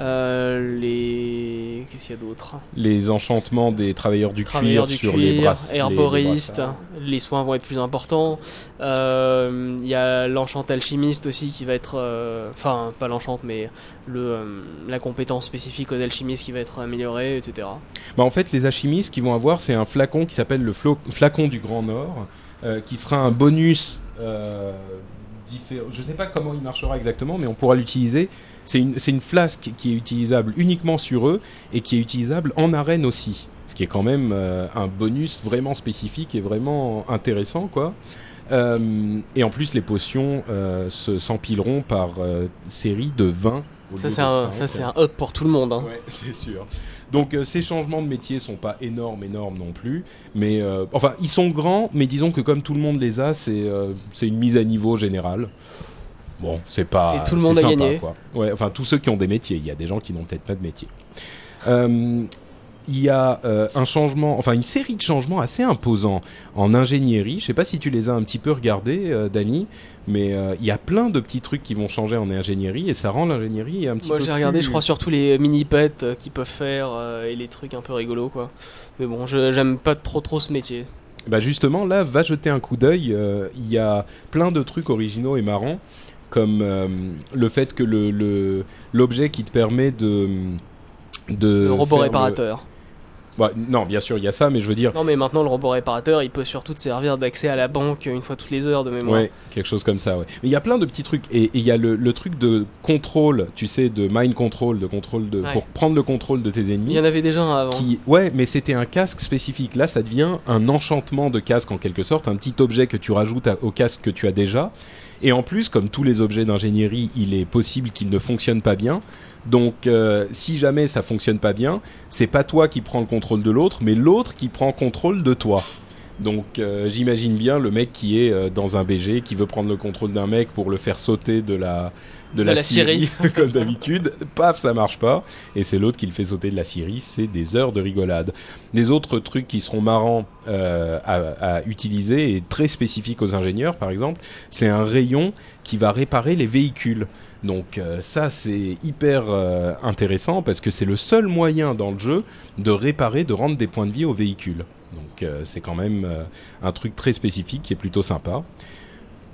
Euh, les. Qu'est-ce qu'il y a d'autre? Les enchantements des travailleurs du Travailleurs cuir du sur les cuir, brasses. les- herboristes, les, soins vont être plus importants. Euh, Il y a l'enchant alchimiste aussi qui va être. euh, Enfin, pas l'enchant, mais le, la compétence spécifique aux alchimistes qui va être améliorée, etc. Bah, en fait, les alchimistes qu'ils vont avoir, c'est un flacon qui s'appelle le flo- flacon du Grand Nord, qui sera un bonus. Je ne sais pas comment il marchera exactement, mais on pourra l'utiliser. C'est une, une flasque qui est utilisable uniquement sur eux et qui est utilisable en arène aussi. Ce qui est quand même euh, un bonus vraiment spécifique et vraiment intéressant, quoi. Euh, et en plus, les potions euh, se- s'empileront par série de 20. au Ça, c'est un, ça, up pour tout le monde. hein. Ouais, [LAUGHS] c'est sûr. Donc euh, ces changements de métier sont pas énormes, énormes non plus, mais euh, enfin ils sont grands, mais disons que comme tout le monde les a, c'est euh, c'est une mise à niveau générale. Bon, c'est pas. C'est tout le monde a sympa, gagné. Quoi. Ouais, enfin tous ceux qui ont des métiers. Il y a des gens qui n'ont peut-être pas de métier. Euh, il y a euh, un changement, enfin une série de changements assez imposants en ingénierie. Je sais pas si tu les as un petit peu regardés, euh, Dany, mais euh, il y a plein de petits trucs qui vont changer en ingénierie et ça rend l'ingénierie un petit Moi peu. j'ai regardé, plus- je crois, surtout les mini-pets qu'ils peuvent faire et les trucs un peu rigolos, quoi. Mais bon, j'aime pas trop trop ce métier. Bah justement, là, va jeter un coup d'œil. Il y a plein de trucs originaux et marrants, comme euh, le fait que le l'objet qui te permet de de Le robot réparateur. Bah, non, bien sûr, il y a ça, mais je veux dire, Non, mais maintenant le robot réparateur, il peut surtout te servir d'accès à la banque une fois toutes les heures de mémoire. ouais, quelque chose comme ça. Ouais. Mais il y a plein de petits trucs et il y a le, le truc de contrôle, tu sais, de mind control, de contrôle de Ouais. pour prendre le contrôle de tes Il ennemis. y en avait déjà un avant. Qui, ouais, mais c'était un casque spécifique. Là, ça devient un enchantement de casque en quelque sorte, un petit objet que tu rajoutes à- au casque que tu as déjà. Et en plus, comme tous les objets d'ingénierie, il est possible qu'ils ne fonctionnent pas bien. Donc, euh, si jamais ça fonctionne pas bien, c'est pas toi qui prends le contrôle de l'autre, mais l'autre qui prend contrôle de toi. Donc, euh, j'imagine bien le mec qui est euh, dans un BG, qui veut prendre le contrôle d'un mec pour le faire sauter de la de, De la, la Syrie, [LAUGHS] comme d'habitude. Paf, ça marche pas. Et c'est l'autre qui le fait sauter de la Syrie. C'est des heures de rigolade. Des autres trucs qui seront marrants euh, à, à utiliser et très spécifiques aux ingénieurs, par exemple, c'est un rayon qui va réparer les véhicules. Donc euh, ça c'est hyper euh, intéressant parce que c'est le seul moyen dans le jeu de réparer, de rendre des points de vie aux véhicules. Donc c'est quand même un truc très spécifique qui est plutôt sympa.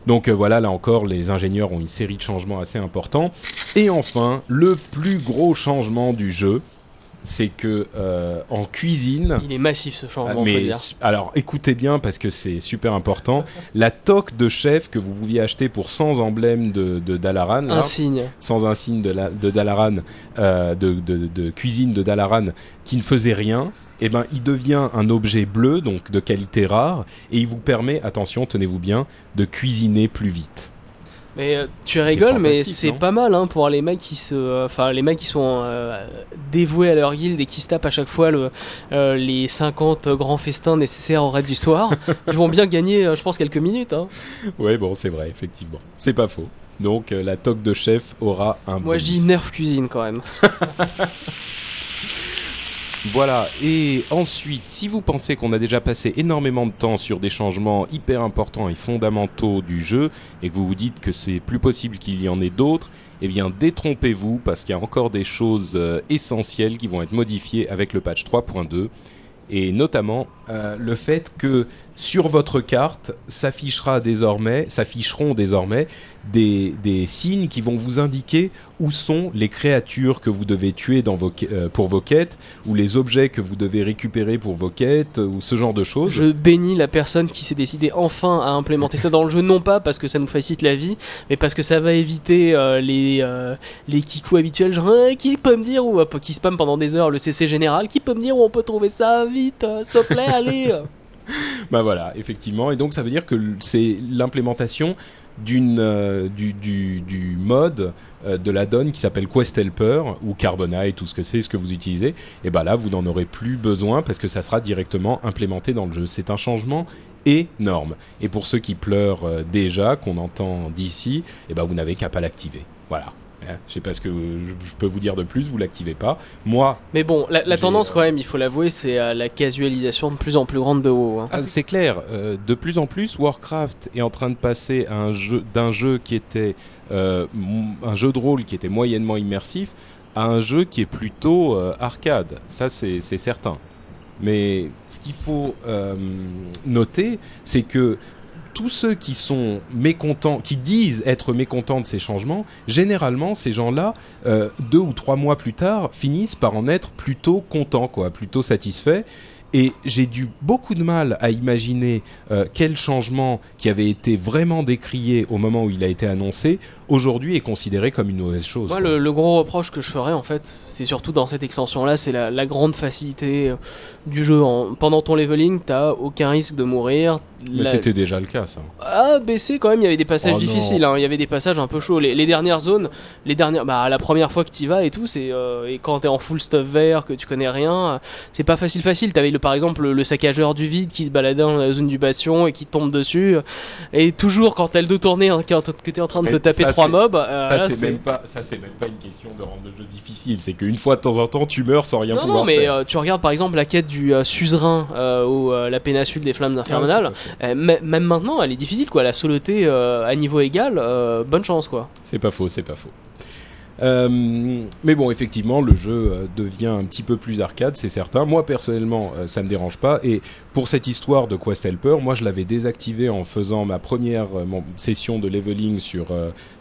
Donc euh, voilà, là encore, les ingénieurs ont une série de changements assez importants. Et enfin, le plus gros changement du jeu, c'est que euh, en cuisine, Il est massif ce ah, changement, on peut mais dire. alors écoutez bien parce que c'est super important. la toque de chef que vous pouviez acheter pour 100 emblèmes de, de Dalaran, là, Un signe. sans un signe de, la, de Dalaran, euh, de, de- de cuisine de Dalaran, qui ne faisait rien, eh ben, il devient un objet bleu, donc de qualité rare, et il vous permet, attention, tenez-vous bien, de cuisiner plus vite. Mais euh, tu rigoles, mais c'est pas mal hein, pour les mecs qui se, euh, enfin les mecs qui sont euh, dévoués à leur guilde et qui se tapent à chaque fois le, les 50 grands festins nécessaires au raid du soir. [LAUGHS] Ils vont bien gagner, je pense, quelques minutes. Hein. Ouais, bon, c'est vrai, effectivement. C'est pas faux. Donc, la toque de chef aura un Moi, je dis nerf cuisine quand même. [LAUGHS] Voilà, et ensuite, si vous pensez qu'on a déjà passé énormément de temps sur des changements hyper importants et fondamentaux du jeu, et que vous vous dites que c'est plus possible qu'il y en ait d'autres, eh bien détrompez-vous, parce qu'il y a encore des choses euh, essentielles qui vont être modifiées avec le patch 3.2, et notamment euh, le fait que sur votre carte s'affichera désormais, s'afficheront désormais des, des signes qui vont vous indiquer où sont les créatures que vous devez tuer euh, pour vos quêtes, ou les objets que vous devez récupérer pour vos quêtes, ou ce genre de choses. Je bénis la personne qui s'est décidée enfin à implémenter ça dans le jeu, non pas parce que ça nous facilite la vie, mais parce que ça va éviter euh, les euh, les kikus habituels, genre Hein, qui peut me dire ou euh, qui spam pendant des heures le CC général, qui peut me dire où on peut trouver ça vite, euh, s'il te plaît, allez. Bah voilà, effectivement. Et donc ça veut dire que c'est l'implémentation d'une euh, du, du, du mode euh, de la donne qui s'appelle Quest Helper ou Carbonite, tout ce que c'est, ce que vous utilisez. Et bah là, vous n'en aurez plus besoin parce que ça sera directement implémenté dans le jeu. C'est un changement énorme. Et pour ceux qui pleurent euh, déjà, qu'on entend d'ici, et ben vous n'avez qu'à pas l'activer. Voilà. Je sais pas ce que je peux vous dire de plus, vous l'activez pas. Moi, Mais bon, la, tendance euh, quand même, il faut l'avouer, c'est euh, la casualisation de plus en plus grande de WoW. hein. Ah, c'est clair. euh, de plus en plus, Warcraft est en train de passer à jeu d'un jeu qui était euh, un jeu de rôle qui était moyennement immersif à un jeu qui est plutôt euh, arcade. Ça, c'est certain. Mais ce qu'il faut noter, c'est que tous ceux qui sont mécontents, qui disent être mécontents de ces changements, généralement, ces gens-là, euh, deux ou trois mois plus tard, finissent par en être plutôt contents, quoi, plutôt satisfaits. Et j'ai dû beaucoup de mal à imaginer euh, quel changement qui avait été vraiment décrié au moment où il a été annoncé, aujourd'hui est considéré comme une mauvaise chose. Moi, le, le gros reproche que je ferais, en fait, c'est surtout dans cette extension-là, c'est la, la grande facilité euh, du jeu. En- pendant ton leveling, t'as aucun risque de mourir. Mais La- c'était déjà le cas, ça. Ah, BC quand même, il y avait des passages Oh difficiles, hein. il y avait des passages un peu chauds. Les, les dernières zones, les dernières, bah la première fois que tu vas et tout, c'est euh, et quand t'es en full stuff vert, que tu connais rien, c'est pas facile facile. T'avais le par exemple le, saccageur du vide qui se baladait dans la zone du bastion et qui tombe dessus. euh, Et toujours quand t'as le dos tourné, hein, quand que t'es en train de te taper ça, trois mobs, euh, ça c'est même pas, ça c'est même pas une question de rendre le jeu difficile. C'est qu'une fois de temps en temps, tu meurs sans rien Non, pouvoir non, mais faire. euh, tu regardes par exemple la quête du euh, suzerain ou la péninsule des flammes Ah, infernales. m- même maintenant, elle est difficile quoi. La soloté à niveau égal, bonne chance quoi. C'est pas faux, c'est pas faux. Euh, mais bon, effectivement, le jeu euh, devient un petit peu plus arcade, c'est certain. Moi, personnellement, euh, ça me dérange pas. Et pour cette histoire de Quest Helper, moi, je l'avais désactivé en faisant ma première session de leveling sur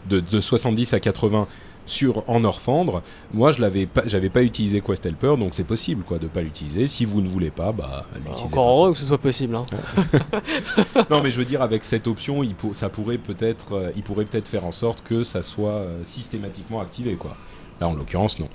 de, de 70 à 80 sur en Orfandre. Moi, je l'avais pas, j'avais pas utilisé Quest Helper, donc c'est possible, quoi, de pas l'utiliser. Si vous ne voulez pas, bah, l'utilisez Encore heureux que ce soit possible. Hein. [LAUGHS] Non, mais je veux dire, avec cette option, il pour- ça pourrait peut-être, euh, il pourrait peut-être faire en sorte que ça soit euh, systématiquement activé, quoi. Là, en l'occurrence, non.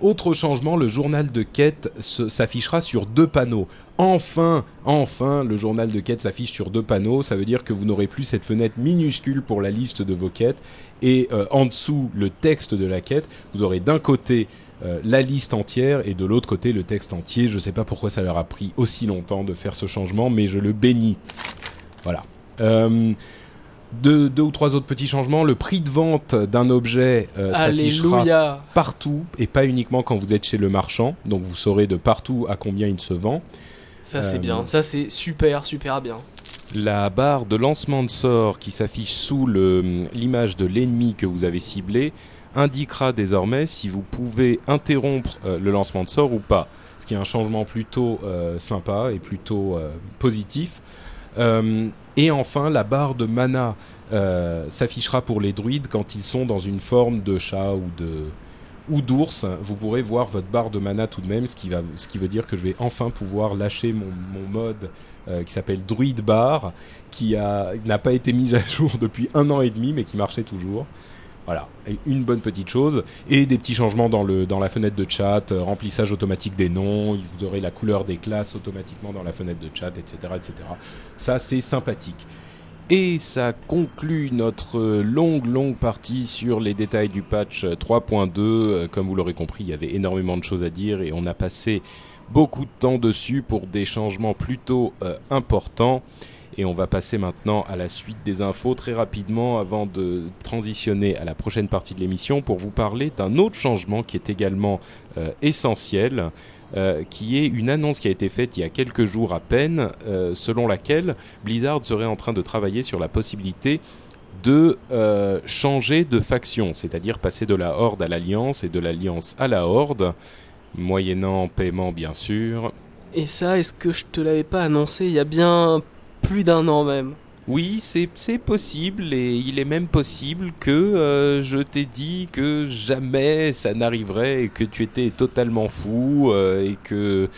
Autre changement, le journal de quête se- s'affichera sur deux panneaux. Enfin, enfin, le journal de quête s'affiche sur deux panneaux. Ça veut dire que vous n'aurez plus cette fenêtre minuscule pour la liste de vos quêtes. Et euh, en dessous, le texte de la quête. Vous aurez d'un côté euh, la liste entière et de l'autre côté le texte entier. Je ne sais pas pourquoi ça leur a pris aussi longtemps de faire ce changement, mais je le bénis. Voilà. Euh, deux, deux ou trois autres petits changements. Le prix de vente d'un objet euh, s'affichera partout et pas uniquement quand vous êtes chez le marchand. Donc vous saurez de partout à combien il se vend. Ça c'est bien. Ça c'est super super bien. La barre de lancement de sort qui s'affiche sous l'image de l'ennemi que vous avez ciblé indiquera désormais si vous pouvez interrompre euh, le lancement de sort ou pas. Ce qui est un changement plutôt euh, sympa et plutôt euh, positif. Et enfin, la barre de mana s'affichera pour les druides quand ils sont dans une forme de chat ou d'ours. Vous pourrez voir votre barre de mana tout de même, ce qui, veut dire que je vais enfin pouvoir lâcher mon mode euh, qui s'appelle Druid Bar, qui n'a pas été mis à jour [LAUGHS] depuis un an et demi, mais qui marchait toujours. Voilà, une bonne petite chose. Et des petits changements dans, le, dans la fenêtre de chat, euh, remplissage automatique des noms, vous aurez la couleur des classes automatiquement dans la fenêtre de chat, etc. etc. Ça, c'est sympathique. Et ça conclut notre euh, longue, longue partie sur les détails du patch euh, 3.2. Euh, Comme vous l'aurez compris, il y avait énormément de choses à dire et on a passé beaucoup de temps dessus pour des changements plutôt euh, importants. Et on va passer maintenant à la suite des infos très rapidement avant de transitionner à la prochaine partie de l'émission pour vous parler d'un autre changement qui est également euh, essentiel, euh, qui est une annonce qui a été faite il y a quelques jours à peine, selon laquelle Blizzard serait en train de travailler sur la possibilité de changer de faction, c'est-à-dire passer de la Horde à l'Alliance et de l'Alliance à la Horde, moyennant paiement bien sûr. Et ça, est-ce que je te l'avais pas annoncé il y a bien plus d'un an même? Oui, c'est possible et il est même possible que euh, je t'ai dit que jamais ça n'arriverait et que tu étais totalement fou euh, et que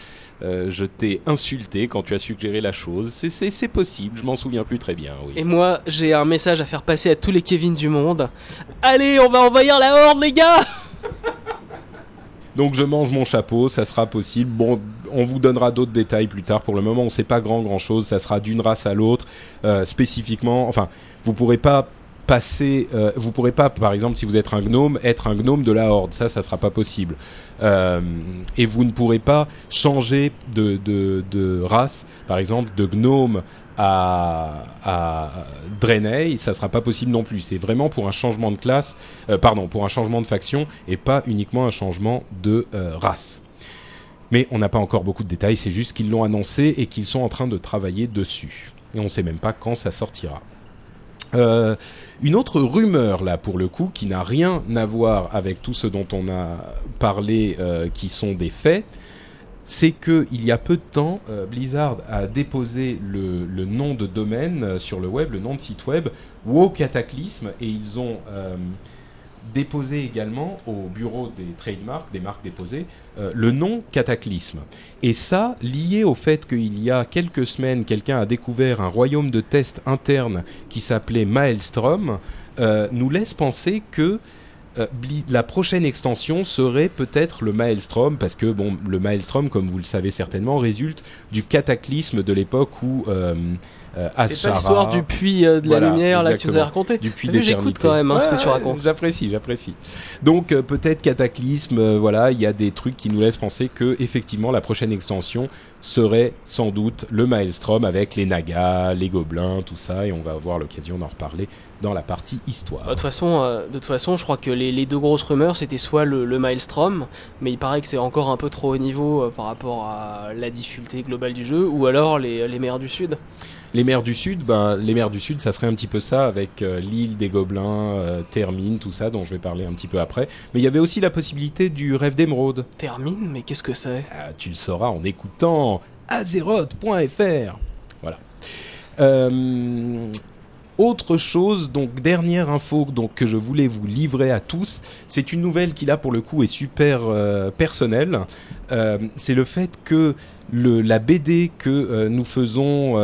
euh, je t'ai insulté quand tu as suggéré la chose. C'est- C'est c'est possible, je m'en souviens plus très bien, oui. Et moi, j'ai un message à faire passer à tous les Kevin du monde. Allez, on va envahir la horde, les gars Donc je mange mon chapeau, ça sera possible. Bon, on vous donnera d'autres détails plus tard. Pour le moment, on ne sait pas grand grand chose. Ça sera d'une race à l'autre, euh, spécifiquement. Enfin, vous pourrez pas passer, euh, vous pourrez pas, par exemple, si vous êtes un gnome, être un gnome de la horde. Ça, ça sera pas possible. Euh, et vous ne pourrez pas changer de race, par exemple, de gnome à, à Draenei, ça sera pas possible non plus. C'est vraiment pour un changement de classe, euh, pardon, pour un changement de faction et pas uniquement un changement de euh, race. Mais on n'a pas encore beaucoup de détails, c'est juste qu'ils l'ont annoncé et qu'ils sont en train de travailler dessus. Et on sait même pas quand ça sortira. Euh, une autre rumeur là pour le coup qui n'a rien à voir avec tout ce dont on a parlé qui sont des faits, c'est que il y a peu de temps, euh, Blizzard a déposé le, nom de domaine euh, sur le web, le nom de site web WoW Cataclysme, et ils ont euh, déposé également au bureau des trademarks, des marques déposées, le nom Cataclysme. Et ça, lié au fait qu'il y a quelques semaines, quelqu'un a découvert un royaume de test interne qui s'appelait Maelstrom, nous laisse penser que euh, la prochaine extension serait peut-être le Maelstrom, parce que bon, le Maelstrom, comme vous le savez certainement, résulte du cataclysme de l'époque où euh, C'est pas l'histoire du puits euh, de la Voilà, lumière là que tu nous as raconté du puits J'écoute quand même hein, ce que tu racontes. J'apprécie, j'apprécie. Donc euh, peut-être Cataclysme, euh, voilà, il y a des trucs qui nous laissent penser que effectivement la prochaine extension serait sans doute le Maelstrom avec les Nagas, les gobelins, tout ça, et on va avoir l'occasion d'en reparler dans la partie histoire. De toute façon, euh, de toute façon, je crois que les, les deux grosses rumeurs, c'était soit le, le Maelstrom, mais il paraît que c'est encore un peu trop haut niveau euh, par rapport à la difficulté globale du jeu, ou alors les, les mers du Sud. Les mers du Sud, ben, les mers du Sud, ça serait un petit peu ça avec euh, l'île des gobelins, euh, Termine, tout ça, dont je vais parler un petit peu après. Mais il y avait aussi la possibilité du rêve d'émeraude. Termine, mais qu'est-ce que c'est? Ah, tu le sauras en écoutant azeroth.fr. Voilà. Euh, autre chose, donc dernière info donc que je voulais vous livrer à tous, c'est une nouvelle qui là pour le coup est super euh, personnelle. Euh, c'est le fait que la BD que euh, nous faisons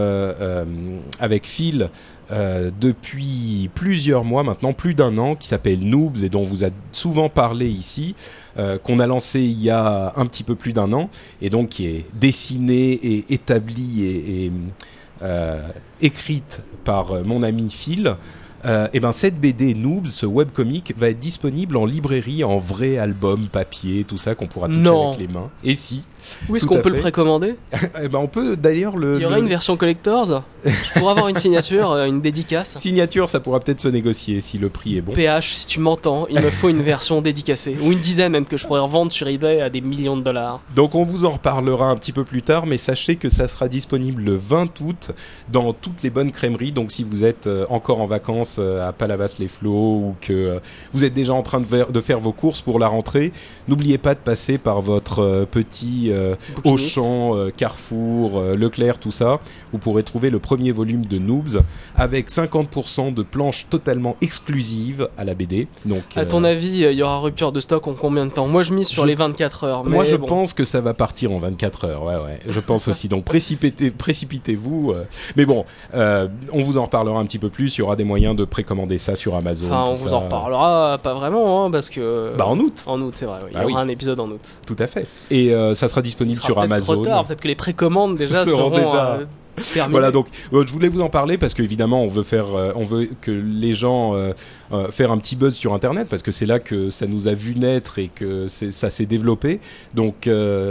avec Phil depuis plusieurs mois maintenant, plus d'un an, qui s'appelle Noobs et dont on vous a souvent parlé ici, qu'on a lancé il y a un petit peu plus d'un an, et donc qui est dessinée et établie et, écrite par euh, mon ami Phil. Euh, et ben cette BD Noobs, ce webcomic, va être disponible en librairie, en vrai album, papier, tout ça qu'on pourra toucher Non. avec les mains. Et si, Où est-ce qu'on peut le précommander [LAUGHS] eh ben on peut d'ailleurs le, Il y aura le- une version collectors Je pourrais avoir une signature, euh, une dédicace signature, ça pourra peut-être se négocier si le prix est bon. PH, si tu m'entends, il me faut une version dédicacée. Ou une dizaine même que je pourrais revendre sur eBay à des millions de dollars. Donc on vous en reparlera un petit peu plus tard, mais sachez que ça sera disponible le 20 août dans toutes les bonnes crèmeries. Donc si vous êtes euh, encore en vacances euh, à Palavas-les-Flots ou que vous êtes déjà en train de faire, de faire vos courses pour la rentrée, n'oubliez pas de passer par votre petit euh. Auchan, euh, Carrefour, euh, Leclerc, tout ça. Vous pourrez trouver le premier volume de Noobs avec 50% de planches totalement exclusives à la BD. Donc À ton avis, il y aura rupture de stock en combien de temps Moi, je mise sur Je- les 24 heures. Moi, je bon. pense que ça va partir en 24 heures. Ouais, ouais. Je pense aussi. Donc, précipitez, précipitez-vous. Mais bon, euh, on vous en reparlera un petit peu plus. Il y aura des moyens de précommander ça sur Amazon. Enfin, on vous ça. en reparlera pas vraiment, hein, parce que. Bah, en août, En août, c'est vrai. oui. Il Bah y aura oui. un épisode en août. tout à fait. Et euh, ça sera Il disponible sera sur peut-être Amazon. trop tard. Peut-être que les précommandes déjà [LAUGHS] Seront seront, déjà- euh. Voilà, donc euh, je voulais vous en parler parce qu'évidemment on veut faire, euh, on veut que les gens euh, euh, faire un petit buzz sur Internet parce que c'est là que ça nous a vu naître et que ça s'est développé. Donc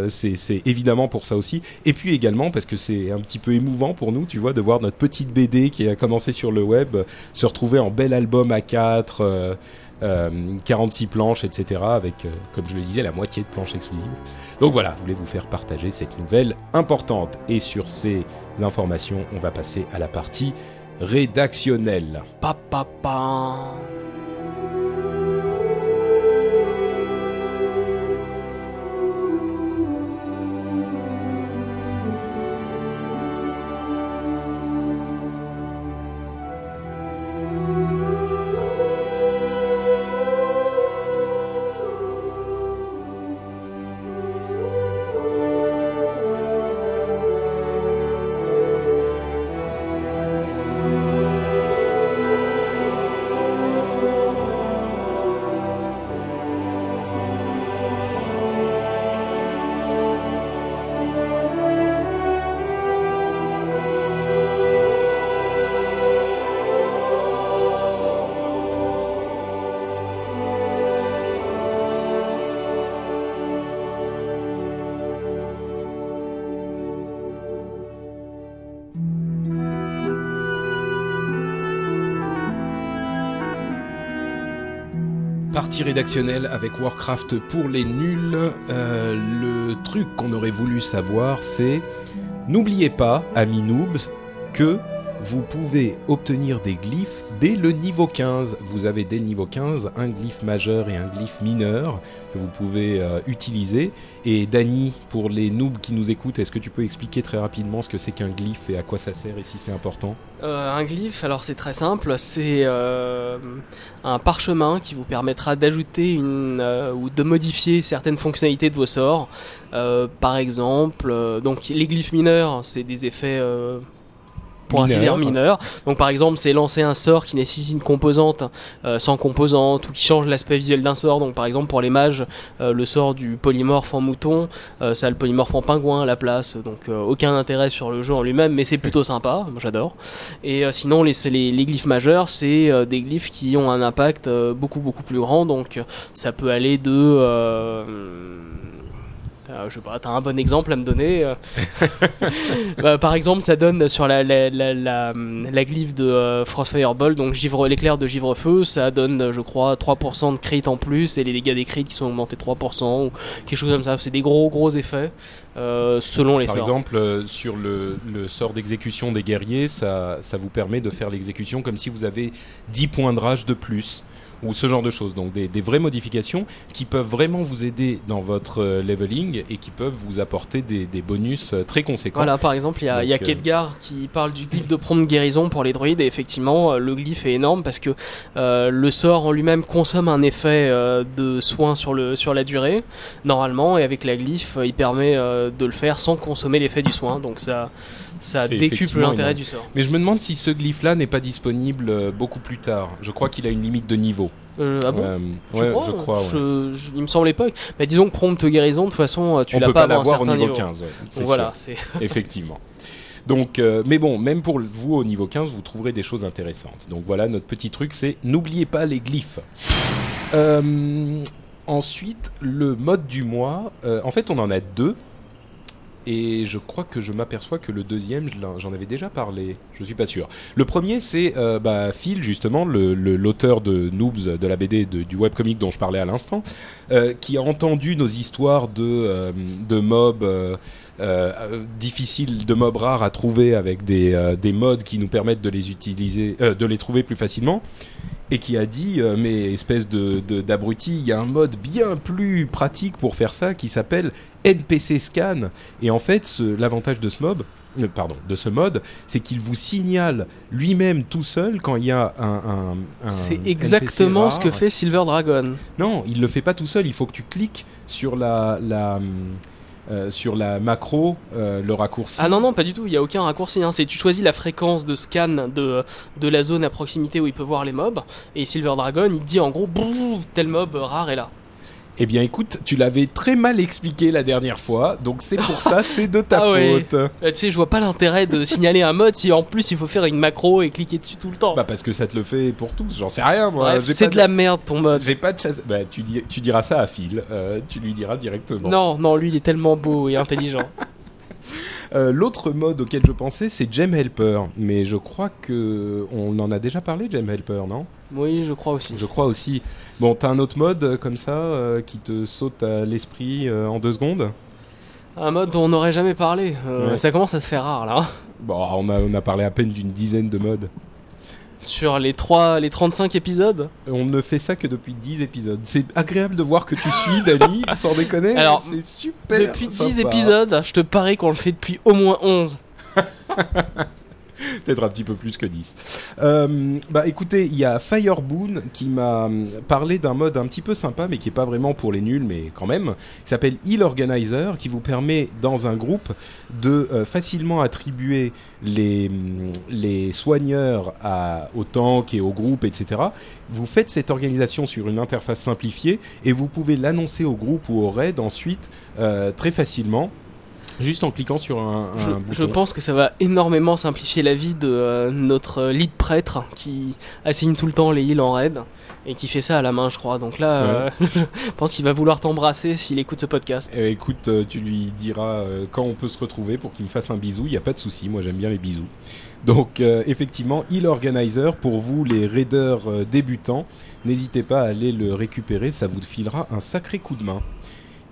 c'est c'est évidemment pour ça aussi. Et puis également parce que c'est un petit peu émouvant pour nous, tu vois, de voir notre petite BD qui a commencé sur le web se retrouver en bel album à 4 euh, euh, 46 planches, etc. Avec, euh, comme je le disais, la moitié de planches exclusives. Donc voilà, je voulais vous faire partager cette nouvelle importante. Et sur ces informations, on va passer à la partie rédactionnelle. Pa, pa, pa. Avec Warcraft pour les nuls. Euh, le truc qu'on aurait voulu savoir, c'est n'oubliez pas, amis noobs, que vous pouvez obtenir des glyphes dès le niveau 15. Vous avez dès le niveau 15 un glyphe majeur et un glyphe mineur que vous pouvez euh, utiliser. Et Dany, pour les noobs qui nous écoutent, est-ce que tu peux expliquer très rapidement ce que c'est qu'un glyphe et à quoi ça sert et si c'est important? Euh, un glyphe, alors c'est très simple, c'est euh, un parchemin qui vous permettra d'ajouter une ou de modifier certaines fonctionnalités de vos sorts. Par exemple, donc les glyphes mineurs, c'est des effets pour ainsi dire mineurs. Donc par exemple, c'est lancer un sort qui nécessite une composante euh, sans composante ou qui change l'aspect visuel d'un sort. Donc par exemple pour les mages, euh, le sort du polymorphe en mouton, euh, ça a le polymorphe en pingouin à la place. Donc euh, aucun intérêt sur le jeu en lui-même, mais c'est plutôt sympa. Moi j'adore. Et euh, sinon les, les, les glyphes majeurs, c'est euh, des glyphes qui ont un impact beaucoup beaucoup plus grand. Donc ça peut aller de je sais pas, t'as un bon exemple à me donner euh. [LAUGHS] Bah, Par exemple, ça donne sur la, la, la, la, la glyphe de euh, Frost Fireball, donc givre, l'éclair de givre-feu, ça donne, euh, je crois, 3% de crit en plus, et les dégâts des crits qui sont augmentés de 3%, ou quelque chose comme ça. C'est des gros gros effets, euh, selon les Par sorts. exemple, euh, sur le, le sort d'exécution des guerriers, ça, ça vous permet de faire l'exécution comme si vous avez 10 points de rage de plus, ou ce genre de choses. Donc des, des vraies modifications qui peuvent vraiment vous aider dans votre euh, leveling et qui peuvent vous apporter des, des bonus euh, très conséquents. Voilà, par exemple, il y a, y euh, Kelgar qui parle du glyphe de prompt guérison pour les druides, et effectivement, le glyphe est énorme parce que euh, le sort en lui-même consomme un effet euh, de soin sur, le, sur la durée, normalement, et avec la glyphe, il permet euh, de le faire sans consommer l'effet du soin, donc ça, ça décuple l'intérêt du sort. Mais je me demande si ce glyphe-là n'est pas disponible euh, beaucoup plus tard. Je crois qu'il a une limite de niveau. Euh, ah bon Euh, Tu ouais, crois je crois. Je- je- il me semblait pas. Bah, disons que prompt guérison, de toute façon, tu l'as pas pas l'avoir au niveau, niveau. 15. ouais, c'est Donc voilà. [LAUGHS] Effectivement. Donc, euh, mais bon, même pour vous au niveau 15, vous trouverez des choses intéressantes. Donc voilà, notre petit truc, c'est n'oubliez pas les glyphes. Ensuite, le mode du mois. en fait, on en a deux. Et je crois que je m'aperçois que le deuxième, j'en avais déjà parlé. Je suis pas sûr. Le premier, c'est euh, bah, Phil, justement, l'auteur de Noobs, de la BD, du webcomic dont je parlais à l'instant, euh, qui a entendu nos histoires de, euh, de mobs difficiles, de mobs rares à trouver avec des, euh, des modes qui nous permettent de les utiliser, euh, de les trouver plus facilement. Et qui a dit, euh, mais espèce de d'abruti, il y a un mode bien plus pratique pour faire ça qui s'appelle NPC Scan. Et en fait, l'avantage de ce mob, euh, pardon, de ce mode, c'est qu'il vous signale lui-même tout seul quand il y a un. un- un C'est exactement ce que fait Silver Dragon. Non, il le fait pas tout seul. Il faut que tu cliques sur la, la hum, euh, sur la macro, euh, le raccourci. Ah non, non, pas du tout, il n'y a aucun raccourci. Hein. C'est tu choisis la fréquence de scan de, de la zone à proximité où il peut voir les mobs, et Silver Dragon, il dit en gros, tel mob rare est là. Eh bien, écoute, tu l'avais très mal expliqué la dernière fois, donc c'est pour ça, c'est de ta [LAUGHS] Ah ouais. faute. Euh, tu sais, je vois pas l'intérêt de signaler un mode si en plus il faut faire une macro et cliquer dessus tout le temps. Bah parce que ça te le fait pour tous. J'en sais rien, moi. Bref, c'est de la merde ton mode. J'ai pas de chasse. Bah, tu, dis- tu diras ça à Phil. euh, tu lui diras directement. Non, non, lui il est tellement beau et intelligent. [LAUGHS] Euh, L'autre mode auquel je pensais, c'est Gem Helper. Mais je crois que on en a déjà parlé, Gem Helper, non? Oui, je crois aussi. Je crois aussi. Bon, t'as un autre mode euh, comme ça euh, qui te saute à l'esprit euh, en deux secondes? Un mode dont on n'aurait jamais parlé. Ouais. Ça commence à se faire rare là. Bon, on a, on a parlé à peine d'une dizaine de modes. Sur les, 3, les 35 épisodes. On ne fait ça que depuis 10 épisodes. C'est agréable de voir que tu suis, Dani, [LAUGHS] sans déconner. Alors, c'est super. Depuis 10 sympa. épisodes, je te parie qu'on le fait depuis au moins 11. [LAUGHS] [LAUGHS] Peut-être un petit peu plus que 10. Euh, bah écoutez, il y a Fireboon qui m'a parlé d'un mode un petit peu sympa, mais qui est pas vraiment pour les nuls, mais quand même, qui s'appelle Heal Organizer, qui vous permet dans un groupe de euh, facilement attribuer les, les soigneurs à, au tank et au groupe, etc. Vous faites cette organisation sur une interface simplifiée et vous pouvez l'annoncer au groupe ou au raid ensuite euh, très facilement. Juste en cliquant sur un, Je, un je bouton. pense que ça va énormément simplifier la vie de euh, notre euh, lead prêtre qui assigne tout le temps les heals en raid et qui fait ça à la main, je crois. Donc là, euh, [LAUGHS] je pense qu'il va vouloir t'embrasser s'il écoute ce podcast. Eh, écoute, euh, tu lui diras quand on peut se retrouver pour qu'il me fasse un bisou. Il n'y a pas de souci, moi j'aime bien les bisous. Donc euh, effectivement, Heal Organizer, pour vous les raiders euh, débutants, n'hésitez pas à aller le récupérer, ça vous filera un sacré coup de main.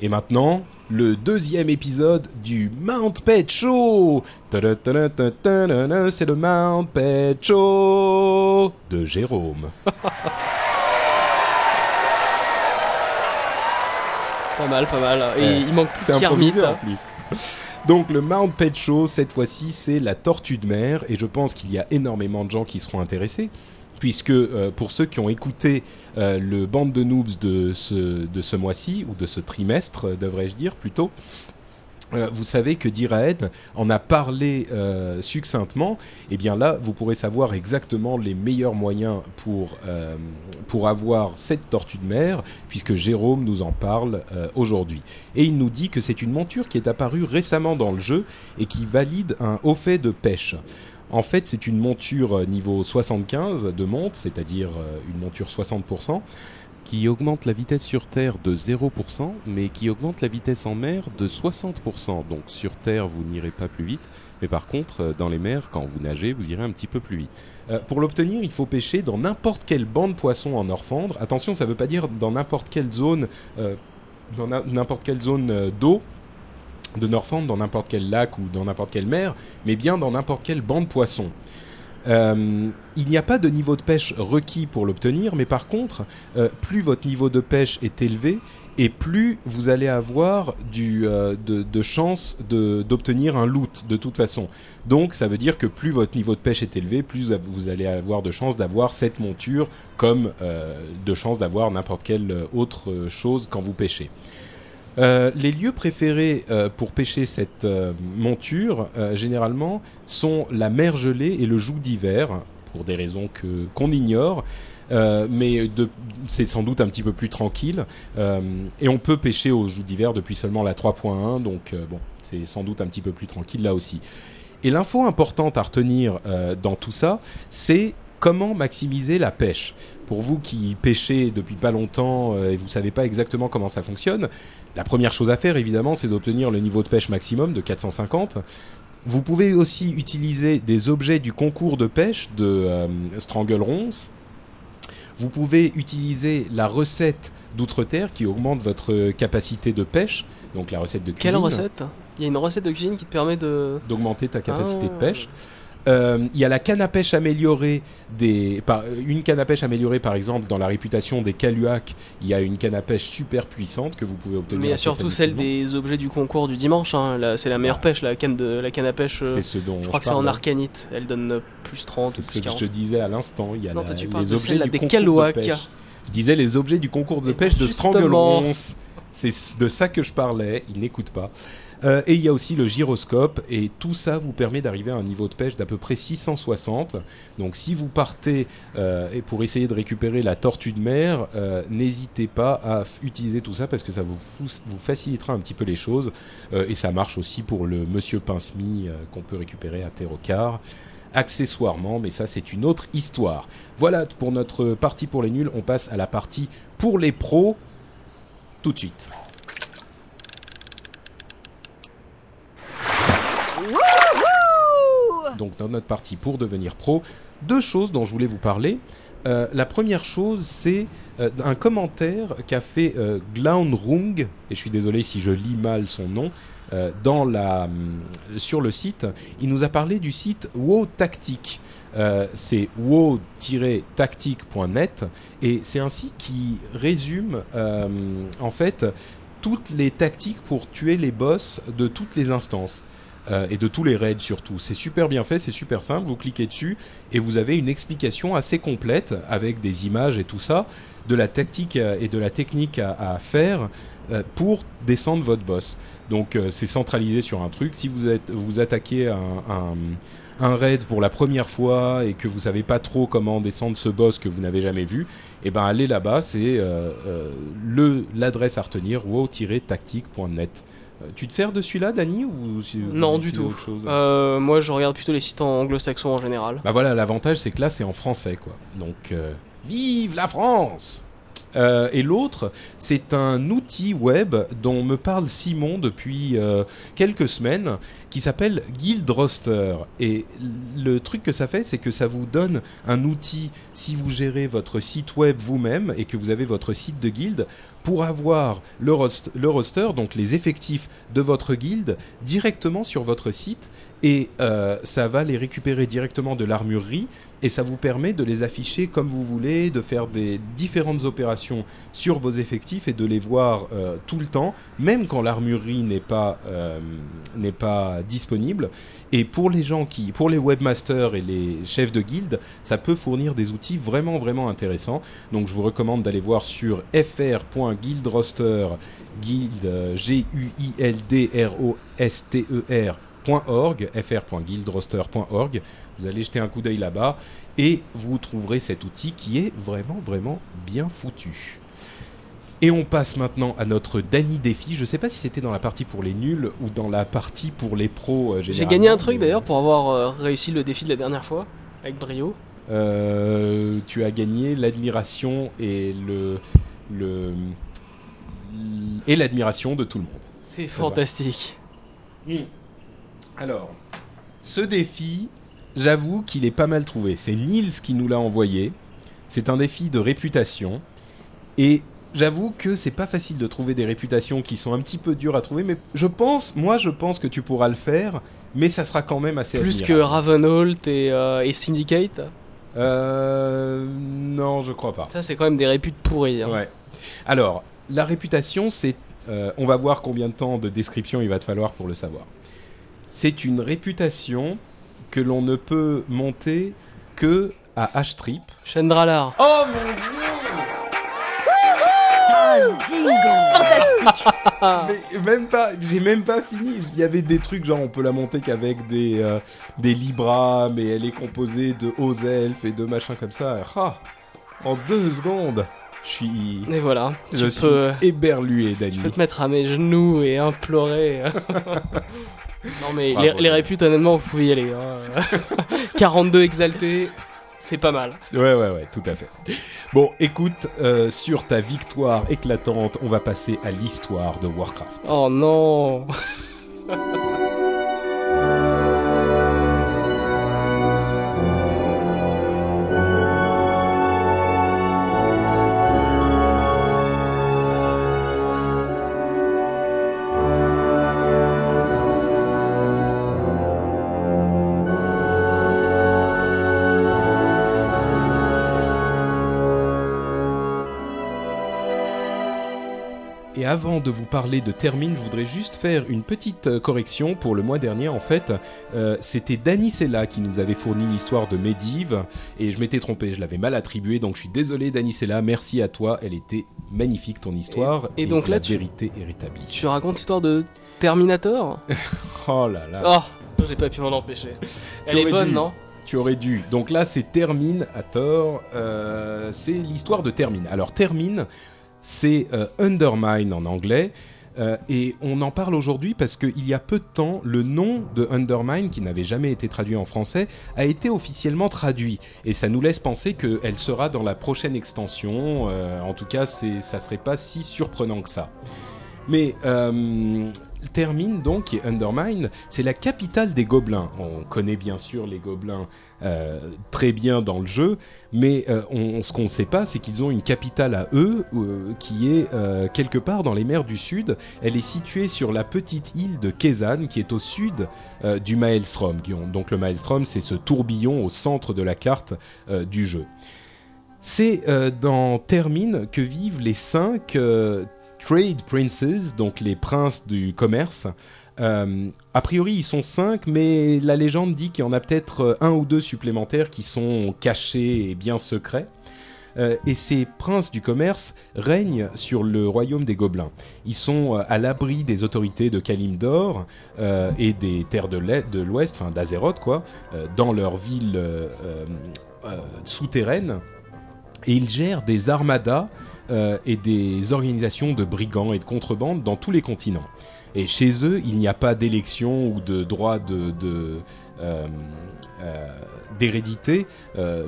Et maintenant, le deuxième épisode du Mount Pet Show C'est le Mount Pet Show de Jérôme. [LAUGHS] Pas mal, pas mal. Et Ouais. il manque plus Kermit. en plus. Donc le Mount Pet Show, cette fois-ci, c'est la tortue de mer, et je pense qu'il y a énormément de gens qui seront intéressés, puisque euh, pour ceux qui ont écouté euh, le bande de noobs de ce, mois-ci, ou de ce trimestre, euh, devrais-je dire plutôt, vous savez que Diraed en a parlé succinctement. Et bien là, vous pourrez savoir exactement les meilleurs moyens pour, avoir cette tortue de mer, puisque Jérôme nous en parle aujourd'hui. Et il nous dit que c'est une monture qui est apparue récemment dans le jeu et qui valide un haut fait de pêche. En fait, c'est une monture euh, niveau 75 de monte, c'est-à-dire euh, une monture 60%, qui augmente la vitesse sur Terre de 0%, mais qui augmente la vitesse en mer de 60%. Donc sur Terre, vous n'irez pas plus vite, mais par contre, euh, dans les mers, quand vous nagez, vous irez un petit peu plus vite. Pour l'obtenir, il faut pêcher dans n'importe quelle bande poisson en Orfandre. Attention, ça ne veut pas dire dans n'importe quelle zone, dans n'importe quelle zone d'eau de Norfand, dans n'importe quel lac ou dans n'importe quelle mer, mais bien dans n'importe quelle bande poisson. Euh, il n'y a pas de niveau de pêche requis pour l'obtenir, mais par contre, euh, plus votre niveau de pêche est élevé, et plus vous allez avoir du, euh, de, chances d'obtenir un loot de toute façon. Donc ça veut dire que plus votre niveau de pêche est élevé, plus vous allez avoir de chances d'avoir cette monture comme euh, de chances d'avoir n'importe quelle autre chose quand vous pêchez. Euh, les lieux préférés euh, pour pêcher cette euh, monture, généralement, sont la mer gelée et le joug d'hiver, pour des raisons qu'on ignore. Mais c'est sans doute un petit peu plus tranquille. Et on peut pêcher au joug d'hiver depuis seulement la 3.1, donc bon, c'est sans doute un petit peu plus tranquille là aussi. Et l'info importante à retenir dans tout ça, c'est comment maximiser la pêche. Pour vous qui pêchez depuis pas longtemps et vous savez pas exactement comment ça fonctionne, la première chose à faire évidemment, c'est d'obtenir le niveau de pêche maximum de 450. Vous pouvez aussi utiliser des objets du concours de pêche de euh, Stranglerons. Vous pouvez utiliser la recette d'outre-terre qui augmente votre capacité de pêche, donc la recette de cuisine. Quelle recette? Il y a une recette de cuisine qui te permet de. d'augmenter ta capacité Ah. de pêche. Euh, Il y a la canne à pêche améliorée des, par, une canne à pêche améliorée par exemple dans la réputation des Kaluak. Il y a une canne à pêche super puissante que vous pouvez obtenir. Mais il y a surtout celle des objets du concours du dimanche. hein. C'est la meilleure Ah. pêche, la canne, de, la canne à pêche. euh, C'est ce dont je crois que c'est en arcanite. Elle donne euh, plus 30 C'est ce plus que je 40. te disais à l'instant. Il y a Non, la- tu les de objets celle-là du des concours de pêche. Je disais les objets du concours de Eh pêche ben, de justement. Stranglerons. C'est de ça que je parlais. Il n'écoute pas. Euh, et il y a aussi le gyroscope, et tout ça vous permet d'arriver à un niveau de pêche d'à peu près 660. Donc si vous partez euh, pour essayer de récupérer la tortue de mer, euh, n'hésitez pas à utiliser tout ça parce que ça vous, facilitera un petit peu les choses. Et ça marche aussi pour le Monsieur Pince-Mi euh, qu'on peut récupérer à Terrocar. Accessoirement, mais ça c'est une autre histoire. Voilà pour notre partie pour les nuls. On passe à la partie pour les pros tout de suite. Donc dans notre partie pour devenir pro, deux choses dont je voulais vous parler. Euh, la première chose, c'est euh, un commentaire qu'a fait euh, Glaunrung, et je suis désolé si je lis mal son nom, euh, dans la, sur le site. Il nous a parlé du site WoW Tactique. C'est wow-tactique.net et c'est un site qui résume en fait toutes les tactiques pour tuer les boss de toutes les instances. Euh, et de tous les raids surtout. C'est super bien fait, c'est super simple, vous cliquez dessus et vous avez une explication assez complète avec des images et tout ça de la tactique euh, et de la technique à, faire euh, pour descendre votre boss. Donc c'est centralisé sur un truc. Si vous êtes vous attaquez un, raid pour la première fois et que vous savez pas trop comment descendre ce boss que vous n'avez jamais vu, et ben allez là-bas, c'est l'adresse à retenir wow-tactique.net. Euh, tu te sers de celui-là, Dany ou Non, du tout. autre chose Euh, moi, je regarde plutôt les sites en anglo-saxons en général. Bah voilà, l'avantage c'est que là c'est en français quoi. Donc euh, vive la France Euh, et l'autre, c'est un outil web dont me parle Simon depuis euh, quelques semaines, qui s'appelle Guild Roster. Et le truc que ça fait, c'est que ça vous donne un outil si vous gérez votre site web vous-même et que vous avez votre site de guild pour avoir le, rost- le roster, donc les effectifs de votre guild, directement sur votre site. Et euh, ça va les récupérer directement de l'armurerie et ça vous permet de les afficher comme vous voulez, de faire des différentes opérations sur vos effectifs et de les voir euh, tout le temps, même quand l'armurerie n'est pas euh, n'est pas disponible. Et pour les gens qui, pour les webmasters et les chefs de guilde, ça peut fournir des outils vraiment vraiment intéressants. Donc je vous recommande d'aller voir sur fr.guildroster, guild euh, g u i l d r o s t e fr.guildroster.org. Vous allez jeter un coup d'œil là-bas et vous trouverez cet outil qui est vraiment vraiment bien foutu. Et on passe maintenant à notre Dany défi. Je sais pas si c'était dans la partie pour les nuls ou dans la partie pour les pros. euh, J'ai gagné un truc d'ailleurs pour avoir euh, réussi le défi de la dernière fois avec brio. Euh, tu as gagné l'admiration et le, le et l'admiration de tout le monde. C'est fantastique. Alors, ce défi, j'avoue qu'il est pas mal trouvé. C'est Niels qui nous l'a envoyé. C'est un défi de réputation. Et j'avoue que c'est pas facile de trouver des réputations qui sont un petit peu dures à trouver. Mais je pense, moi je pense que tu pourras le faire. Mais ça sera quand même assez Plus que. Ravenholt et, euh, et Syndicate? Euh, non, je crois pas. Ça, c'est quand même des réputes pourries. hein. Ouais. Alors, la réputation, c'est. euh, on va voir combien de temps de description il va te falloir pour le savoir. C'est une réputation que l'on ne peut monter que à H-Trip. Chandralar. Oh mon dieu Fantastique [LAUGHS] Mais même pas, j'ai même pas fini. Il y avait des trucs genre on peut la monter qu'avec des euh, des libras, mais elle est composée de hauts elfes et de machins comme ça. Ah, en deux secondes, je suis, Et voilà. je tu, suis peux, éberlué, tu peux te mettre à mes genoux et implorer. [LAUGHS] non, mais Bravo. les, les réputes, honnêtement, vous pouvez y aller. hein. [LAUGHS] 42 exaltés, c'est pas mal. Ouais, ouais, ouais, tout à fait. Bon, écoute, euh, sur ta victoire éclatante, on va passer à l'histoire de Warcraft. Oh non [LAUGHS] avant de vous parler de Termine, je voudrais juste faire une petite euh, correction. Pour le mois dernier, en fait, euh, c'était Danny Sella qui nous avait fourni l'histoire de Medivh. Et je m'étais trompé, je l'avais mal attribué. Donc je suis désolé, Danny Sella. Merci à toi. Elle était magnifique, ton histoire. Et- et donc là, la tu- vérité est rétablie. Tu racontes l'histoire de Terminator? [LAUGHS] Oh là là. Oh J'ai pas pu m'en empêcher. Elle est bonne, dû. non? Tu aurais dû. Donc là, c'est Termine à tort. Euh, c'est l'histoire de Termine. Alors Termine, c'est euh, Undermine en anglais. Euh, et on en parle aujourd'hui parce qu'il y a peu de temps, le nom de Undermine, qui n'avait jamais été traduit en français, a été officiellement traduit. Et ça nous laisse penser qu'elle sera dans la prochaine extension. Euh, en tout cas, ça serait pas si surprenant que ça. Mais euh, Termine, donc, qui est Undermine, c'est la capitale des gobelins. On connaît bien sûr les gobelins euh, très bien dans le jeu, mais euh, ce qu'on ne sait pas, c'est qu'ils ont une capitale à eux, euh, qui est quelque part dans les mers du Sud. Elle est située sur la petite île de Kezan, qui est au sud du Maelstrom. Donc le Maelstrom, c'est ce tourbillon au centre de la carte du jeu. C'est dans Termine que vivent les cinq Trade Princes, donc les princes du commerce. Euh, a priori, ils sont cinq, mais la légende dit qu'il y en a peut-être euh, un ou deux supplémentaires qui sont cachés et bien secrets. Euh, et ces princes du commerce règnent sur le royaume des gobelins. Ils sont à l'abri des autorités de Kalimdor et des terres de l'Ouest, enfin d'Azeroth, quoi, dans leur ville souterraine. Et ils gèrent des armadas euh, et des organisations de brigands et de contrebande dans tous les continents. Et chez eux, il n'y a pas d'élection ou de droit euh, euh, d'hérédité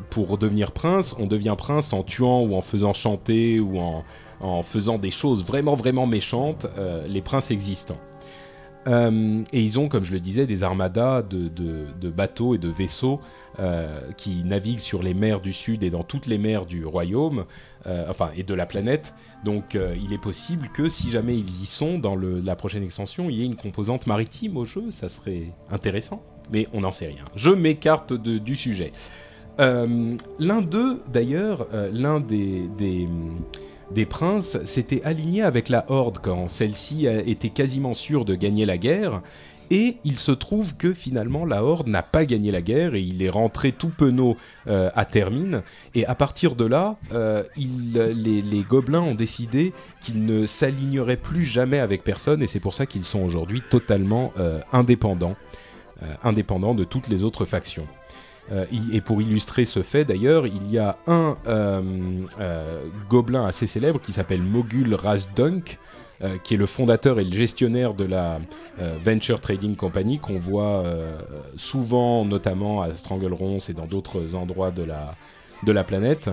pour devenir prince. On devient prince en tuant ou en faisant chanter ou en, faisant des choses vraiment vraiment méchantes. les princes existants. Euh, et ils ont, comme je le disais, des armadas de, bateaux et de vaisseaux euh, qui naviguent sur les mers du Sud et dans toutes les mers du royaume, euh, enfin, et de la planète. Donc, il est possible que si jamais ils y sont dans la prochaine extension, il y ait une composante maritime au jeu. Ça serait intéressant, mais on n'en sait rien. Je m'écarte du sujet. L'un d'eux, d'ailleurs, l'un des, des princes, s'était aligné avec la Horde quand celle-ci était quasiment sûre de gagner la guerre. Et il se trouve que finalement la Horde n'a pas gagné la guerre et il est rentré tout penaud euh, à Termine. Et à partir de là, euh, les, gobelins ont décidé qu'ils ne s'aligneraient plus jamais avec personne et c'est pour ça qu'ils sont aujourd'hui totalement euh, indépendants, indépendants de toutes les autres factions. Euh, et pour illustrer ce fait, d'ailleurs, il y a un euh, euh, gobelin assez célèbre qui s'appelle Mogul Razdunk, euh, qui est le fondateur et le gestionnaire de la Venture Trading Company qu'on voit souvent, notamment à Strangleronce et dans d'autres endroits de la, de la planète.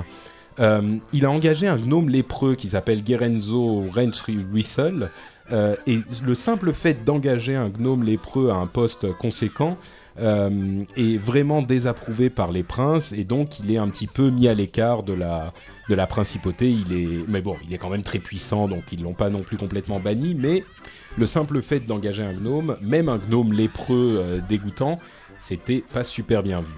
Il a engagé un gnome lépreux qui s'appelle Gerenzo Whistle. Euh, et le simple fait d'engager un gnome lépreux à un poste conséquent euh, est vraiment désapprouvé par les princes et donc il est un petit peu mis à l'écart de la, de la principauté. Il est, mais bon, il est quand même très puissant donc ils l'ont pas non plus complètement banni. Mais le simple fait d'engager un gnome, même un gnome lépreux euh, dégoûtant, c'était pas super bien vu.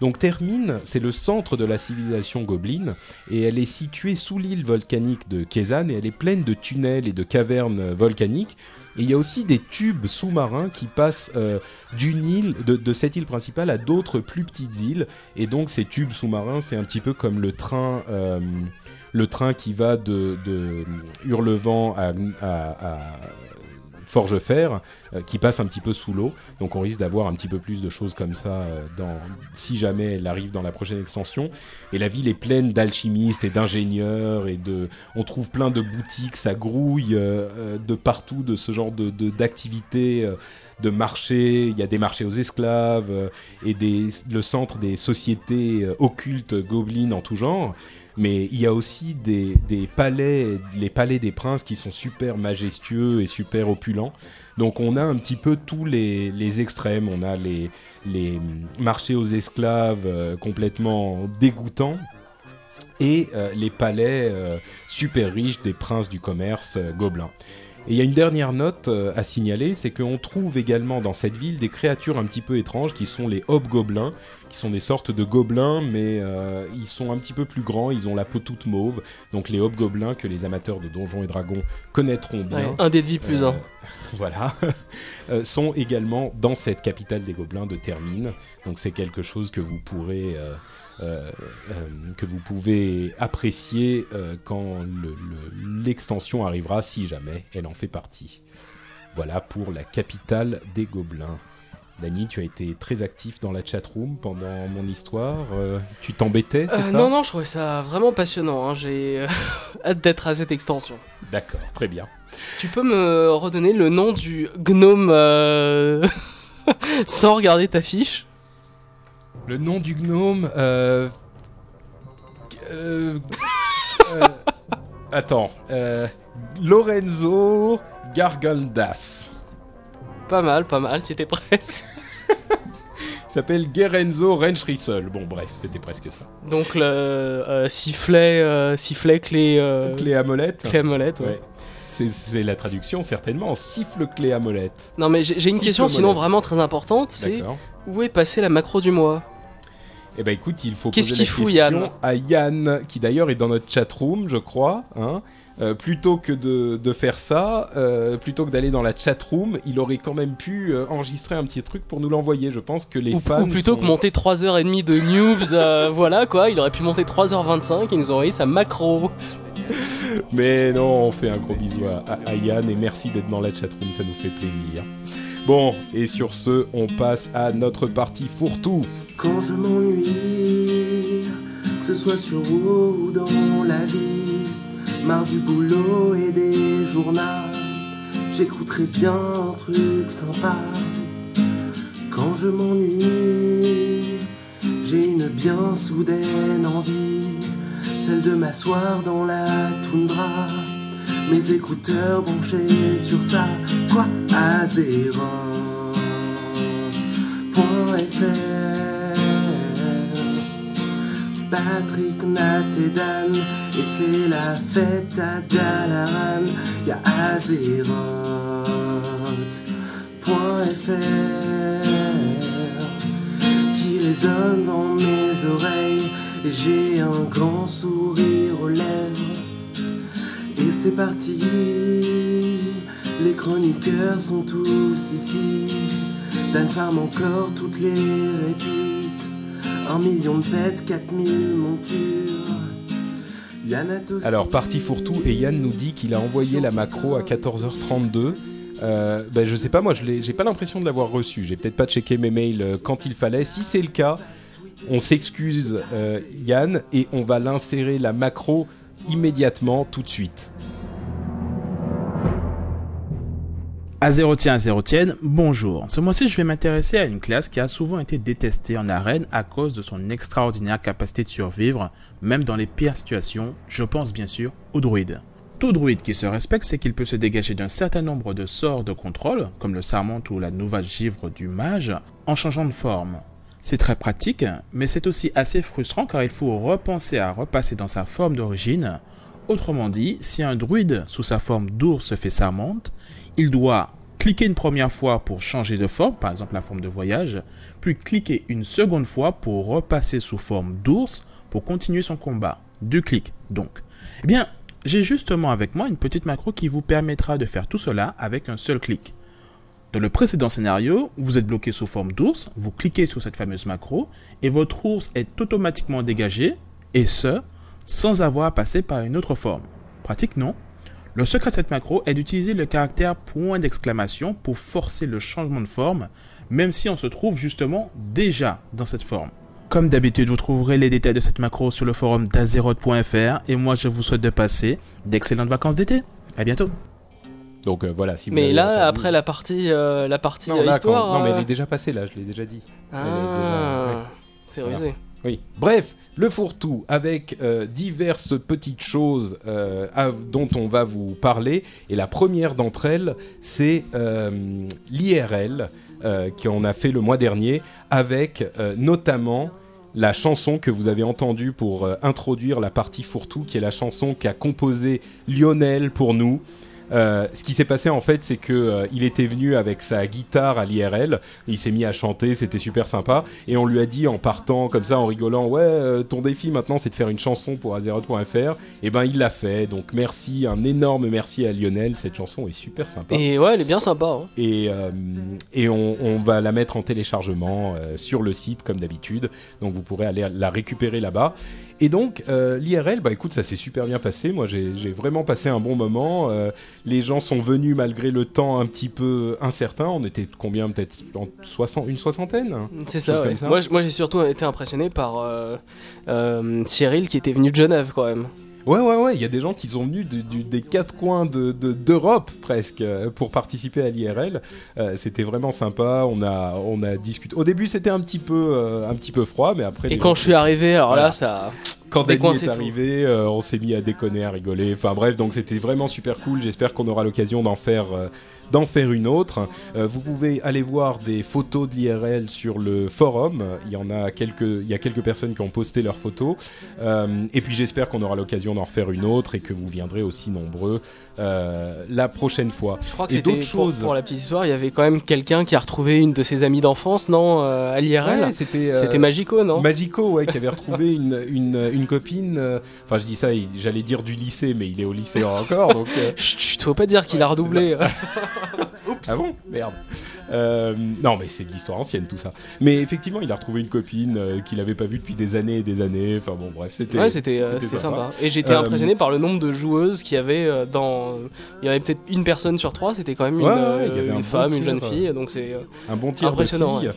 Donc Termine, c'est le centre de la civilisation gobeline et elle est située sous l'île volcanique de Kezan et elle est pleine de tunnels et de cavernes euh, volcaniques. Et il y a aussi des tubes sous-marins qui passent euh, d'une île, de, cette île principale à d'autres plus petites îles. Et donc ces tubes sous-marins, c'est un petit peu comme le train, euh, le train qui va de, de Hurlevent à Forgefer, euh, qui passe un petit peu sous l'eau. Donc on risque d'avoir un petit peu plus de choses comme ça euh, dans, si jamais elle arrive dans la prochaine extension. Et la ville est pleine d'alchimistes et d'ingénieurs et de, on trouve plein de boutiques, ça grouille euh, de partout de ce genre de d'activités. de marchés, il y a des marchés aux esclaves et des, le centre des sociétés occultes gobelines en tout genre. Mais il y a aussi les palais des princes qui sont super majestueux et super opulents. Donc on a un petit peu tous les, extrêmes. On a les, marchés aux esclaves euh, complètement dégoûtants et euh, les palais euh, super riches des princes du commerce gobelins. Et il y a une dernière note euh, à signaler, c'est qu'on trouve également dans cette ville des créatures un petit peu étranges qui sont les hobgoblins, qui sont des sortes de gobelins, mais euh, ils sont un petit peu plus grands, ils ont la peau toute mauve. Donc les hobgoblins que les amateurs de Donjons et Dragons connaîtront bien. Ouais, un dé de vie plus Euh, un. [LAUGHS] voilà, sont également dans cette capitale des gobelins de Termine. Donc c'est quelque chose que vous pourrez, euh, euh, euh, que vous pouvez apprécier euh, quand le- le- l'extension arrivera, si jamais elle en fait partie. Voilà pour la capitale des gobelins. Dany, tu as été très actif dans la chatroom pendant mon histoire. Euh, tu t'embêtais, c'est Euh, ça? non, non, je trouvais ça vraiment passionnant. hein. J'ai euh, [LAUGHS] hâte d'être à cette extension. D'accord, très bien. Tu peux me redonner le nom du gnome [LAUGHS] sans regarder ta fiche? Le nom du gnome. Euh... euh, euh, attends. euh, Lorenzo Gargandas. Pas mal, pas mal, c'était presque. [LAUGHS] Il s'appelle Gerenzo Renschrissel. Bon, bref, c'était presque ça. Donc le euh, sifflet, euh, sifflet clé, euh, Clé à molette. clé à molette. ouais. Ouais. C'est- la traduction, certainement. Siffle clé à molette. Non mais j'ai une Siffle question sinon vraiment très importante, c'est où est passée la macro du mois? Eh ben écoute, il faut Qu'est-ce poser la qu'il fout, question Yann à Yann, qui d'ailleurs est dans notre chatroom, je crois. Hein. Euh, plutôt que de, de faire ça, euh, plutôt que d'aller dans la chatroom, il aurait quand même pu euh, enregistrer un petit truc pour nous l'envoyer. Je pense que les ou, fans ou plutôt sont- que monter 3h30 de noobs, [LAUGHS] voilà quoi, il aurait pu monter 3h25 et nous envoyer sa macro. Mais non, on fait un gros bisou à, à- Yann et merci d'être dans la chatroom, ça nous fait plaisir. Bon, et sur ce, on passe à notre partie fourre-tout. Quand je m'ennuie, que ce soit sur WoW ou dans la vie, marre du boulot et des journaux, j'écouterai bien un truc sympa. Quand je m'ennuie, j'ai une bien soudaine envie, celle de m'asseoir dans la toundra. Mes écouteurs branchés sur ça, quoi. Patrick, Nat et Dan, et c'est la fête à Dalaran. Y'a Azeroth.fr qui résonne dans mes oreilles. Et j'ai un grand sourire aux lèvres. C'est parti, les chroniqueurs sont tous ici. Dan Farm encore toutes les répites. Un million de pets, 4000 montures. Alors, parti fourre-tout, et Yann nous dit qu'il a envoyé la macro à 14h32. Euh, ben, je sais pas, moi, j'ai pas l'impression de l'avoir reçu. J'ai peut-être pas checké mes mails euh, quand il fallait. Si c'est le cas, on s'excuse, euh, Yann, et on va l'insérer la macro immédiatement, tout de suite. Azérotiens, Azérotiennes, bonjour. Ce mois-ci, je vais m'intéresser à une classe qui a souvent été détestée en arène à cause de son extraordinaire capacité de survivre, même dans les pires situations. Je pense bien sûr au druide. Tout druide qui se respecte, c'est qu'il peut se dégager d'un certain nombre de sorts de contrôle, comme le sarment ou la nouvelle givre du mage, en changeant de forme. C'est très pratique, mais c'est aussi assez frustrant car il faut repenser à repasser dans sa forme d'origine. Autrement dit, si un druide sous sa forme d'ours fait sarmente, il doit cliquer une première fois pour changer de forme, par exemple la forme de voyage, puis cliquer une seconde fois pour repasser sous forme d'ours pour continuer son combat. Deux clics donc. Eh bien, j'ai justement avec moi une petite macro qui vous permettra de faire tout cela avec un seul clic. Dans le précédent scénario, vous êtes bloqué sous forme d'ours, vous cliquez sur cette fameuse macro et votre ours est automatiquement dégagé, et ce, sans avoir à passer par une autre forme. Pratique, non? Le secret de cette macro est d'utiliser le caractère point d'exclamation pour forcer le changement de forme, même si on se trouve justement déjà dans cette forme. Comme d'habitude, vous trouverez les détails de cette macro sur le forum d'azeroth.fr et moi je vous souhaite de passer d'excellentes vacances d'été. À bientôt. Donc euh, voilà, si vous Mais là, entendu- après la partie, euh, la partie Non, euh, là, histoire. quand- non, mais euh, elle est déjà passée là, je l'ai déjà dit. Elle est déjà- Ah, ouais. c'est Voilà. Oui. Bref, le fourre-tout avec euh, diverses petites choses euh, dont on va vous parler. Et la première d'entre elles, c'est euh, l'IRL qu'on a fait le mois dernier avec notamment la chanson que vous avez entendue pour introduire la partie fourre-tout, qui est la chanson qu'a composée Lionel pour nous. Euh, ce qui s'est passé en fait, c'est que euh, il était venu avec sa guitare à l'IRL, il s'est mis à chanter, c'était super sympa, et on lui a dit en partant comme ça, en rigolant, ouais, euh, ton défi maintenant, c'est de faire une chanson pour Azeroth.fr. Et ben il l'a fait, donc merci, un énorme merci à Lionel, cette chanson est super sympa. Et ouais, elle est bien sympa. hein. Et, et on, on va la mettre en téléchargement sur le site comme d'habitude. Donc vous pourrez aller la récupérer là-bas. Et donc euh, l'IRL, bah écoute, ça s'est super bien passé. Moi j'ai vraiment passé un bon moment. Euh, les gens sont venus malgré le temps un petit peu incertain. On était combien peut-être en 60, une soixantaine C'est Chose ça, comme ouais. ça. Moi, j'ai surtout été impressionné par euh, Cyril qui était venu de Genève quand même. Ouais, ouais, ouais. Il y a des gens qui sont venus du- du- des quatre coins de- de- d'Europe presque euh, pour participer à l'IRL. Euh, c'était vraiment sympa. On a, on a discuté. Au début, c'était un petit peu, euh, un petit peu froid, mais après. Et quand gens je suis arrivé, alors Voilà. là, ça. quand Danny décoincé est arrivé, euh, on s'est mis à déconner, à rigoler. Enfin bref, donc c'était vraiment super cool. J'espère qu'on aura l'occasion d'en faire, d'en faire une autre. Euh, vous pouvez aller voir des photos de l'IRL sur le forum. Il y en a quelques, il y a quelques personnes qui ont posté leurs photos. Euh, et puis j'espère qu'on aura l'occasion d'en refaire une autre et que vous viendrez aussi nombreux euh, la prochaine fois. Je crois que c'était d'autres pour, choses. pour la petite histoire, il y avait quand même quelqu'un qui a retrouvé une de ses amies d'enfance, non, à l'IRL. Ouais, c'était C'était Magico, non Magico, ouais, qui avait retrouvé une, une, une copine. Enfin, je dis ça, j'allais dire du lycée, mais il est au lycée encore, donc. [LAUGHS] Chut, chut, faut pas dire qu'il a redoublé. [LAUGHS] [LAUGHS] Ah bon Merde. Euh, non, mais c'est de l'histoire ancienne tout ça. Mais effectivement, il a retrouvé une copine euh, qu'il n'avait pas vue depuis des années et des années. Enfin bon, bref, c'était. ouais, c'était euh, sympa. Et j'étais impressionné par le nombre de joueuses qu'il y avait dans. Il y avait peut-être une personne sur trois, c'était quand même une, Ouais, ouais, il y avait un une bon femme, une jeune fille, donc c'est. Un bon tir Impressionnant, de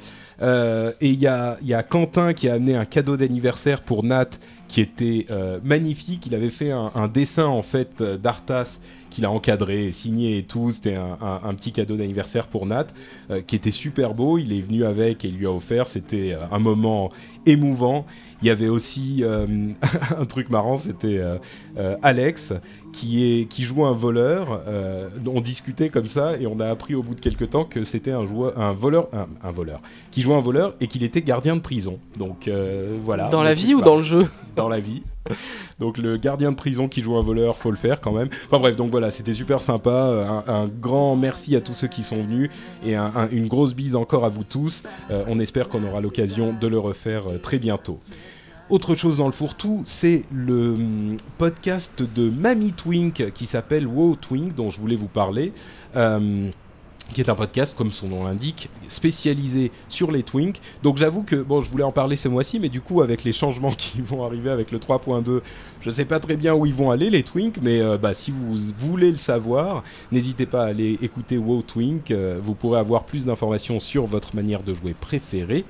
et il y a, il y a Quentin qui a amené un cadeau d'anniversaire pour Nat qui était euh, magnifique. Il avait fait un, dessin en fait euh, d'Arthas qu'il a encadré, signé et tout. C'était un, un- petit cadeau d'anniversaire pour Nat euh, qui était super beau. Il est venu avec et il lui a offert. C'était un moment émouvant. Il y avait aussi [LAUGHS] un truc marrant, c'était Alex qui est qui joue un voleur. euh, on discutait comme ça et on a appris au bout de quelques temps que c'était un joueur, un voleur, un, un voleur qui jouait un voleur et qu'il était gardien de prison. Donc euh, voilà. Dans la vie ou bah, dans le jeu? Dans la vie. Donc le gardien de prison qui joue un voleur, faut le faire quand même. Enfin bref, donc voilà, c'était super sympa. Un, un grand merci à tous ceux qui sont venus et un- un- une grosse bise encore à vous tous. Euh, on espère qu'on aura l'occasion de le refaire euh, très bientôt. Autre chose dans le fourre-tout, c'est le hum, podcast de Mamie Twink qui s'appelle Wow Twink, dont je voulais vous parler. Euh, qui est un podcast, comme son nom l'indique, spécialisé sur les Twinks. Donc j'avoue que, bon, je voulais en parler ce mois-ci, mais du coup, avec les changements [LAUGHS] qui vont arriver avec le 3.2, je sais pas très bien où ils vont aller, les Twinks, mais euh, bah, si vous voulez le savoir, n'hésitez pas à aller écouter WoW Twink. euh, vous pourrez avoir plus d'informations sur votre manière de jouer préférée.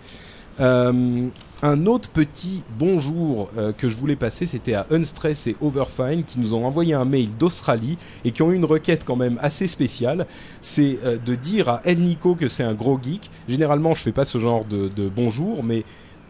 Euh, un autre petit bonjour euh, que je voulais passer, c'était à Unstress et Overfine qui nous ont envoyé un mail d'Australie et qui ont eu une requête quand même assez spéciale. C'est euh, de dire à El Nico que c'est un gros geek. Généralement, je fais pas ce genre de, de bonjour, mais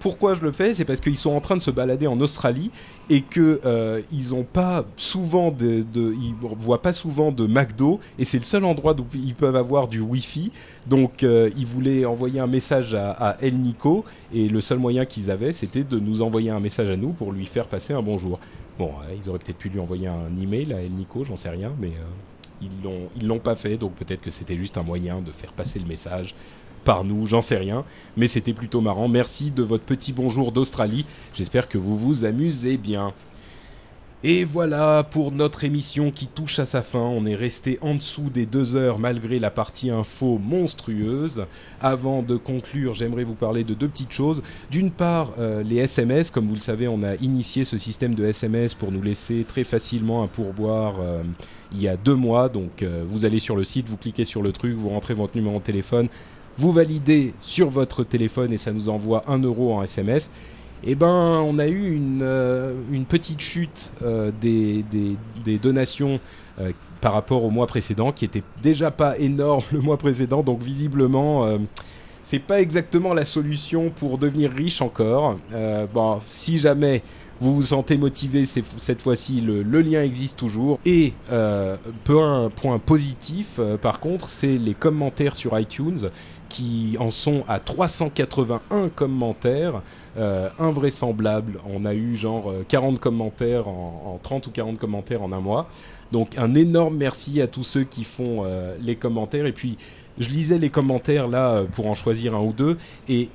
pourquoi je le fais C'est parce qu'ils sont en train de se balader en Australie et que euh, ils ont pas souvent de, ils voient pas souvent de McDo et c'est le seul endroit où ils peuvent avoir du Wi-Fi. Donc euh, ils voulaient envoyer un message à, El Nico et le seul moyen qu'ils avaient c'était de nous envoyer un message à nous pour lui faire passer un bonjour. Bon, ils auraient peut-être pu lui envoyer un email à El Nico, j'en sais rien, mais euh, ils l'ont ils l'ont pas fait donc peut-être que c'était juste un moyen de faire passer le message par nous, j'en sais rien, mais c'était plutôt marrant. Merci de votre petit bonjour d'Australie. J'espère que vous vous amusez bien. Et voilà pour notre émission qui touche à sa fin. On est resté en dessous des deux heures malgré la partie info monstrueuse. Avant de conclure, j'aimerais vous parler de deux petites choses. D'une part, euh, les SMS. Comme vous le savez, on a initié ce système de SMS pour nous laisser très facilement un pourboire euh, il y a deux mois. Donc euh, vous allez sur le site, vous cliquez sur le truc, vous rentrez votre numéro de téléphone, vous validez sur votre téléphone et ça nous envoie un euro en SMS. Eh ben, on a eu une, euh, petite chute euh, des, donations euh, par rapport au mois précédent, qui était déjà pas énorme [LAUGHS] le mois précédent. Donc visiblement, c'est pas exactement la solution pour devenir riche encore. Bon, si jamais vous vous sentez motivé, cette fois-ci, le, lien existe toujours. Et euh, point, positif, par contre, c'est les commentaires sur iTunes qui en sont à 381 commentaires, euh, invraisemblables. On a eu genre euh, 40 commentaires en, en 30 ou 40 commentaires en un mois. Donc un énorme merci à tous ceux qui font euh, les commentaires. Et puis je lisais les commentaires là euh, pour en choisir un ou deux et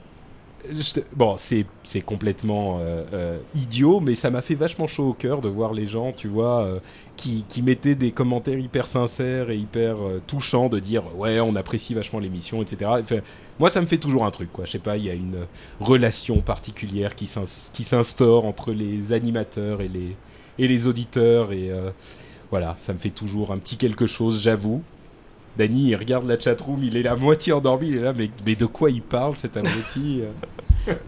bon, c'est complètement euh, euh, idiot, mais ça m'a fait vachement chaud au cœur de voir les gens, tu vois, euh, qui, qui mettaient des commentaires hyper sincères et hyper touchants, de dire ouais, on apprécie vachement l'émission, etc. Enfin, moi, ça me fait toujours un truc, quoi. Je sais pas, il y a une relation particulière qui s'ins- qui s'instaure entre les animateurs et les et les auditeurs et voilà, ça me fait toujours un petit quelque chose, j'avoue. Dany, il regarde la chatroom, il est à moitié endormi, il est là, mais, mais de quoi il parle cet abruti euh [LAUGHS]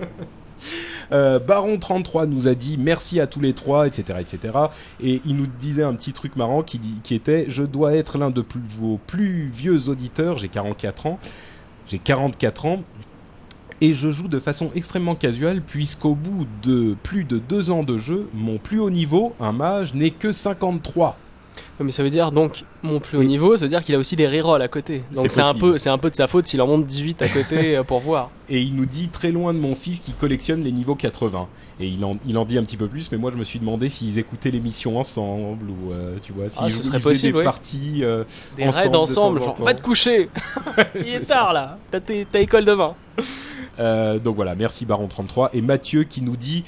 Euh, Baron33 nous a dit merci à tous les trois, etc., etc. Et il nous disait un petit truc marrant qui, dit, qui était Je dois être l'un de plus, vos plus vieux auditeurs, j'ai 44 ans. J'ai 44 ans. Et je joue de façon extrêmement casuale, puisqu'au bout de plus de deux ans de jeu, mon plus haut niveau, un mage, n'est que 53. Mais ça veut dire donc mon plus haut niveau, ça veut dire qu'il a aussi des rerolls à côté. Donc C'est un peu, c'est un peu de sa faute s'il en monte 18 à côté [LAUGHS] euh, pour voir. Et il nous dit très loin de mon fils qui collectionne les niveaux 80. Et il en, il en dit un petit peu plus, mais moi je me suis demandé s'ils écoutaient l'émission ensemble ou euh, tu vois, s'ils Ah, ce jou- serait ils possible, des parties. euh, Des Ensemble, raids de ensemble, en genre va te coucher. [LAUGHS] Il est tard là. T'as école demain. Euh, donc voilà, merci Baron33 et Mathieu qui nous dit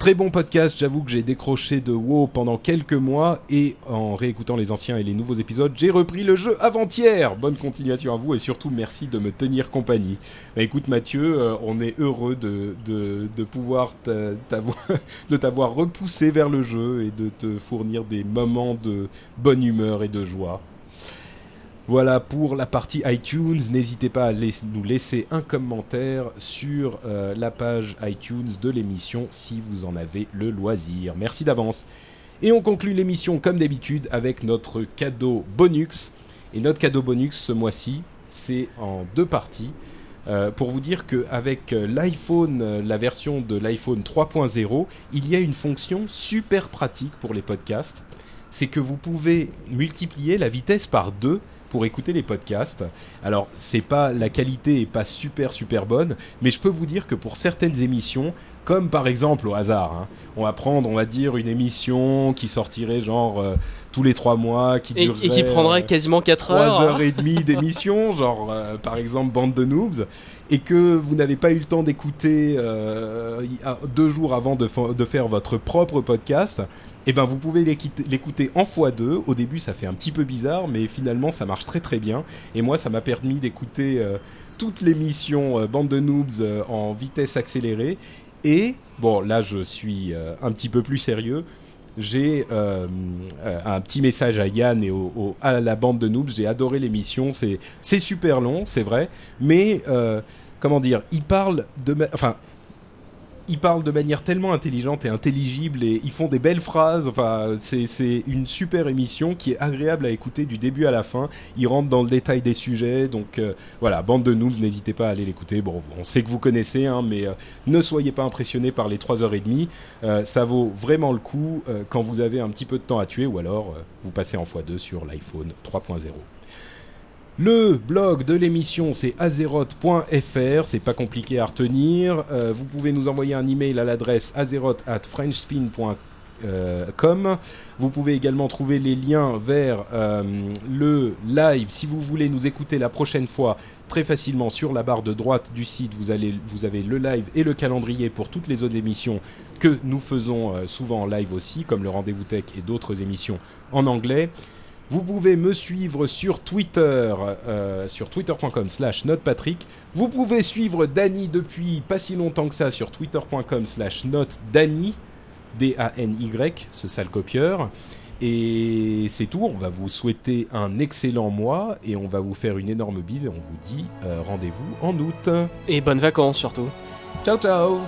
très bon podcast. J'avoue que j'ai décroché de WoW pendant quelques mois et en réécoutant les anciens et les nouveaux épisodes, j'ai repris le jeu avant-hier. Bonne continuation à vous et surtout merci de me tenir compagnie. Bah, écoute Mathieu, euh, on est heureux de, de, de pouvoir [LAUGHS] t'avoir repoussé vers le jeu et de te fournir des moments de bonne humeur et de joie. Voilà pour la partie iTunes. N'hésitez pas à nous laisser un commentaire sur euh, la page iTunes de l'émission si vous en avez le loisir. Merci d'avance. Et on conclut l'émission comme d'habitude avec notre cadeau bonus. Et notre cadeau bonus ce mois-ci, c'est en deux parties. Euh, pour vous dire qu'avec euh, l'iPhone, la version de l'iPhone 3.0, il y a une fonction super pratique pour les podcasts. C'est que vous pouvez multiplier la vitesse par deux pour écouter les podcasts. Alors, c'est pas la qualité est pas super super bonne, mais je peux vous dire que pour certaines émissions, comme par exemple au hasard, hein, on va prendre, on va dire une émission qui sortirait genre euh, tous les trois mois, qui Et, durerait, et qui prendrait euh, quasiment 4 trois heures. heures et demie d'émission, [LAUGHS] genre euh, par exemple Bande de Noobs, et que vous n'avez pas eu le temps d'écouter euh, ah, deux jours avant de faire votre propre podcast, et ben vous pouvez l'écouter en x2. Au début, ça fait un petit peu bizarre, mais finalement, ça marche très très bien. Et moi, ça m'a permis d'écouter euh, toute l'émission euh, Bande de Noobs euh, en vitesse accélérée. Et bon, là, je suis euh, un petit peu plus sérieux j'ai un petit message à Yann et à la bande de noobs. J'ai adoré l'émission. C'est super long, c'est vrai, mais comment dire, ils parlent de, enfin. Ils parlent de manière tellement intelligente et intelligible et ils font des belles phrases. Enfin, c'est une super émission qui est agréable à écouter du début à la fin. Ils rentrent dans le détail des sujets. Donc euh, voilà, bande de noobs, n'hésitez pas à aller l'écouter. Bon, on sait que vous connaissez, hein, mais euh, ne soyez pas impressionnés par les 3h30. Euh, ça vaut vraiment le coup euh, quand vous avez un petit peu de temps à tuer ou alors vous passez en x2 sur l'iPhone 3.0. Le blog de l'émission c'est azeroth.fr, c'est pas compliqué à retenir. Euh, vous pouvez nous envoyer un email à l'adresse azeroth at frenchspin.com. Vous pouvez également trouver les liens vers euh, le live si vous voulez nous écouter la prochaine fois très facilement sur la barre de droite du site. Vous, allez, vous avez le live et le calendrier pour toutes les autres émissions que nous faisons euh, souvent en live aussi, comme le Rendez-vous Tech et d'autres émissions en anglais. Vous pouvez me suivre sur Twitter, euh, sur twitter.com slash notepatrick. Vous pouvez suivre Dany depuis pas si longtemps que ça sur twitter.com slash notedany, D-A-N-Y, ce sale copieur. Et c'est tout, on va vous souhaiter un excellent mois et on va vous faire une énorme bise et on vous dit euh, rendez-vous en août. Et bonnes vacances surtout. Ciao ciao